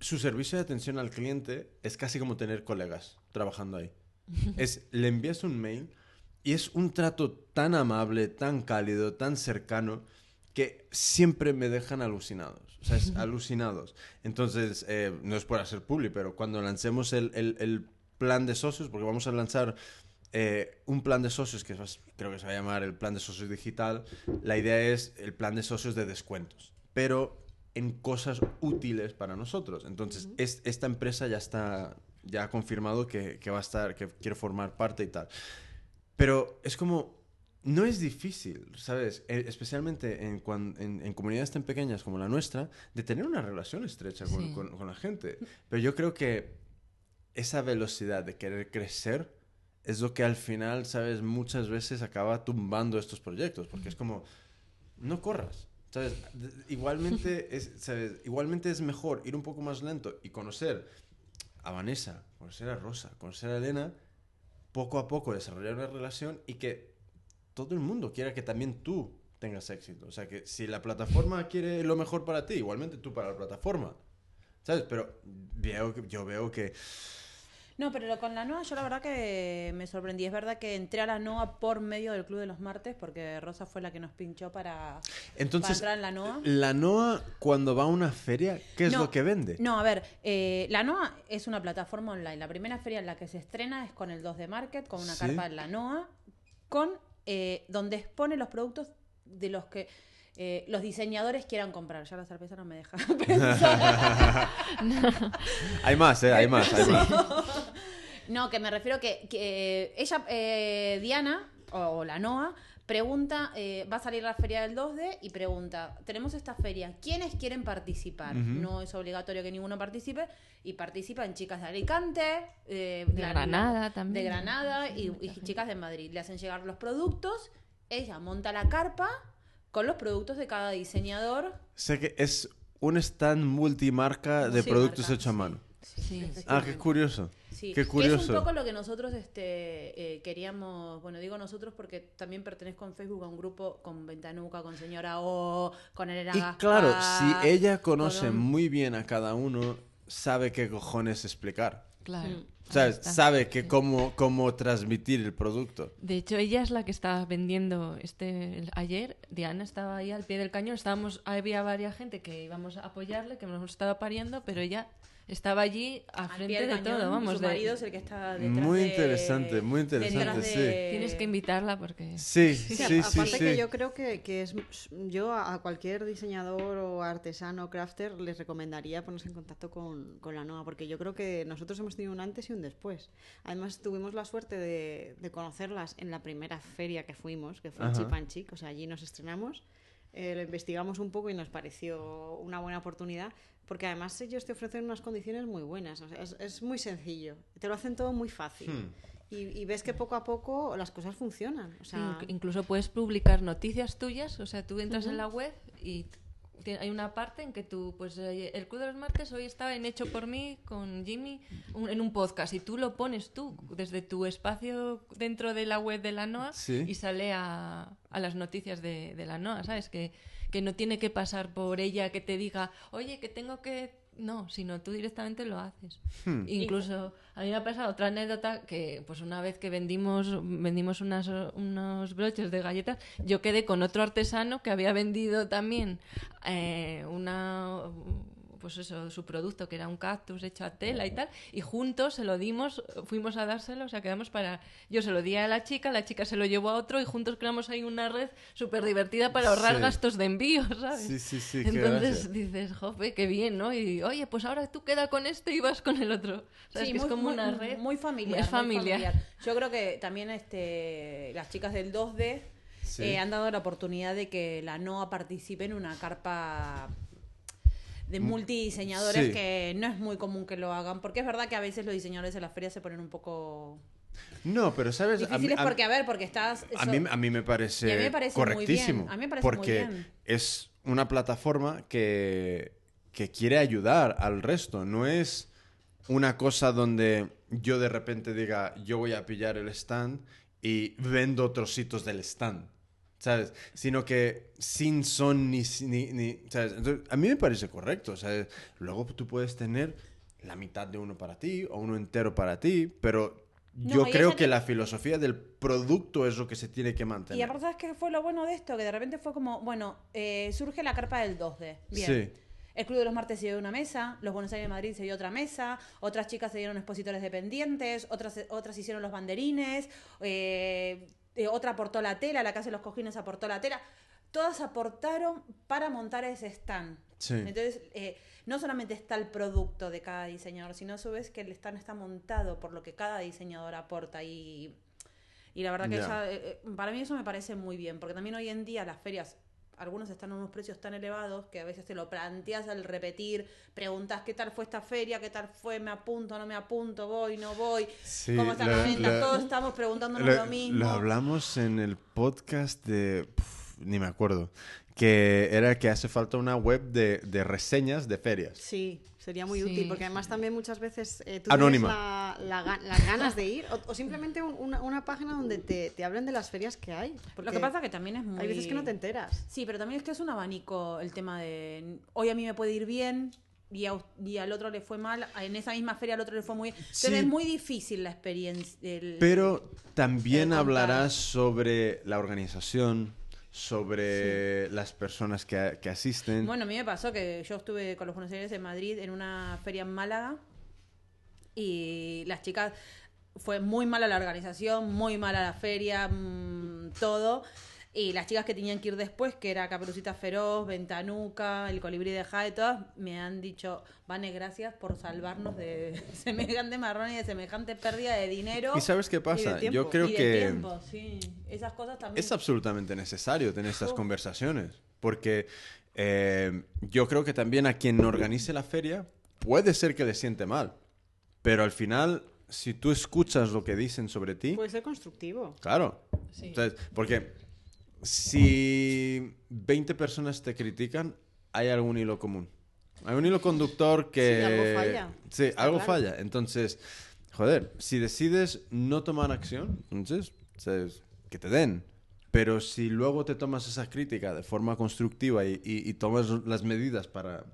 su servicio de atención al cliente es casi como tener colegas trabajando ahí. [LAUGHS] Es le envías un mail y es un trato tan amable, tan cálido, tan cercano que siempre me dejan alucinados. O sea, es [LAUGHS] alucinados. Entonces, eh, no es por hacer publi, pero cuando lancemos el, el- el plan de socios, porque vamos a lanzar eh, un plan de socios que vas- creo que se va a llamar el plan de socios digital, la idea es el plan de socios de descuentos, pero en cosas útiles para nosotros. Entonces, es- esta empresa ya está, ya ha confirmado que, que va a estar, que quiere formar parte y tal. Pero es como, no es difícil, ¿sabes? Eh, especialmente en, cuan- en, en comunidades tan pequeñas como la nuestra, de tener una relación estrecha con, Sí. con- con la gente. Pero yo creo que esa velocidad de querer crecer es lo que al final, ¿sabes? Muchas veces acaba tumbando estos proyectos, porque es como, no corras. ¿Sabes? Igualmente es, ¿sabes? Igualmente es mejor ir un poco más lento y conocer a Vanessa, conocer a Rosa, conocer a Elena, poco a poco desarrollar una relación y que todo el mundo quiera que también tú tengas éxito. O sea, que si la plataforma quiere lo mejor para ti, igualmente tú para la plataforma. ¿Sabes? Pero veo yo veo que... No, pero con la NOA yo la verdad que me sorprendí. Es verdad que entré a la NOA por medio del Club de los Martes porque Rosa fue la que nos pinchó para, Entonces, para entrar en la NOA. la NOA, cuando va a una feria, ¿qué es No, lo que vende? No, a ver, eh, la NOA es una plataforma online. La primera feria en la que se estrena es con el 2 de Market, con una Sí. carpa en la NOA, con eh, donde expone los productos de los que eh, los diseñadores quieran comprar. Ya la cerveza no me deja [LAUGHS] pensar. Hay más, ¿eh? Hay más, hay más. [LAUGHS] no, que me refiero que, que ella, eh, Diana, o, la NOA, pregunta, eh, va a salir la feria del 2D y pregunta, tenemos esta feria, ¿quiénes quieren participar? No es obligatorio que ninguno participe y participan chicas de Alicante, eh, De la- Granada la- también. De Granada y, y chicas de Madrid. Le hacen llegar los productos, ella monta la carpa con los productos de cada diseñador. Sé que es un stand multimarca de Multimarca, productos hechos a sí. mano. Sí. Ah, qué curioso. Sí, Qué que curioso. es un poco lo que nosotros este, eh, queríamos, bueno, digo nosotros porque también pertenezco en Facebook a un grupo con Ventanuca, con Señora O, con Elena Y Gaspar, claro, si ella conoce con- muy bien a cada uno, sabe qué cojones explicar. Claro. Mm. ¿Sabes? Sabe que cómo, cómo transmitir el producto. De hecho, ella es la que estaba vendiendo este ayer. Diana estaba ahí al pie del cañón. Estábamos, había varias gente que íbamos a apoyarle, que nos estaba pariendo, pero ella estaba allí al frente de cañón, todo, vamos. Su de- marido es el que está detrás Muy de- interesante, muy interesante, sí. de- Tienes que invitarla porque... [LAUGHS] Sí, Sí, sí, aparte sí. que yo creo que, que es yo a cualquier diseñador o artesano o crafter les recomendaría ponerse en contacto con, con la NOA porque yo creo que nosotros hemos tenido un antes y un después. Además tuvimos la suerte de, de conocerlas en la primera feria que fuimos, que fue en Ajá. Chip and Chic, o sea, allí nos estrenamos, eh, lo investigamos un poco y nos pareció una buena oportunidad porque además ellos te ofrecen unas condiciones muy buenas, o sea, es, es muy sencillo, te lo hacen todo muy fácil. Hmm. Y, y ves que poco a poco las cosas funcionan. O sea, Inc- Incluso puedes publicar noticias tuyas, o sea, tú entras en la web y hay una parte en que tú, pues eh, el Club de los Martes hoy estaba en Hecho por mí con Jimmy un- en un podcast y tú lo pones tú desde tu espacio dentro de la web de la NOA Sí. y sale a, a las noticias de, de la NOA, ¿sabes? Que, que no tiene que pasar por ella que te diga, oye, que tengo que... No, sino tú directamente lo haces. Hmm. Incluso a mí me ha pasado otra anécdota que pues una vez que vendimos vendimos unas, unos broches de galletas, yo quedé con otro artesano que había vendido también eh, una pues eso, su producto, que era un cactus hecho a tela y tal, y juntos se lo dimos, fuimos a dárselo, o sea, quedamos para... Yo se lo di a la chica, la chica se lo llevó a otro y juntos creamos ahí una red súper divertida para ahorrar Sí. gastos de envío, ¿sabes? Sí, sí, sí, Entonces dices, jope, qué bien, ¿no? Y oye, pues ahora tú queda con este y vas con el otro. ¿Sabes? Sí, que muy, es como muy- una red. Muy familiar. Es muy familiar. Yo creo que también este, las chicas del 2D Sí. eh, han dado la oportunidad de que la NOA participe en una carpa de multidiseñadores sí. que no es muy común que lo hagan, porque es verdad que a veces los diseñadores en las ferias se ponen un poco No, pero sabes, a mí, difíciles a- porque, a ver, porque estás... a mí, a mí me parece, a mí me parece muy bien, correctísimo. a mí me parece muy porque bien. es una plataforma que, que quiere ayudar al resto. No es una cosa donde yo de repente diga, yo voy a pillar el stand y vendo trocitos del stand. ¿Sabes? Sino que sin son ni... ni, ni- ¿sabes? Entonces, a mí me parece correcto. ¿sabes? Luego tú puedes tener la mitad de uno para ti o uno entero para ti, pero No, yo creo que la filosofía del producto es lo que se tiene que mantener. Y aparte, ¿sabes qué fue lo bueno de esto? Que de repente fue como, bueno, eh, surge la carpa del 2D. Bien. Sí. El Club de los Martes se dio una mesa, los Buenos Aires de Madrid se dio otra mesa, otras chicas se dieron expositores dependientes, otras, otras hicieron los banderines, eh, eh, otra aportó la tela, la que hace los cojines aportó la tela. Todas aportaron para montar ese stand. Sí. Entonces, eh, no solamente está el producto de cada diseñador, sino a su vez que el stand está montado por lo que cada diseñador aporta y, y la verdad que ya, eh, eh, para mí eso me parece muy bien, porque también hoy en día las ferias, algunos están a unos precios tan elevados que a veces te lo planteas al repetir, preguntas qué tal fue esta feria, qué tal fue, me apunto, no me apunto, voy, no voy, Sí, cómo están las ventas, todos estamos preguntándonos Lo, lo mismo. lo hablamos en el podcast de... ni me acuerdo. Que era que hace falta una web de, de reseñas de ferias. Sí, sería muy Sí. útil, porque además también muchas veces eh, tú Anónima. tienes la- las ganas de ir, o, o simplemente un- una, una página donde te, te hablen de las ferias que hay. Lo que pasa que también es muy... hay veces que no te enteras. Sí, pero también es que es un abanico el tema de hoy a mí me puede ir bien y, a us- y al otro le fue mal, en esa misma feria al otro le fue muy bien. Entonces Sí. es muy difícil la experiencia. el- Pero también hablarás sobre la organización, sobre las personas que, que asisten. Bueno, a mí me pasó que yo estuve con los Buenos Aires en Madrid en una feria en Málaga y las chicas fue muy mala la organización, muy mala la feria, mm, todo. Y las chicas que tenían que ir después, que era Caperucita Feroz, Ventanuca, El Colibrí de Jade, todas, me han dicho, Vane, gracias por salvarnos de [LAUGHS] semejante marrón y de semejante pérdida de dinero. ¿Y sabes qué Y pasa? de tiempo. Yo creo y de que tiempo, sí. Esas cosas también. es absolutamente necesario tener estas conversaciones. Porque eh, yo creo que también a quien organice la feria puede ser que le siente mal. Pero al final, si tú escuchas lo que dicen sobre ti, Puede ser constructivo. Claro. Sí. Entonces, porque si 20 personas te critican, hay algún hilo común. Hay un hilo conductor que... Sí, algo falla. Sí, Está algo claro. falla. Entonces, joder, si decides no tomar acción, entonces, sabes, que te den. Pero si luego te tomas esa crítica de forma constructiva y, y- y tomas las medidas para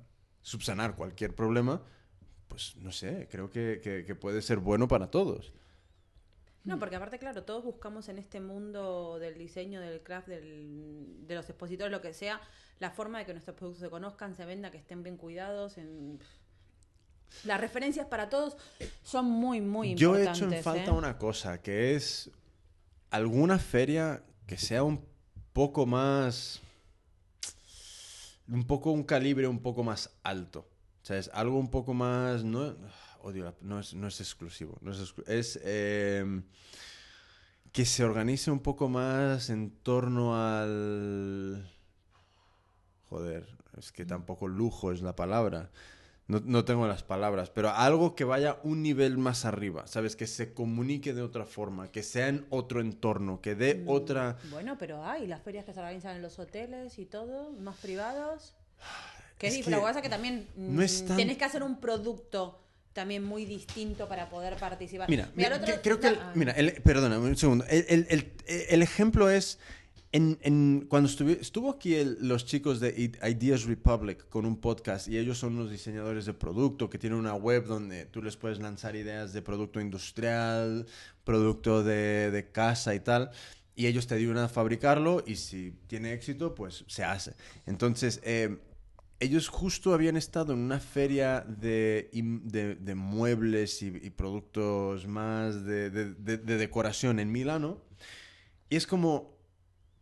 subsanar cualquier problema, pues no sé, creo que, que- que puede ser bueno para todos. No, porque aparte, claro, todos buscamos en este mundo del diseño, del craft, del- de los expositores, lo que sea, la forma de que nuestros productos se conozcan, se vendan, que estén bien cuidados. En... Las referencias para todos son muy, muy Yo he importantes. hecho en falta ¿eh? una cosa, que es alguna feria que sea un poco más... Un poco un calibre un poco más alto. O sea, es algo un poco más... No, odio la- no, es, no es exclusivo. No es, exclu- es eh, que se organice un poco más en torno al... Joder, es que tampoco lujo es la palabra. No, no tengo las palabras, pero algo que vaya un nivel más arriba, ¿sabes? Que se comunique de otra forma, que sea en otro entorno, que dé Mm. otra... Bueno, pero hay las ferias que se organizan en los hoteles y todo, más privados. Que es, Es que Lo que pasa es que también no es mm, tan- tienes que hacer un producto también muy distinto para poder participar. Mira, Mira, otro- creo que... el- Ah, mira, el- perdona, un segundo. El, el- ejemplo es... En, en- cuando estuvi- estuvo aquí los chicos de Ideas Republic con un podcast y ellos son los diseñadores de producto que tienen una web donde tú les puedes lanzar ideas de producto industrial, producto de, de casa y tal, y ellos te ayudan a fabricarlo y si tiene éxito, pues se hace. Entonces, eh, ellos justo habían estado en una feria de, de- de muebles y, y productos más de, de- de- de decoración en Milano. Y es como,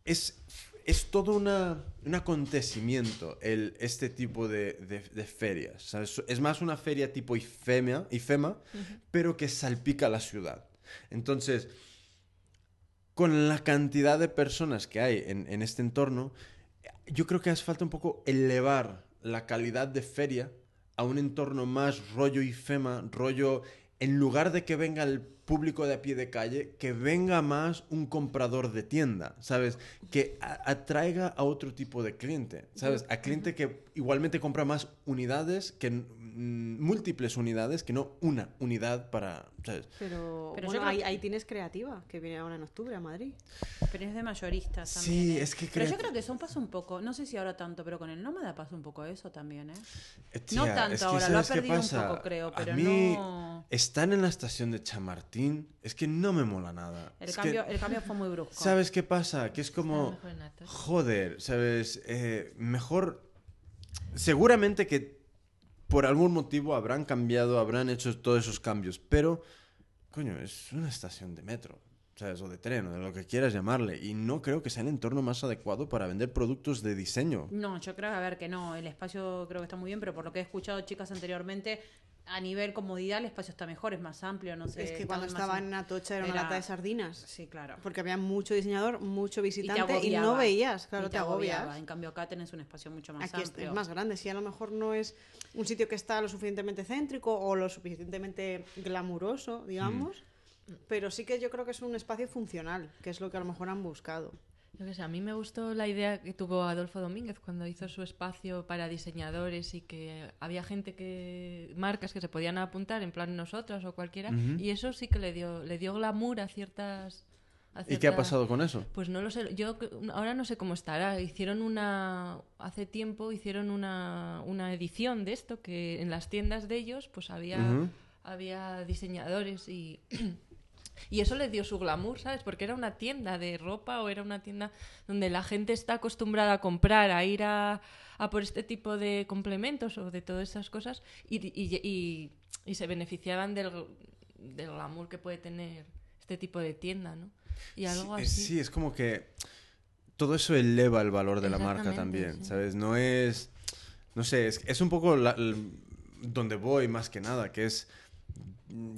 es, es todo una, un acontecimiento el, este tipo de, ferias. ¿sabes? Es más una feria tipo IFEMA, IFEMA pero que salpica la ciudad. Entonces, con la cantidad de personas que hay en, en este entorno, yo creo que hace falta un poco elevar la calidad de feria a un entorno más rollo IFEMA, rollo, en lugar de que venga el público de a pie de calle, que venga más un comprador de tienda, ¿sabes? Que atraiga a otro tipo de cliente, ¿sabes? A cliente que igualmente compra más unidades, que múltiples unidades, que no una unidad para, ¿sabes? Pero, Pero yo bueno, creo ahí, que- ahí tienes Creativa, que viene ahora en octubre a Madrid. Pero es de mayoristas Sí, también. ¿eh? es que Pero yo creo que eso pasa un poco, no sé si ahora tanto, pero con el nómada pasa un poco eso también, ¿eh? Eh, No tanto es que ahora, lo ha ¿sabes qué perdido un poco, creo, pero a mí no- Están en la estación de Chamartín, es que no me mola nada. El, Es cambio, que, el cambio fue muy brusco. ¿Sabes qué pasa? Que es como... Joder, ¿sabes? Eh, mejor... Seguramente que por algún motivo habrán cambiado, habrán hecho todos esos cambios, pero, coño, es una estación de metro, ¿sabes? O de tren, o de lo que quieras llamarle, y no creo que sea el entorno más adecuado para vender productos de diseño. No, yo creo, a ver, que no, el espacio creo que está muy bien, pero por lo que he escuchado chicas anteriormente, a nivel comodidad el espacio está mejor, es más amplio, no sé. es que cuando estaba en Atocha era una era- lata de sardinas. Sí, claro. Porque había mucho diseñador, mucho visitante y, no veías, claro, Y te, agobias. En cambio acá tenés un espacio mucho más Aquí es, amplio. es más grande, sí, a lo mejor no es un sitio que está lo suficientemente céntrico o lo suficientemente glamuroso, digamos, pero sí que yo creo que es un espacio funcional, que es lo que a lo mejor han buscado. Yo qué sé, a mí me gustó la idea que tuvo Adolfo Domínguez cuando hizo su espacio para diseñadores y que había gente que marcas que se podían apuntar en plan nosotros o cualquiera y eso sí que le dio le dio glamour a ciertas ¿Y qué ha pasado con eso? Pues no lo sé, yo ahora no sé cómo estará. Hicieron una hace tiempo hicieron una, una edición de esto que en las tiendas de ellos pues había había diseñadores y [CLEARS THROAT] y eso le dio su glamour, ¿sabes? Porque era una tienda de ropa o era una tienda donde la gente está acostumbrada a comprar, a ir a, a por este tipo de complementos o de todas esas cosas y, y- y- y se beneficiaban del, del glamour que puede tener este tipo de tienda, ¿no? Y algo sí, eh, así. Sí, es como que todo eso eleva el valor de la marca también, sí. ¿sabes? No es, no sé, es, es un poco la- donde voy más que nada, que es,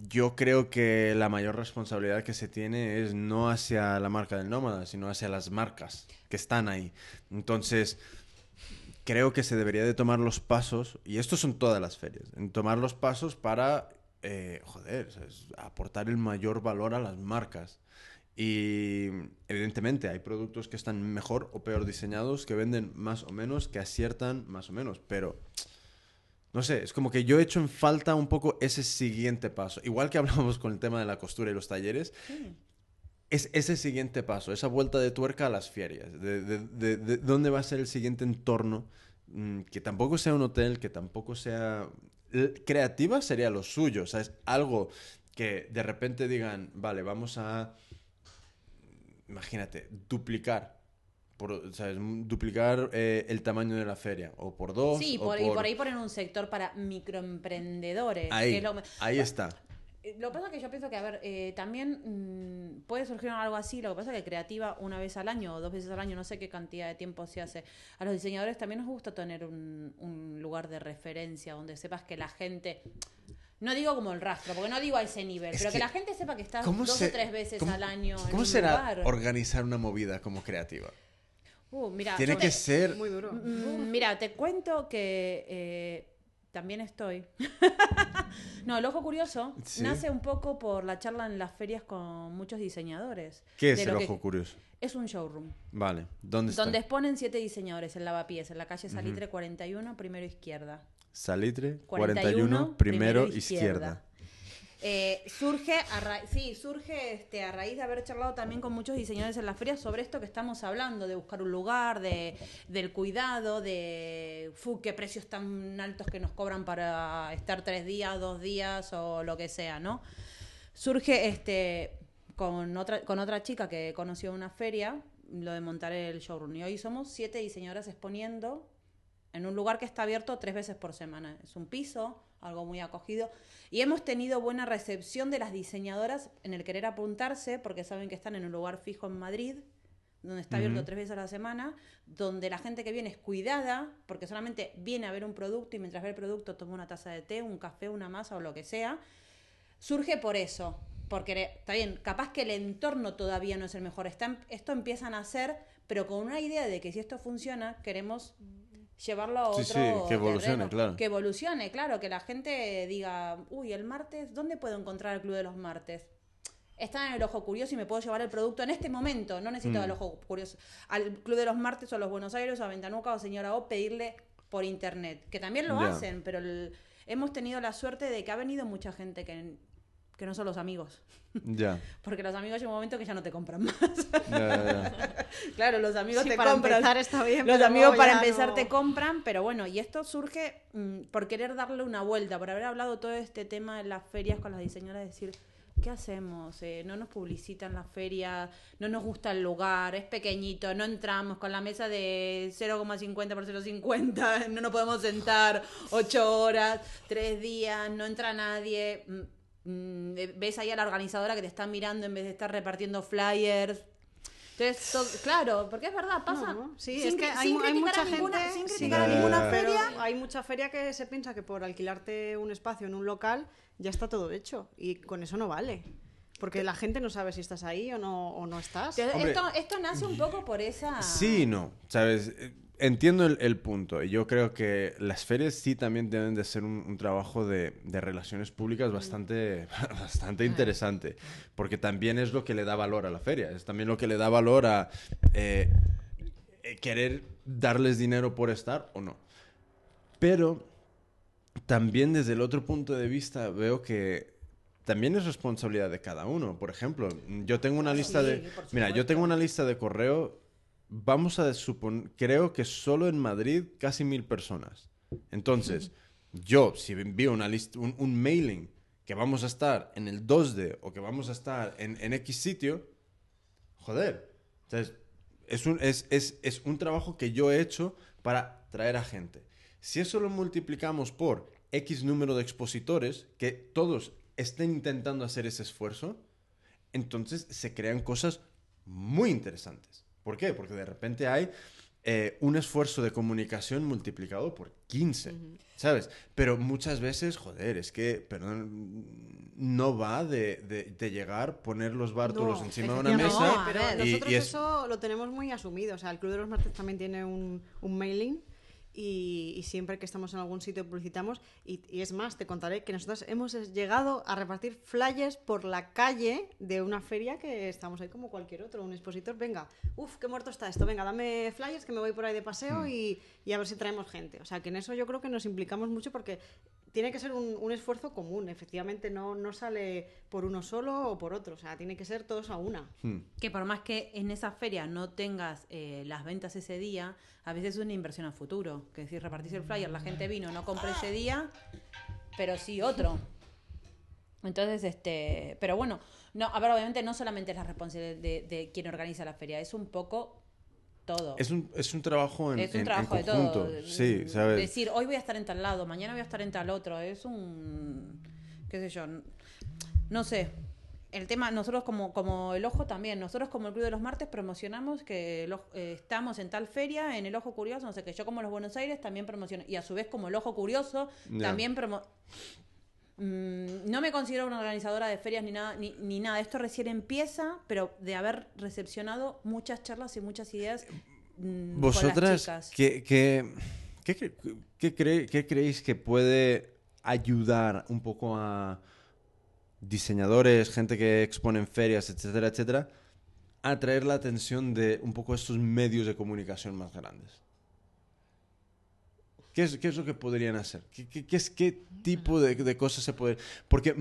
yo creo que la mayor responsabilidad que se tiene es no hacia la marca del nómada, sino hacia las marcas que están ahí. Entonces, creo que se debería de tomar los pasos, y estos son todas las ferias, en tomar los pasos para, eh, joder, aportar el mayor valor a las marcas. Y evidentemente hay productos que están mejor o peor diseñados, que venden más o menos, que aciertan más o menos, pero no sé, es como que yo he hecho en falta un poco ese siguiente paso. Igual que [LAUGHS] hablábamos con el tema de la costura y los talleres, es ese siguiente paso, esa vuelta de tuerca a las ferias, de, de- de- de dónde va a ser el siguiente entorno, mm, que tampoco sea un hotel, que tampoco sea... Creativa sería lo suyo, o sea, es algo que de repente digan, vale, vamos a, imagínate, duplicar por, o sea, es duplicar eh, el tamaño de la feria, o por dos. Sí, o por, y por ahí ponen un sector para microemprendedores. Ahí, que es lo- ahí está. Eh, Lo que pasa es que yo pienso que, a ver, eh, también mm, puede surgir algo así. Lo que pasa es que creativa una vez al año o dos veces al año, no sé qué cantidad de tiempo se hace. A los diseñadores también nos gusta tener un, un lugar de referencia donde sepas que la gente. No digo como el rastro, porque no digo a ese nivel, Es pero que, que, la gente sepa que estás ¿Cómo dos se- o tres veces al año en ¿Cómo un será lugar. organizar una movida como creativa? Uh, mira, Tiene que te- ser. Muy duro. Mm, Mira, te cuento que eh, también estoy. [LAUGHS] no, el ojo curioso Sí. nace un poco por la charla en las ferias con muchos diseñadores. ¿Qué es de el lo que- ojo curioso? Es un showroom. Vale, ¿dónde está? Donde exponen siete diseñadores en Lavapiés, en la calle Salitre 41, primero izquierda. Salitre, 41, 41, primero, izquierda. Eh, surge a sí, surge este, a raíz de haber charlado también con muchos diseñadores en las ferias sobre esto que estamos hablando, de buscar un lugar, de, del cuidado, de fu, qué precios tan altos que nos cobran para estar tres días, dos días o lo que sea, ¿no? Surge este con otra, con otra chica que conoció en una feria, lo de montar el showroom. Y hoy somos siete diseñadoras exponiendo en un lugar que está abierto tres veces por semana. Es un piso, algo muy acogido. Y hemos tenido buena recepción de las diseñadoras en el querer apuntarse, porque saben que están en un lugar fijo en Madrid, donde está abierto tres veces a la semana, donde la gente que viene es cuidada, porque solamente viene a ver un producto y mientras ve el producto toma una taza de té, un café, una masa o lo que sea. Surge por eso. Porque está bien, capaz que el entorno todavía no es el mejor. Está, em- esto empiezan a hacer, pero con una idea de que si esto funciona, queremos llevarlo a otro Sí, sí, que evolucione, terreno. claro. Que evolucione, claro, que la gente diga, uy, el martes, ¿dónde puedo encontrar el Club de los Martes? Está en el Ojo Curioso y me puedo llevar el producto en este momento. No necesito Mm. el Ojo Curioso. Al Club de los Martes o a los Buenos Aires o a Ventanuca o Señora O pedirle por internet. Que también lo hacen, pero el- hemos tenido la suerte de que ha venido mucha gente que, que no son los amigos. Ya, [LAUGHS] Porque los amigos llega un momento que ya no te compran más. ya, ya. [LAUGHS] claro, los amigos Sí, te para compran. empezar está bien, Los amigos para empezar no- te compran, pero bueno, y esto surge mm, por querer darle una vuelta, por haber hablado todo este tema en las ferias con las diseñadoras, decir, ¿qué hacemos? Eh, no nos publicitan las ferias, no nos gusta el lugar, es pequeñito, no entramos con la mesa de 0,50 por 0,50, [LAUGHS] no nos podemos sentar ocho horas, tres días, no entra nadie. Mm, mm, ves ahí a la organizadora que te está mirando en vez de estar repartiendo flyers. Entonces, to- claro, porque es verdad, pasa. No, sí, sin es que hay, mucha a ninguna- gente sin sí, criticar a ninguna pero feria. hay mucha feria que se piensa que por alquilarte un espacio en un local ya está todo hecho y con eso no vale. Porque la gente no sabe si estás ahí o no, o no estás. Hombre, esto, esto nace un poco por esa. Sí y no, ¿sabes? Entiendo el, el punto y yo creo que las ferias sí también deben de ser un, un trabajo de, de relaciones públicas bastante, [LAUGHS] bastante interesante, porque también es lo que le da valor a la feria, es también lo que le da valor a eh, eh, querer darles dinero por estar o no. Pero también desde el otro punto de vista veo que también es responsabilidad de cada uno. Por ejemplo, yo tengo una lista Sí, de... Mira, yo tengo una lista de correo, vamos a suponer, creo que solo en Madrid casi mil personas. Entonces, yo si envío una lista, un, mailing que vamos a estar en el 2D o que vamos a estar en, en X sitio, joder. Entonces, es un, es, es, es un trabajo que yo he hecho para traer a gente. Si eso lo multiplicamos por X número de expositores, que todos estén intentando hacer ese esfuerzo, entonces se crean cosas muy interesantes. ¿Por qué? Porque de repente hay eh, un esfuerzo de comunicación multiplicado por 15, ¿sabes? Pero muchas veces, joder, es que, perdón, no va de, de- de llegar, poner los bártulos No, encima de una efectivamente, mesa. No, pero y- nosotros y es- eso lo tenemos muy asumido. O sea, el Club de los Martes también tiene un, un mailing y, y siempre que estamos en algún sitio publicitamos. Y, y es más, te contaré que nosotros hemos llegado a repartir flyers por la calle de una feria que estamos ahí como cualquier otro, un expositor. Venga, uff, qué muerto está esto. Venga, dame flyers que me voy por ahí de paseo Hmm. y, y a ver si traemos gente. O sea, que en eso yo creo que nos implicamos mucho porque tiene que ser un, un esfuerzo común. Efectivamente, no, no sale por uno solo o por otro. O sea, tiene que ser todos a una. Hmm. Que por más que en esa feria no tengas eh, las ventas ese día, a veces es una inversión a futuro. Que si repartís el flyer, la gente vino, no compró ese día, pero sí otro. Entonces, este, pero bueno, no, a ver, obviamente no solamente es la responsabilidad de, de quien organiza la feria, es un poco todo. Es un, es un trabajo en, Es un en- en trabajo de todo. Sí, ¿sabes? Decir, hoy voy a estar en tal lado, mañana voy a estar en tal otro. Es un. qué sé yo. No sé. El tema, nosotros como, como el ojo también, nosotros como el Club de los Martes promocionamos que el Ojo- eh, estamos en tal feria, en el Ojo Curioso, no sé qué, yo como los Buenos Aires también promociono, y a su vez como el Ojo Curioso también promo... Mm, no me considero una organizadora de ferias ni nada, ni, ni nada, esto recién empieza, pero de haber recepcionado muchas charlas y muchas ideas mm, Vosotras. ¿qué, qué, qué, cre- qué qué creéis que puede ayudar un poco a diseñadores, gente que expone en ferias, etcétera, etcétera, a atraer la atención de un poco estos medios de comunicación más grandes? ¿Qué es, qué es lo que podrían hacer? ¿Qué, qué- qué es, qué tipo de, de cosas se puede...? Porque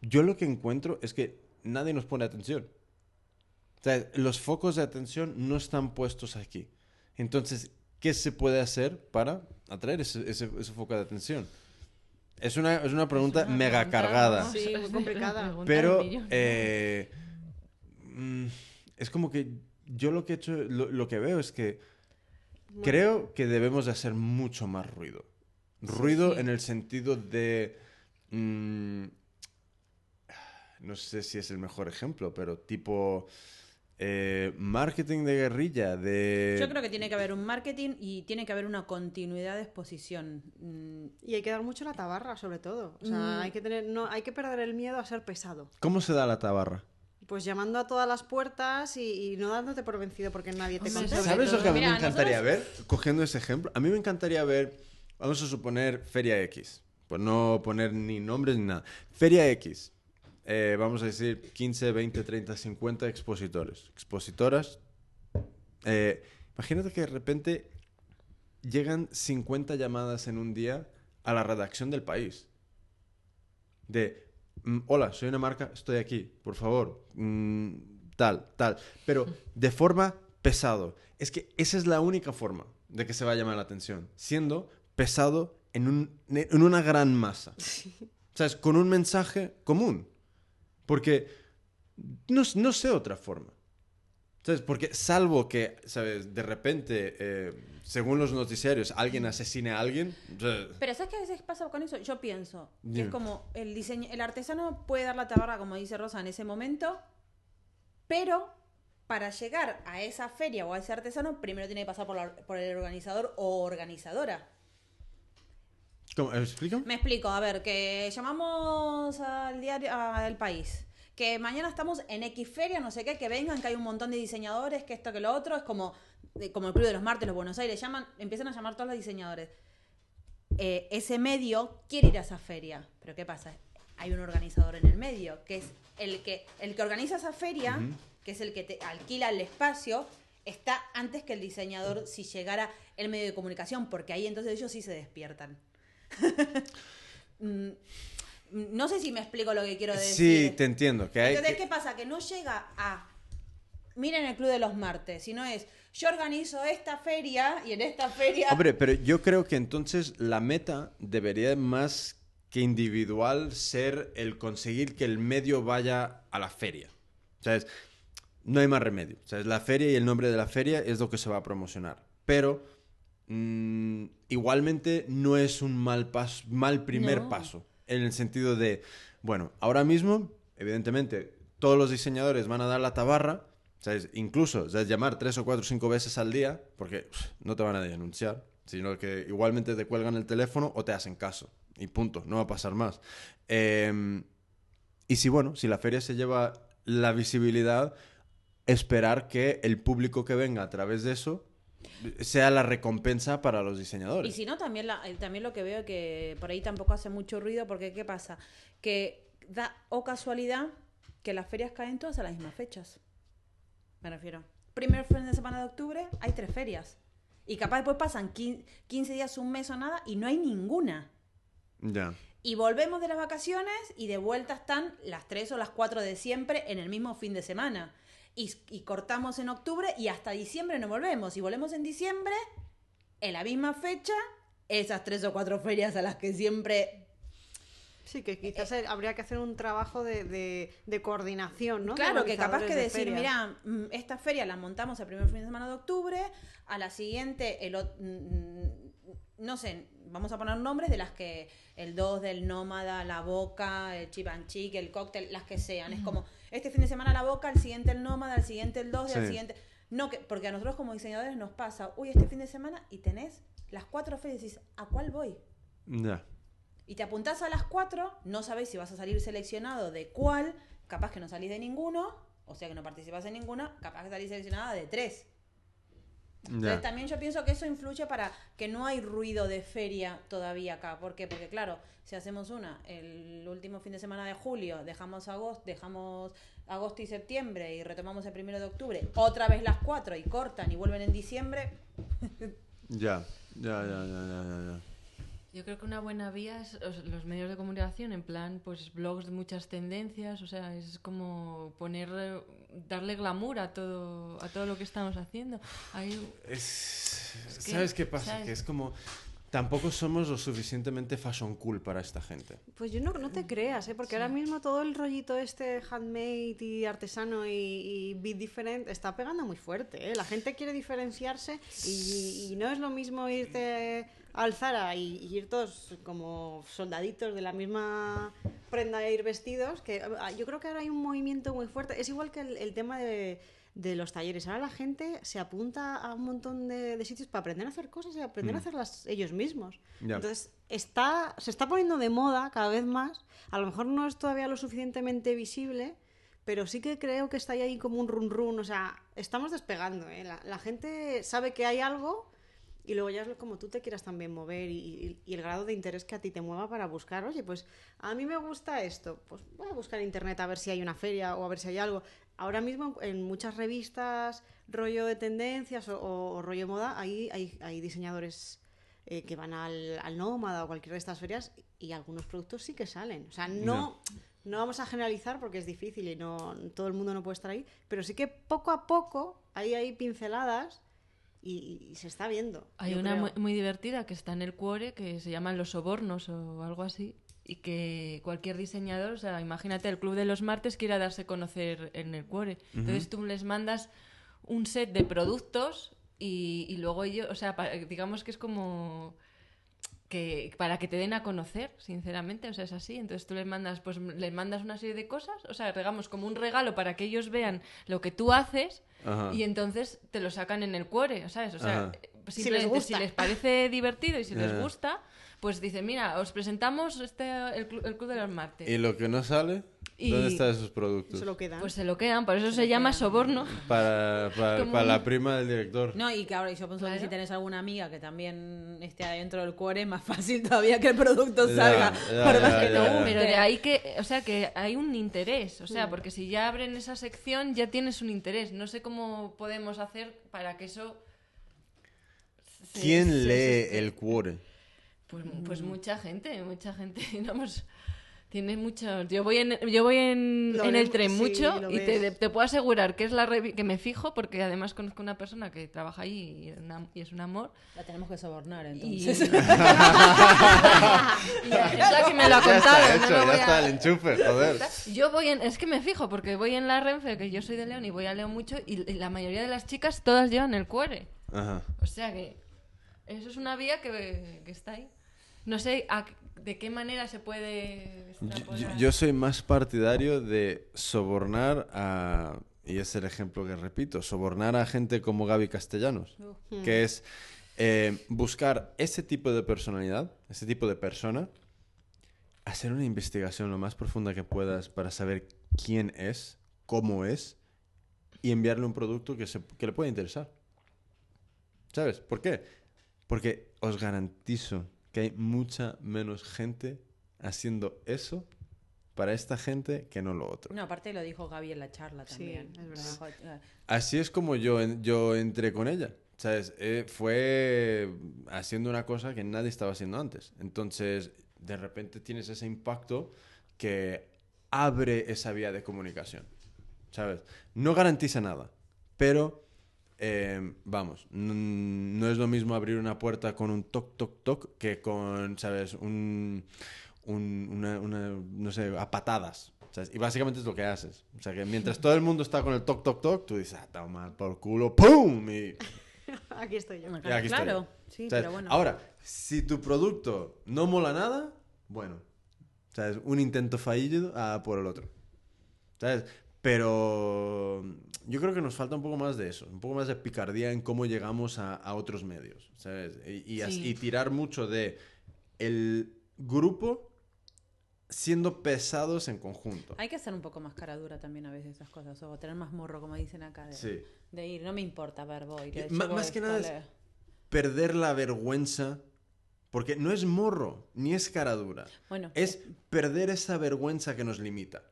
yo lo que encuentro es que nadie nos pone atención. O sea, los focos de atención no están puestos aquí. Entonces, ¿qué se puede hacer para atraer ese, ese- ese foco de atención? Es una, es una pregunta una mega pregunta, cargada. ¿no? Sí, muy Es complicada. Pero eh, mm, es como que yo lo que he hecho, lo, lo que veo es que creo que debemos de hacer mucho más ruido. Ruido sí. en el sentido de... mm, no sé si es el mejor ejemplo, pero tipo... eh, marketing de guerrilla, de... Yo creo que tiene que haber un marketing y tiene que haber una continuidad de exposición. Mm, Y hay que dar mucho la tabarra, sobre todo. O sea, Mm. hay que tener, no, hay que perder el miedo a ser pesado. ¿Cómo se da la tabarra? Pues llamando a todas las puertas y, y no dándote por vencido porque nadie te contesta. ¿Sabes lo que a mí Mira, me encantaría nosotros- ver? Cogiendo ese ejemplo, a mí me encantaría ver, vamos a suponer Feria X, por no poner ni nombres ni nada. Feria X, eh, vamos a decir 15, 20, 30, 50 expositores, expositoras. Eh, imagínate que de repente llegan 50 llamadas en un día a la redacción del país. De, hola, soy una marca, estoy aquí, por favor, mm, tal, tal. Pero de forma pesado. Es que esa es la única forma de que se va a llamar la atención, siendo pesado en, un, en una gran masa. [LAUGHS] ¿Sabes? Con un mensaje común. Porque no, no sé otra forma. ¿Sabes? Porque salvo que, ¿sabes? De repente, eh, según los noticiarios, alguien asesine a alguien. Pero ¿sabes qué a veces pasa con eso? Yo pienso que Dime. es como el diseño, el artesano puede dar la tabarra, como dice Rosa, en ese momento, pero para llegar a esa feria o a ese artesano, primero tiene que pasar por, la- por el organizador o organizadora. ¿cómo? ¿Explícame? Me explico, a ver, que llamamos al diario, al país, que mañana estamos en X feria, no sé qué, que vengan, que hay un montón de diseñadores, que esto, que lo otro, es como, como el Club de los Martes, los Buenos Aires, llaman, empiezan a llamar todos los diseñadores. Eh, ese medio quiere ir a esa feria, pero ¿qué pasa? Hay un organizador en el medio, que es el que, el que organiza esa feria, que es el que te alquila el espacio, está antes que el diseñador si llegara el medio de comunicación, porque ahí entonces ellos sí se despiertan. [LAUGHS] Mm, no sé si me explico lo que quiero decir. Sí, te entiendo. Que hay Entonces, que- ¿qué pasa? Que no llega a. Miren el Club de los Martes, sino es. Yo organizo esta feria y en esta feria. Hombre, pero yo creo que entonces la meta debería más que individual ser el conseguir que el medio vaya a la feria. ¿Sabes? No hay más remedio. ¿Sabes? La feria y el nombre de la feria es lo que se va a promocionar. Pero mm, igualmente no es un mal, paso, mal primer No. paso. En el sentido de, bueno, ahora mismo, evidentemente, todos los diseñadores van a dar la tabarra. ¿sabes? Incluso ¿sabes? llamar tres o cuatro o cinco veces al día, porque no te van a denunciar, sino que igualmente te cuelgan el teléfono o te hacen caso. Y punto, no va a pasar más. Em, y si, bueno, si la feria se lleva la visibilidad, esperar que el público que venga a través de eso sea la recompensa para los Y diseñadores. si no, también, la- eh, también lo que veo que por ahí tampoco hace mucho ruido, porque ¿qué pasa? Que da o casualidad que las ferias caen todas a las mismas fechas. Me refiero. Primer fin de semana de octubre hay tres ferias. Y capaz después pasan quin- 15 días, un mes o nada, y no hay ninguna. Ya. Y volvemos de las vacaciones y de vuelta están las tres o las cuatro de siempre en el mismo fin de semana. Y, y cortamos en octubre y hasta diciembre no volvemos. Y volvemos en diciembre, en la misma fecha, esas tres o cuatro ferias a las que siempre... Sí, que quizás eh, habría que hacer un trabajo de, de- de coordinación, ¿no? Claro, que capaz que de decir, ferias. mira, mm, esta feria la montamos el primer fin de semana de octubre, a la siguiente, el, ot- mm, no sé, vamos a poner nombres de las que el 2 del Nómada, la Boca, el Chip and Chic, el cóctel, las que sean. Es como, este fin de semana la Boca, el siguiente el Nómada, el siguiente el 2 y el Sí. siguiente... No, que, porque a nosotros como diseñadores nos pasa, uy, este fin de semana y tenés las cuatro ferias y decís, ¿a cuál voy? Ya. Y te apuntás a las cuatro, no sabés si vas a salir seleccionado de cuál, capaz que no salís de ninguno, o sea que no participas en ninguna, capaz que salís seleccionada de tres. Entonces Ya. también yo pienso que eso influye para que no hay ruido de feria todavía acá. ¿Por qué? Porque claro, si hacemos una el último fin de semana de julio, dejamos agosto, dejamos agosto y septiembre y retomamos el primero de octubre, otra vez las cuatro y cortan y vuelven en diciembre. [LAUGHS] Ya, ya, ya, ya, ya, ya. Yo creo que una buena vía es o sea, los medios de comunicación, en plan, pues blogs de muchas tendencias, o sea, es como poner, darle glamour a todo, a todo lo que estamos haciendo. Hay, Es... que, ¿Sabes qué pasa? ¿sabes? Que es como... Tampoco somos lo suficientemente fashion cool para esta gente. Pues yo no, no te creas, ¿eh? porque ahora mismo todo el rollito este handmade y artesano y, y be different está pegando muy fuerte. ¿eh? La gente quiere diferenciarse y, y no es lo mismo irte al Zara y, y ir todos como soldaditos de la misma prenda de ir vestidos. que ah, Yo creo que ahora hay un movimiento muy fuerte. Es igual que el, el tema de, de los talleres. Ahora la gente se apunta a un montón de, de sitios para aprender a hacer cosas y aprender a hacerlas ellos mismos. Ya. Entonces, está, se está poniendo de moda cada vez más. A lo mejor no es todavía lo suficientemente visible, pero sí que creo que está ahí como un run run. O sea, estamos despegando. ¿eh? La, la gente sabe que hay algo y luego ya es como tú te quieras también mover y, y- y el grado de interés que a ti te mueva para buscar. Oye, pues a mí me gusta esto. Pues voy a buscar en internet a ver si hay una feria o a ver si hay algo. Ahora mismo en muchas revistas, rollo de tendencias o, o- o rollo moda, ahí hay, hay diseñadores eh, que van al, al Nómada o cualquiera de estas ferias y algunos productos sí que salen. O sea, no, no vamos a generalizar porque es difícil y no todo el mundo no puede estar ahí, pero sí que poco a poco ahí hay pinceladas y, y se está viendo. hay una muy, muy divertida que está en el Cuore que se llaman Los Sobornos o algo así. Y que cualquier diseñador, o sea, imagínate, el Club de los Martes quiera darse a conocer en el Cuore. Entonces tú les mandas un set de productos y, y luego ellos, o sea, pa- digamos que es como que para que te den a conocer, sinceramente, o sea, es así. Entonces tú les mandas, pues les mandas una serie de cosas, o sea, digamos como un regalo para que ellos vean lo que tú haces Ajá. y entonces te lo sacan en el cuore, ¿sabes? O sea, Ajá. eh, Si simplemente les si les parece [LAUGHS] divertido y si les gusta, pues dicen, mira, os presentamos este el, el Club de los Martes. ¿Y lo que no sale? Y- ¿Dónde están esos productos? Se lo quedan. Pues se lo quedan, por eso se, llama soborno. Para, para, Como para un- la prima del director. No, y que ahora yo pienso que si tenés alguna amiga que también esté adentro del cuore, es más fácil todavía que el producto salga. ya, [LAUGHS] por más ya, que ya, no ya. guste. Pero de ahí que, o sea, que hay un interés, o sea, porque si ya abren esa sección ya tienes un interés. No sé cómo podemos hacer para que eso... se- ¿Quién se- lee se- el cuore? Pues, pues mucha gente, mucha gente, [LAUGHS] vamos, tiene mucho... Yo voy en, yo voy en, en el tren sí, mucho y te, puedo asegurar que es la revi- que me fijo porque además conozco una persona que trabaja allí y, una- y es un amor. La tenemos que sobornar entonces. [LAUGHS] [LAUGHS] y es la que me lo ha Ya contado. está hecho, ya a- está el enchufe, joder. Yo voy en, es que me fijo porque voy en la Renfe, que yo soy de León y voy a León mucho y, y la mayoría de las chicas todas llevan el cuore. Ajá. O sea que eso es una vía que, que está ahí. No sé a- de qué manera se puede yo- yo soy más partidario de sobornar a... Y es el ejemplo que repito, sobornar a gente como Gaby Castellanos, que es eh, buscar ese tipo de personalidad, ese tipo de persona, hacer una investigación lo más profunda que puedas para saber quién es, cómo es, y enviarle un producto que, se- que le pueda interesar. ¿Sabes? ¿Por qué? Porque os garantizo que hay mucha menos gente haciendo eso para esta gente que no lo otro. No, aparte lo dijo Gaby en la charla Sí, también. es verdad. Dijo, Así es como yo, yo entré con ella. ¿Sabes? Eh, fue haciendo una cosa que nadie estaba haciendo antes. Entonces, de repente tienes ese impacto que abre esa vía de comunicación. ¿Sabes? No garantiza nada, pero eh, vamos, no es lo mismo abrir una puerta con un toc, toc, toc que con, ¿sabes? Un, un- una, una, no sé, a patadas. ¿sabes? Y básicamente es lo que haces. O sea, que mientras todo el mundo está con el toc, toc, toc, tú dices, ah, toma por culo, ¡pum! Y, [LAUGHS] Aquí estoy yo. y aquí estoy. claro, sí, ¿Sabes? pero bueno. Ahora, si tu producto no mola nada, bueno, ¿sabes? Un intento fallido a por el otro. ¿Sabes? Pero yo creo que nos falta un poco más de eso, un poco más de picardía en cómo llegamos a, a otros medios, ¿sabes? Y, y as- Sí. y tirar mucho de el grupo siendo pesados en conjunto. Hay que hacer un poco más cara dura también a veces esas cosas, o tener más morro, como dicen acá, de, Sí. de ir, no me importa, a ver, voy. Y más que nada es- le- Perder la vergüenza, porque no es morro, ni es cara dura. Bueno, es perder esa vergüenza que nos limita.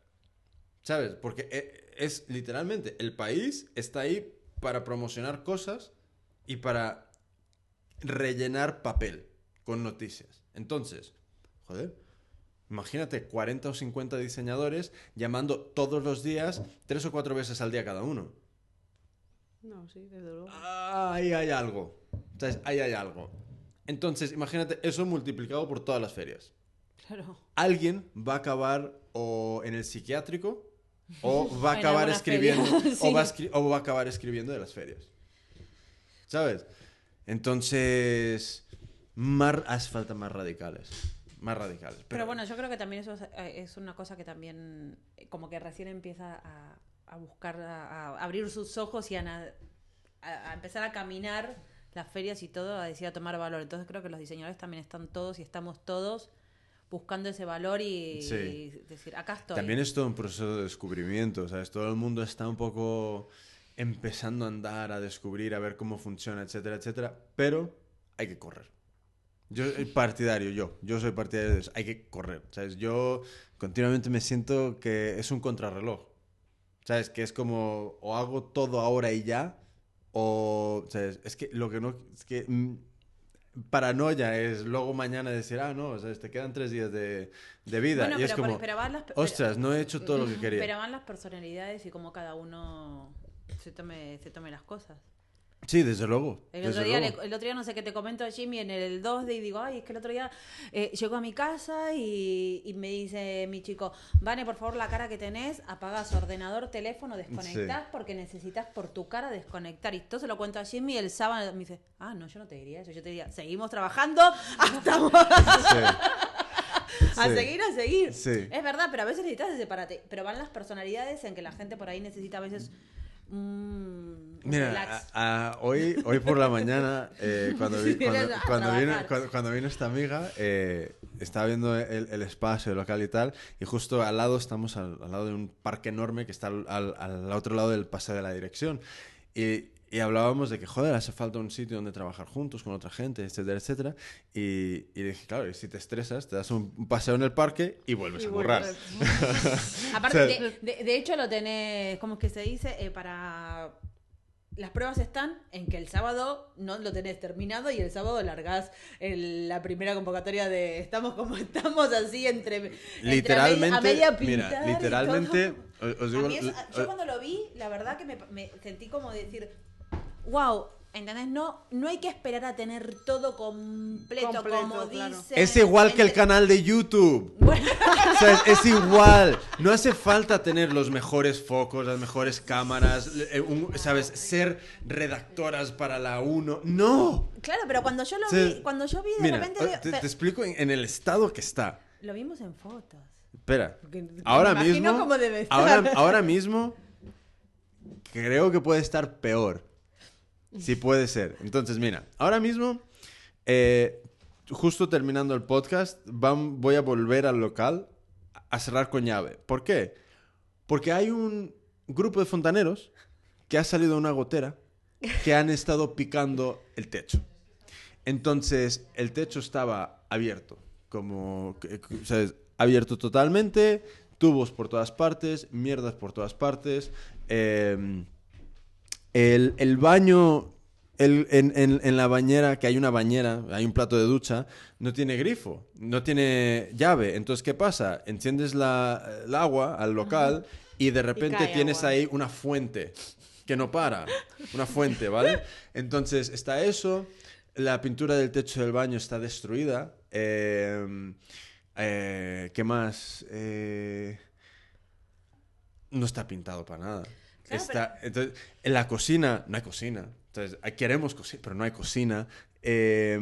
¿Sabes? Porque e- es literalmente, el país está ahí para promocionar cosas y para rellenar papel con noticias. Entonces, joder, imagínate 40 o 50 diseñadores llamando todos los días, tres o cuatro veces al día cada uno. No, sí, desde luego. Ahí hay algo. ¿Sabes? Ahí hay algo. Entonces, imagínate eso multiplicado por todas las ferias claro. alguien va a acabar o en el psiquiátrico [LAUGHS] [LAUGHS] o va a acabar escribiendo o, va a o va a acabar escribiendo de las ferias. ¿Sabes? Entonces, más, hace falta más radicales. Más radicales. Pero, bueno, yo creo que también eso es, eh, es una cosa que también, eh, como que recién empieza a, a buscar, a, a abrir sus ojos y a- a empezar a caminar las ferias y todo, a decir, a tomar valor. Entonces creo que los diseñadores también están todos y estamos todos buscando ese valor y, Sí. y decir, acá estoy. También es todo un proceso de descubrimiento, ¿sabes? Todo el mundo está un poco empezando a andar, a descubrir, a ver cómo funciona, etcétera, etcétera. Pero hay que correr. Yo soy [LAUGHS] partidario, yo. Yo soy partidario de eso. Hay que correr, ¿sabes? Yo continuamente me siento que es un contrarreloj. ¿Sabes? Que es como, o hago todo ahora y ya, o, ¿sabes? Es que lo que no... Es que... paranoia es luego mañana decir, ah, no, ¿sabes? te quedan tres días de, de vida. Bueno, y es pero, como, pero van las, ostras, no he hecho todo lo que quería. pero van las personalidades y cómo cada uno se tome, se tome las cosas. Sí, desde luego. El desde otro, día, luego. le- el otro día no sé qué te comento a Jimmy en el 2 de y digo, ay, es que el otro día eh, llegó a mi casa y, y me dice mi chico, Vane, por favor, la cara que tenés, apagás ordenador, teléfono, desconectás porque necesitas por tu cara desconectar. Y esto se lo cuento a Jimmy y el sábado me dice, ah, no, yo no te diría eso, yo te diría, seguimos trabajando hasta Sí. [LAUGHS] a seguir, a seguir. Sí. Es verdad, pero a veces necesitas ese parate. Pero van las personalidades en que la gente por ahí necesita a veces mm, Mira, relax. a- a- hoy, hoy por la mañana, eh, [LAUGHS] cuando, vi- cuando, vino, cuando esta amiga, eh, estaba viendo el, el espacio, el local y tal, y justo al lado estamos al, al lado de un parque enorme que está al, al- al otro lado del paseo de la dirección. Y, y hablábamos de que, joder, hace falta un sitio donde trabajar juntos con otra gente, etcétera, etcétera. Y, y dije, claro, y si te estresas, te das un, paseo en el parque y vuelves Y a vuelves. [LAUGHS] Aparte, [LAUGHS] O sea- de, de- de hecho lo tenés, ¿cómo es que se dice? Eh, para... Las pruebas están en que el sábado no lo tenés terminado y el sábado largás el- la primera convocatoria de estamos como [LAUGHS] estamos así entre, entre Literalmente, a media, a media pintar mira, literalmente, todo. os- os digo, A mí es- l- yo cuando lo vi, la verdad que me, me sentí como decir, wow, ¿entendés? No, no hay que esperar a tener todo completo, Completo, como claro. dicen. Es igual que el canal de YouTube. O sea, es, es igual. No hace falta tener los mejores focos, las mejores cámaras, eh, un- ¿sabes? Ser redactoras para la 1. ¡No! Claro, pero cuando yo lo Sí. vi, cuando yo vi de Mira, repente... te, pero- te explico en, en el estado que está. Lo vimos en fotos. Espera. Porque Ahora me mismo. cómo debe estar. Ahora, ahora mismo. Creo que puede estar peor. Sí puede ser. Entonces, mira, ahora mismo. eh, justo terminando el podcast, voy a volver al local a cerrar con llave. ¿Por qué? Porque hay un grupo de fontaneros que ha salido una gotera que han estado picando el techo. Entonces, el techo estaba abierto, como, ¿sabes? Abierto totalmente, tubos por todas partes, mierdas por todas partes. eh, el, el baño, el- en, en- en la bañera, que hay una bañera, hay un plato de ducha, no tiene grifo, no tiene llave. Entonces, ¿qué pasa? Enciendes la, el agua al local y de repente tienes agua. ahí una fuente que no para. Una fuente, ¿vale? Entonces, está eso. La pintura del techo del baño está destruida. eh, Eh, ¿Qué más? Eh, no está pintado para nada. Claro, Está- entonces, en la cocina, no hay cocina. Entonces, queremos cocina, pero no hay cocina. Eh,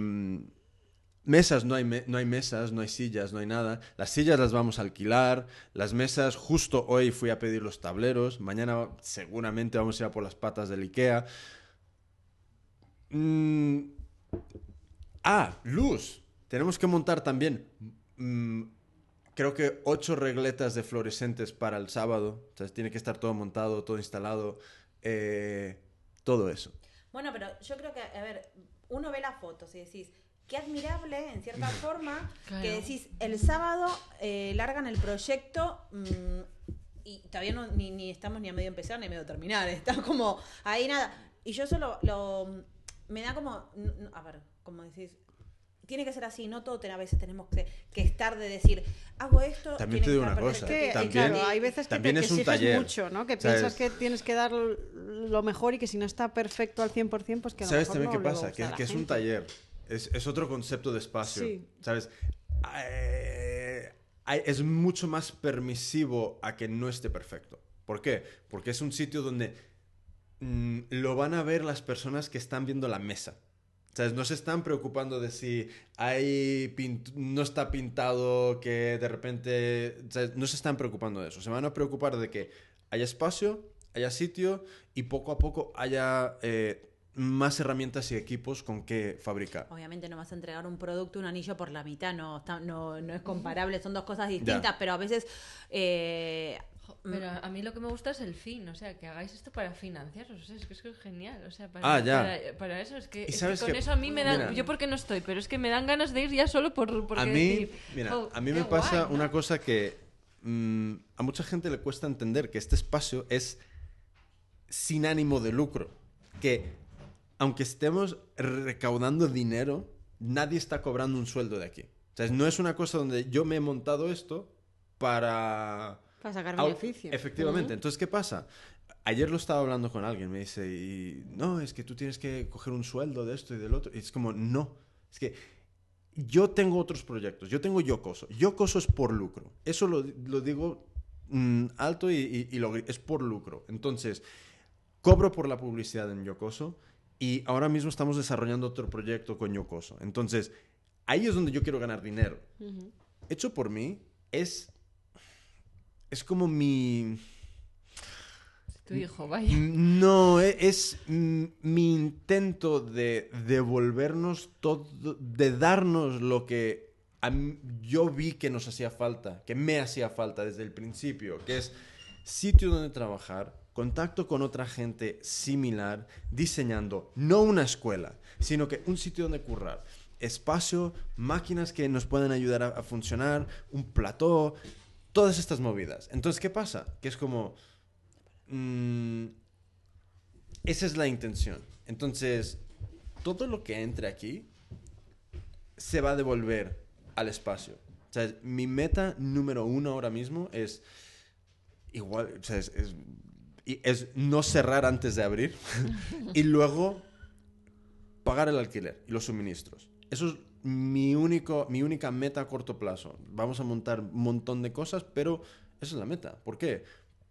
mesas, no hay, me- no hay mesas, no hay sillas, no hay nada. Las sillas las vamos a alquilar. Las mesas, justo hoy fui a pedir los tableros. Mañana seguramente vamos a ir a por las patas del Ikea. Mm, ah, luz. Tenemos que montar también. mm, creo que ocho regletas de fluorescentes para el sábado. O sea, tiene que estar todo montado, todo instalado. eh, todo eso. Bueno, pero yo creo que, a ver, uno ve las fotos y decís, qué admirable, en cierta forma, Claro. que decís, el sábado eh, largan el proyecto mm, y todavía no, ni, ni estamos ni a medio empezar ni a medio terminar, [LAUGHS] está como ahí nada. Y yo solo lo, me da como, a ver, como decís, tiene que ser así, no todo ten- a veces tenemos que, que estar de decir, hago esto. También tiene te digo una cosa. Que, También- claro, hay veces que también te que es un taller, mucho, ¿no? Que ¿sabes? piensas que tienes que dar lo mejor y que si no está perfecto al 100%, pues que a lo ¿Sabes mejor también no qué pasa? Que, que es un taller. Es, es otro concepto de espacio. Sí. ¿Sabes? Eh, hay- es mucho más permisivo a que no esté perfecto. ¿Por qué? Porque es un sitio donde mm, lo van a ver las personas que están viendo la mesa. ¿Sabes? No se están preocupando de si hay pint- no está pintado, que de repente... ¿sabes? No se están preocupando de eso. Se van a preocupar de que haya espacio, haya sitio y poco a poco haya eh, más herramientas y equipos con que fabricar. Obviamente no vas a entregar un producto, un anillo por la mitad, no, está- no, no es comparable, son dos cosas distintas, pero a veces... eh, Pero a mí lo que me gusta es el fin, o sea, que hagáis esto para financiaros, o sea, es que es que es genial, o sea, para, Ah, ya. para, para eso, es que, Y es que con que- eso a mí me dan, mira. yo porque no estoy, pero es que me dan ganas de ir ya solo por porque a mí, decir, mira, "Jo, a mí me pasa guay, ¿no?". una cosa que mm, a mucha gente le cuesta entender, que este espacio es sin ánimo de lucro. Que aunque estemos recaudando dinero, nadie está cobrando un sueldo de aquí. O sea, no es una cosa donde yo me he montado esto para... Para sacar Au- beneficio. Efectivamente. Entonces, ¿qué pasa? Ayer lo estaba hablando con alguien, me dice, y, no, es que tú tienes que coger un sueldo de esto y del otro. Y es como, no, es que yo tengo otros proyectos, yo tengo Yocoso. Yocoso es por lucro. Eso lo, lo digo mm, alto y, y- y lo es por lucro. Entonces, cobro por la publicidad en Yocoso y ahora mismo estamos desarrollando otro proyecto con Yocoso. Entonces, ahí es donde yo quiero ganar dinero. Ujú. Hecho por mí es... Es como mi... Tu hijo, vaya. No, e- es mi intento de devolvernos todo, de darnos lo que a mí- yo vi que nos hacía falta, que me hacía falta desde el principio, que es sitio donde trabajar, contacto con otra gente similar, diseñando no una escuela, sino que un sitio donde currar. Espacio, máquinas que nos pueden ayudar a, a funcionar, un plató, todas estas movidas. Entonces, ¿qué pasa? Que es como... mm, esa es la intención. Entonces, todo lo que entre aquí se va a devolver al espacio. O sea, mi meta número uno ahora mismo es igual, es, es- es no cerrar antes de abrir [LAUGHS] y luego pagar el alquiler y los suministros. Eso es mi, único, mi única meta a corto plazo. Vamos a montar un montón de cosas, pero esa es la meta. ¿Por qué?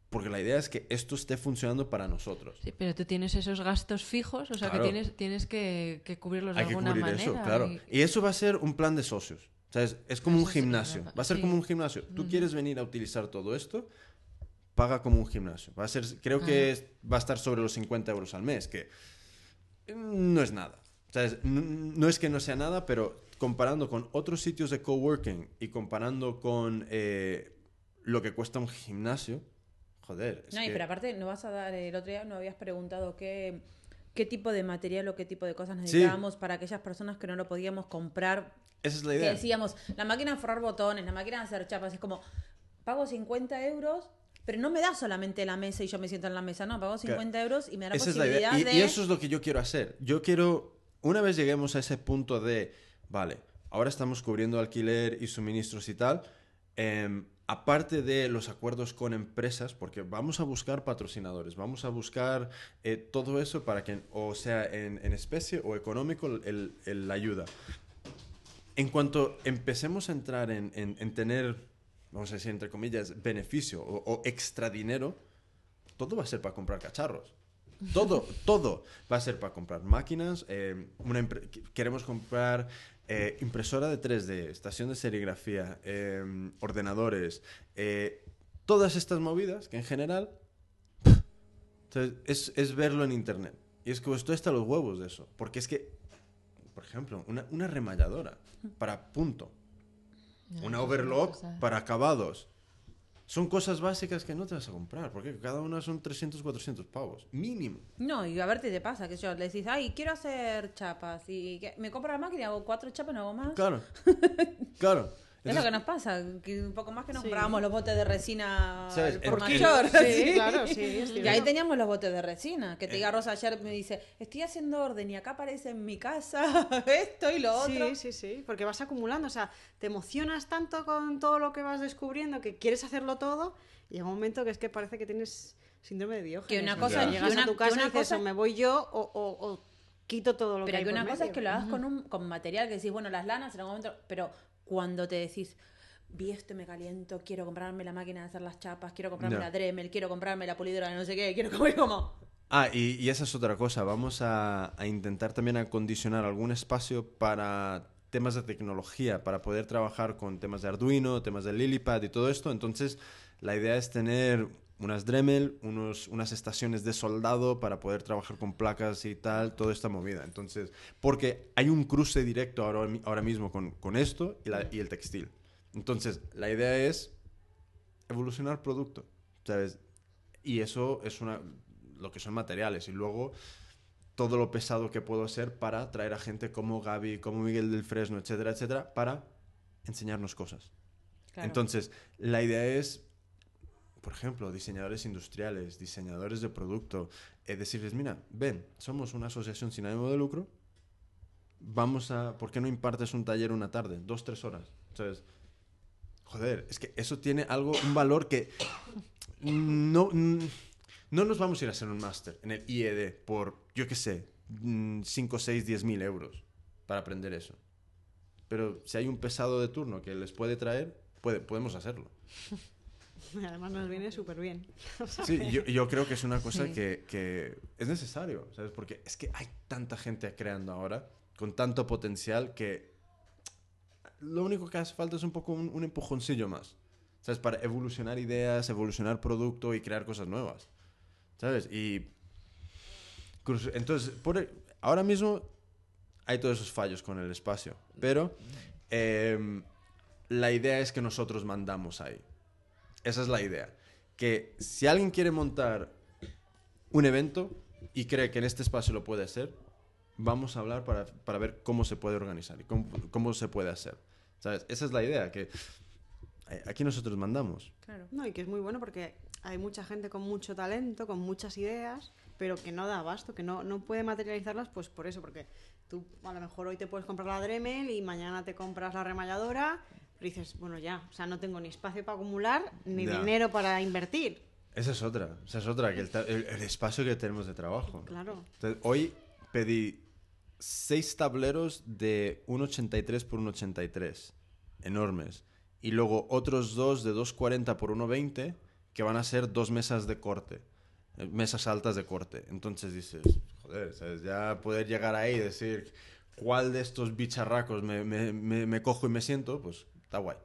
Porque la idea es que esto esté funcionando para nosotros. Sí, pero tú tienes esos gastos fijos, o sea Claro. que tienes, tienes que, que cubrirlos Hay de que alguna cubrir manera. eso, claro. y- Y eso va a ser un plan de socios. O sea, es, es como un Eso sí, gimnasio. Va a ser Sí. como un gimnasio. Tú quieres venir a utilizar todo esto, paga como un gimnasio. Va a ser, creo que es- va a estar sobre los 50 euros al mes, que no es nada. O sea, es- n- no es que no sea nada, pero comparando con otros sitios de coworking y comparando con eh, lo que cuesta un gimnasio, joder. es No, y que- pero aparte, no vas a dar, el otro día no habías preguntado qué, qué tipo de material o qué tipo de cosas Sí. necesitábamos para aquellas personas que no lo podíamos comprar. esa es la Que idea. decíamos, la máquina de forrar botones, la máquina de hacer chapas, es como, pago 50 euros, pero no me da solamente la mesa y yo me siento en la mesa, no, pago 50 euros y me da la Esa es la posibilidad idea. Y, de... y eso es lo que yo quiero hacer. Yo quiero, una vez lleguemos a ese punto de, vale, ahora estamos cubriendo alquiler y suministros y tal, em, aparte de los acuerdos con empresas, porque vamos a buscar patrocinadores, vamos a buscar eh, todo eso para que, o sea, en, en especie o económico, el, el- la ayuda. en cuanto empecemos a entrar en, en- en tener, vamos a decir, entre comillas, beneficio o, o extra dinero, todo va a ser para comprar cacharros. Todo, todo va a ser para comprar máquinas. eh, una queremos comprar eh, impresora de 3D, estación de serigrafía, eh, ordenadores, eh, todas estas movidas que en general entonces, es, es verlo en internet. Y es que estoy hasta los huevos de eso. Porque es que, por ejemplo, una, una remalladora para punto, una overlock para acabados. Son cosas básicas que no te vas a comprar, porque cada una son 300, 400 pavos, mínimo. No, y a ver qué te pasa, que yo le decís, ay, quiero hacer chapas, y que- me compro la máquina, hago cuatro chapas, no hago más. Claro, [LAUGHS] claro. Es lo que nos pasa, que un poco más que nos Sí. comprábamos los botes de resina por mayor. [LAUGHS] Sí, claro, sí. Y ahí teníamos los botes de resina. Que te Eh. diga Rosa ayer, me dice, estoy haciendo orden y acá aparece en mi casa [LAUGHS] esto y lo otro. Sí, sí, sí, porque vas acumulando, o sea, te emocionas tanto con todo lo que vas descubriendo que quieres hacerlo todo y llega un momento que es que parece que tienes síndrome de Diógenes. Que una cosa- O sea, que llegas una- a tu casa una y dices, cosa- o me voy yo o, o- o quito todo lo Pero que que hay una por cosa es que lo hagas con, un, con material que decís, bueno, las lanas en algún momento, pero cuando te decís, vi esto y me caliento, quiero comprarme la máquina de hacer las chapas, quiero comprarme Ya. la Dremel, quiero comprarme la pulidora de no sé qué, quiero [LAUGHS] comer como... Ah, y, y esa es otra cosa. Vamos a, a intentar también acondicionar algún espacio para temas de tecnología, para poder trabajar con temas de Arduino, temas de Lilipad y todo esto. Entonces, la idea es tener unas Dremel, unos, unas estaciones de soldado para poder trabajar con placas y tal, toda esta movida. Entonces, porque hay un cruce directo ahora, ahora mismo con, con esto y, la- y el textil. Entonces, la idea es evolucionar producto, ¿sabes? Y eso es una, lo que son materiales. Y luego todo lo pesado que puedo hacer para traer a gente como Gaby, como Miguel del Fresno, etcétera, etcétera, para enseñarnos cosas. Claro. Entonces, la idea es, por ejemplo, diseñadores industriales, diseñadores de producto, eh, decirles, mira, ven, somos una asociación sin ánimo de lucro, vamos a, ¿por qué no impartes un taller una tarde? Dos, tres horas. Joder, es que eso tiene algo, un valor que no, no nos vamos a ir a hacer un máster en el IED por, yo qué sé, 5, 6, 10 mil euros para aprender eso. Pero si hay un pesado de turno que les puede traer, puede, podemos hacerlo. [LAUGHS] Además nos viene súper bien. [LAUGHS] Sí, yo, yo creo que es una cosa que, que es necesario, ¿sabes? Porque es que hay tanta gente creando ahora, con tanto potencial, que lo único que hace falta es un poco un, un empujoncillo más, ¿sabes? Para evolucionar ideas, evolucionar producto y crear cosas nuevas, ¿sabes? Y entonces, por ahora mismo hay todos esos fallos con el espacio, pero em, la idea es que nosotros mandamos ahí. Esa es la idea. Que si alguien quiere montar un evento y cree que en este espacio lo puede hacer, vamos a hablar para, para ver cómo se puede organizar y cómo, cómo se puede hacer. ¿Sabes? Esa es la idea, que eh, aquí nosotros mandamos. Claro. No, y que es muy bueno porque hay mucha gente con mucho talento, con muchas ideas, pero que no da abasto, que no, no puede materializarlas, pues por eso, porque tú a lo mejor hoy te puedes comprar la Dremel y mañana te compras la remalladora, pero dices, bueno, ya, o sea, no tengo ni espacio para acumular, ni Ya. dinero para invertir. Esa es otra, esa es otra, que el, el- el espacio que tenemos de trabajo. Claro. Entonces, hoy pedí seis tableros de 1,83 por 1,83, enormes. Y luego otros dos de 2,40 por 1,20 que van a ser dos mesas de corte, eh, mesas altas de corte. Entonces dices, joder, ¿sabes? ya poder llegar ahí y decir cuál de estos bicharracos me, me- me- me cojo y me siento, pues está guay.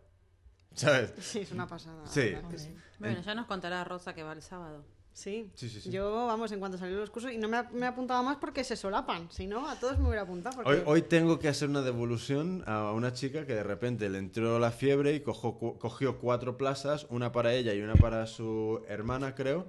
¿Sabes? [LAUGHS] Sí, es una pasada. Sí. Bueno, ya nos contará Rosa que va el sábado. Sí. Sí, sí, sí. Yo, vamos, en cuanto salieron los cursos, y no me, me he apuntado más porque se solapan. Si no, a todos me hubiera apuntado. Porque... Hoy, hoy tengo que hacer una devolución a una chica que de repente le entró la fiebre y cojo- cogió cuatro plazas, una para ella y una para su hermana, creo,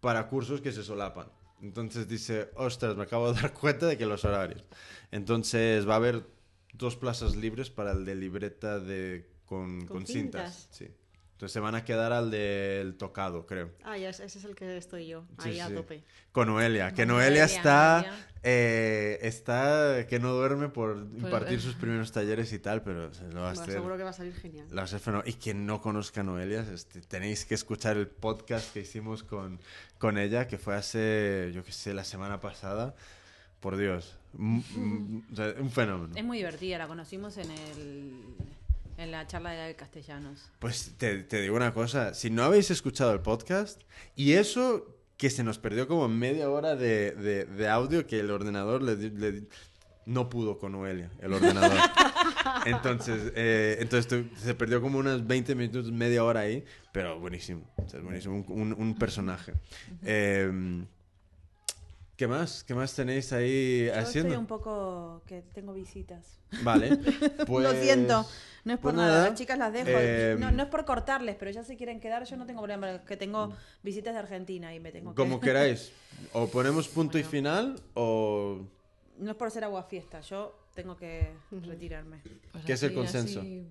para cursos que se solapan. Entonces dice, ostras, me acabo de dar cuenta de que los horarios. Entonces va a haber dos plazas libres para el de libreta de, con, Con con cintas. cintas. Sí. Entonces se van a quedar al del tocado, creo. Ah, ya, ese es el que estoy yo, Sí, ahí a sí. tope. Con Noelia, que Noelia, Noelia, está, eh, está que no duerme por impartir sus primeros talleres y tal, pero se lo va a Bueno, hacer. seguro que va a salir genial. lo va a hacer. Y quien no conozca a Noelia, este, tenéis que escuchar el podcast que hicimos con, con ella, que fue hace, yo qué sé, la semana pasada, por Dios. O sea, un fenómeno. Es muy divertida, la conocimos en el en la charla de castellanos. Pues te, te digo una cosa, si no habéis escuchado el podcast, y eso que se nos perdió como media hora de, de- de audio que el ordenador le, le no pudo con Noelia, el ordenador. [LAUGHS] Entonces, eh, entonces se perdió como unos 20 minutos, media hora ahí, pero buenísimo, o sea, buenísimo, un, un- un personaje. Eh, ¿Qué más? ¿Qué más tenéis ahí Yo haciendo? estoy un poco que tengo visitas. Vale, pues... [LAUGHS] Lo siento, no es por pues nada. nada, las chicas las dejo. eh, no, no es por cortarles, pero ya se quieren quedar. Yo no tengo problema, que tengo visitas de Argentina y me tengo que... Como queráis. [LAUGHS] O ponemos punto y final o... No es por ser agua fiesta, yo tengo que retirarme. Pues ¿Qué es el consenso? así-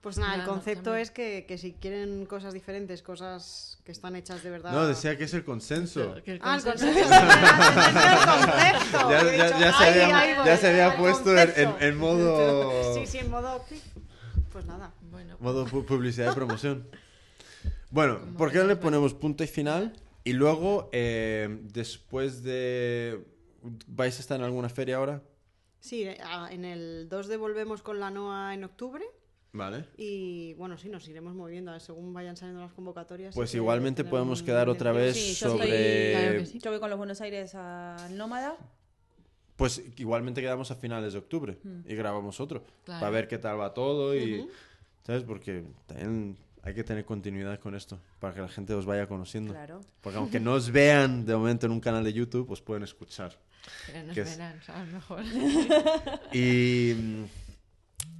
Pues nada, el Nada, concepto es que, que si quieren cosas diferentes, cosas que están hechas de verdad. No, decía que es el consenso. que el Ah, el consenso-. Ah, [LAUGHS] el concepto. Ya, se "Ay, había, ahí voy, ya se había al puesto en, en- concepto". en modo, [LAUGHS] Sí, sí, en modo. Pues nada. Bueno, modo pu- publicidad y promoción. Bueno, ¿por qué no le ponemos punto y final? Y luego, eh, después de... ¿Vais a estar en alguna feria ahora? Sí, en el 2 de volvemos con la NOA en octubre. Vale. Y bueno, sí, nos iremos moviendo eh, según vayan saliendo las convocatorias. Pues igualmente podemos un quedar otra vez Sí, yo sobre... Claro que sí. Yo voy con los Buenos Aires a Nómada. Pues igualmente quedamos a finales de octubre y grabamos otro. Claro. Para ver qué tal va todo y... ¿Sabes? Porque también hay que tener continuidad con esto. Para que la gente os vaya conociendo. Claro. Porque aunque no os vean de momento en un canal de YouTube, os pueden escuchar. pero nos que es- verán, a lo mejor. [LAUGHS] Y... mm,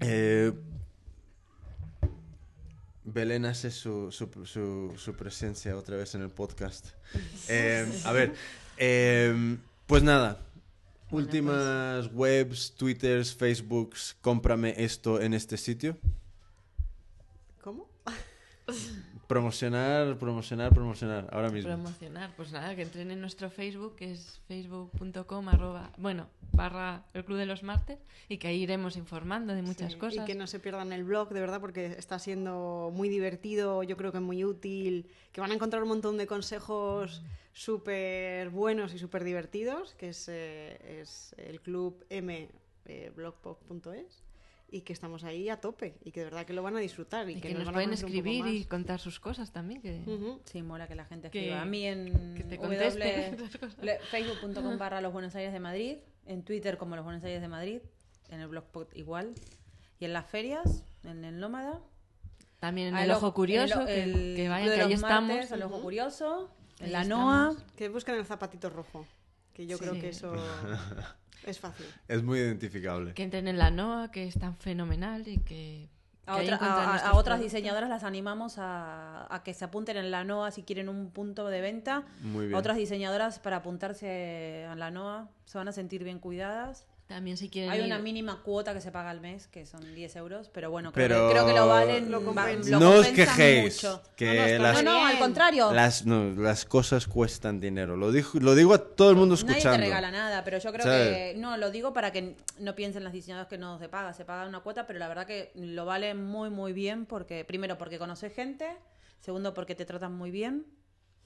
eh, Belén hace su, su, su- su presencia otra vez en el podcast. [LAUGHS] Eh, a ver, eh, pues nada. Últimas webs, twitters, facebooks, cómprame esto en este sitio. ¿Cómo? [LAUGHS] Promocionar, promocionar, promocionar, ahora mismo. Promocionar, pues nada, que entren en nuestro Facebook, que es facebook.com, arroba, bueno, barra el Club de los Martes, y que ahí iremos informando de muchas Sí, cosas. Y que no se pierdan el blog, de verdad, porque está siendo muy divertido, yo creo que muy útil, que van a encontrar un montón de consejos súper buenos y súper divertidos, que es, eh, es el club m eh, blogpop.es y que estamos ahí a tope y que de verdad que lo van a disfrutar y, Y que, nos, nos pueden escribir y contar sus cosas también. Que... Sí, mola que la gente Que- escriba. a mí en que [LAUGHS] facebook.com barra los Buenos Aires de Madrid, en Twitter como los Buenos Aires de Madrid, en el blogspot igual, y en las ferias, en el Nómada. También en el el Ojo Curioso, el- que, el que vayan, que ahí estamos. El Ojo Curioso, en Ahí la estamos. NOA. Que busquen el zapatito rojo, que yo creo que eso [LAUGHS] es fácil. Es muy identificable. Que entren en la NOA, que es tan fenomenal y que... A, otra- otras diseñadoras las animamos a, a que se apunten en la NOA si quieren un punto de venta. Muy bien. Otras diseñadoras para apuntarse a la NOA se van a sentir bien cuidadas. También si quieren Hay ir- una mínima cuota que se paga al mes, que son 10 euros, pero bueno, creo, Pero- que, creo que lo valen. Lo compensa. lo no os quejéis, mucho. que No, las, No, no, al contrario. las, no, las cosas cuestan dinero. Lo, dijo, lo digo a todo el mundo Nadie escuchando. te regala nada, pero yo creo ¿Sabes? que. No, lo digo para que no piensen las diseñadoras que no se paga. Se paga una cuota, pero la verdad que lo vale muy, muy bien. porque Primero, porque conoces gente. Segundo, porque te tratan muy bien.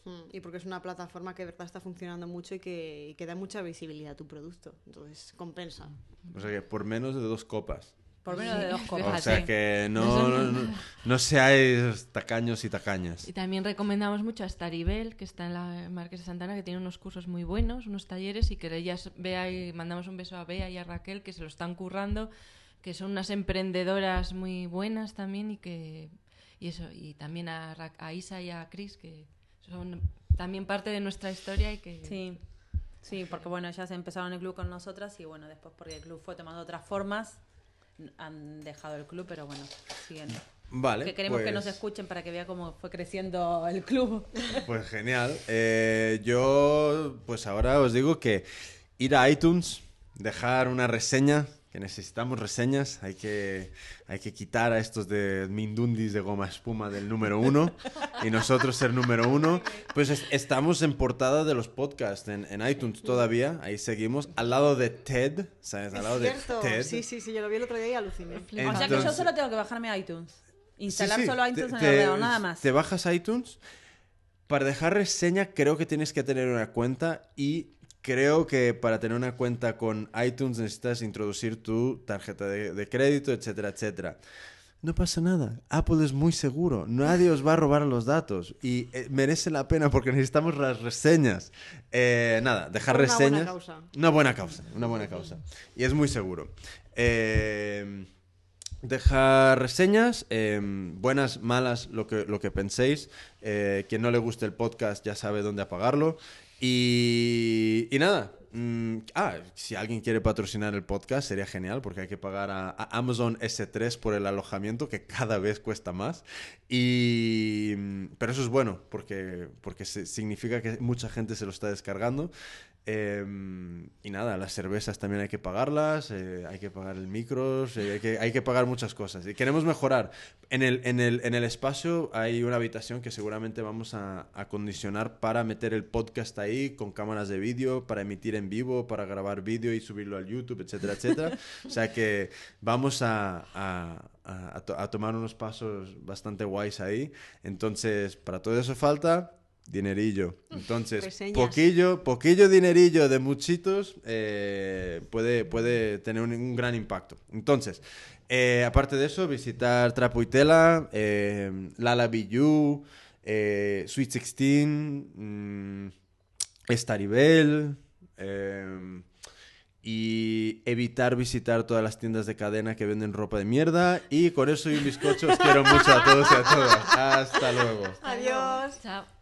Mm, Y porque es una plataforma que de verdad está funcionando mucho y que, y que da mucha visibilidad a tu producto. Entonces, compensa. O sea que por menos de dos copas. Por menos de dos [LAUGHS] copas. O sea que no, no, no, seáis tacaños y tacañas. Y también recomendamos mucho a Staribel, que está en la Marquesa de Santana, que tiene unos cursos muy buenos, unos talleres, y que ellas vea y mandamos un beso a Bea y a Raquel, que se lo están currando, que son unas emprendedoras muy buenas también, y que y eso, y también a, Ra- a Isa y a Chris, que son también parte de nuestra historia y que Sí. Sí, porque bueno, ellas empezaron el club con nosotras y bueno, después porque el club fue tomando otras formas, han dejado el club, pero bueno, siguen. Vale. que queremos que pues- nos escuchen para que vea cómo fue creciendo el club. [LAUGHS] Pues genial. Eh, yo, pues ahora os digo que ir a iTunes, dejar una reseña, que necesitamos reseñas, hay que, hay que quitar a estos de Mindundis de goma espuma del número uno y nosotros ser número uno. Pues es- estamos en portada de los podcasts en, en iTunes todavía, ahí seguimos, al lado de TED, ¿sabes? Al lado de cierto. TED. Sí, sí, sí, yo lo vi el otro día y aluciné. o sea que yo solo tengo que bajarme iTunes. Instalar Sí, sí, solo iTunes te- en el ordenador, nada más. Te bajas iTunes. Para dejar reseña creo que tienes que tener una cuenta y creo que para tener una cuenta con iTunes necesitas introducir tu tarjeta de, de crédito, etcétera, etcétera. No pasa nada. Apple es muy seguro. Nadie os va a robar los datos. Y eh, merece la pena porque necesitamos las reseñas. Eh, nada, dejar una buena reseñas. causa. Una buena causa. Una buena causa. Y es muy seguro. Eh, dejar reseñas, eh, buenas, malas, lo que, lo que penséis. Eh, quien no le guste el podcast ya sabe dónde apagarlo. Y, nada. mm, ah, si alguien quiere patrocinar el podcast sería genial porque hay que pagar a, a Amazon S3 por el alojamiento que cada vez cuesta más. Y, mm, pero eso es bueno porque, porque significa que mucha gente se lo está descargando. Eh, y nada, las cervezas también hay que pagarlas, eh, hay que pagar el micros, eh, hay, que, hay que pagar muchas cosas. Y queremos mejorar. En el, en el, en el espacio hay una habitación que seguramente vamos a acondicionar para meter el podcast ahí con cámaras de vídeo, para emitir en vivo, para grabar vídeo y subirlo al YouTube, etcétera, etcétera. o sea que vamos a, a- a- a to- a tomar unos pasos bastante guays ahí. Entonces, para todo eso falta dinerillo. Entonces, Reseñas. poquillo, poquillo dinerillo de muchitos eh, puede, puede tener un, un gran impacto. Entonces, eh, aparte de eso, visitar Trapo y Tela, eh, Lala Biyu, eh, Sweet 16, mm, Staribel, eh, y evitar visitar todas las tiendas de cadena que venden ropa de mierda. Y con eso y un bizcocho os quiero mucho a todos y a todas. Hasta luego. Adiós. Chao.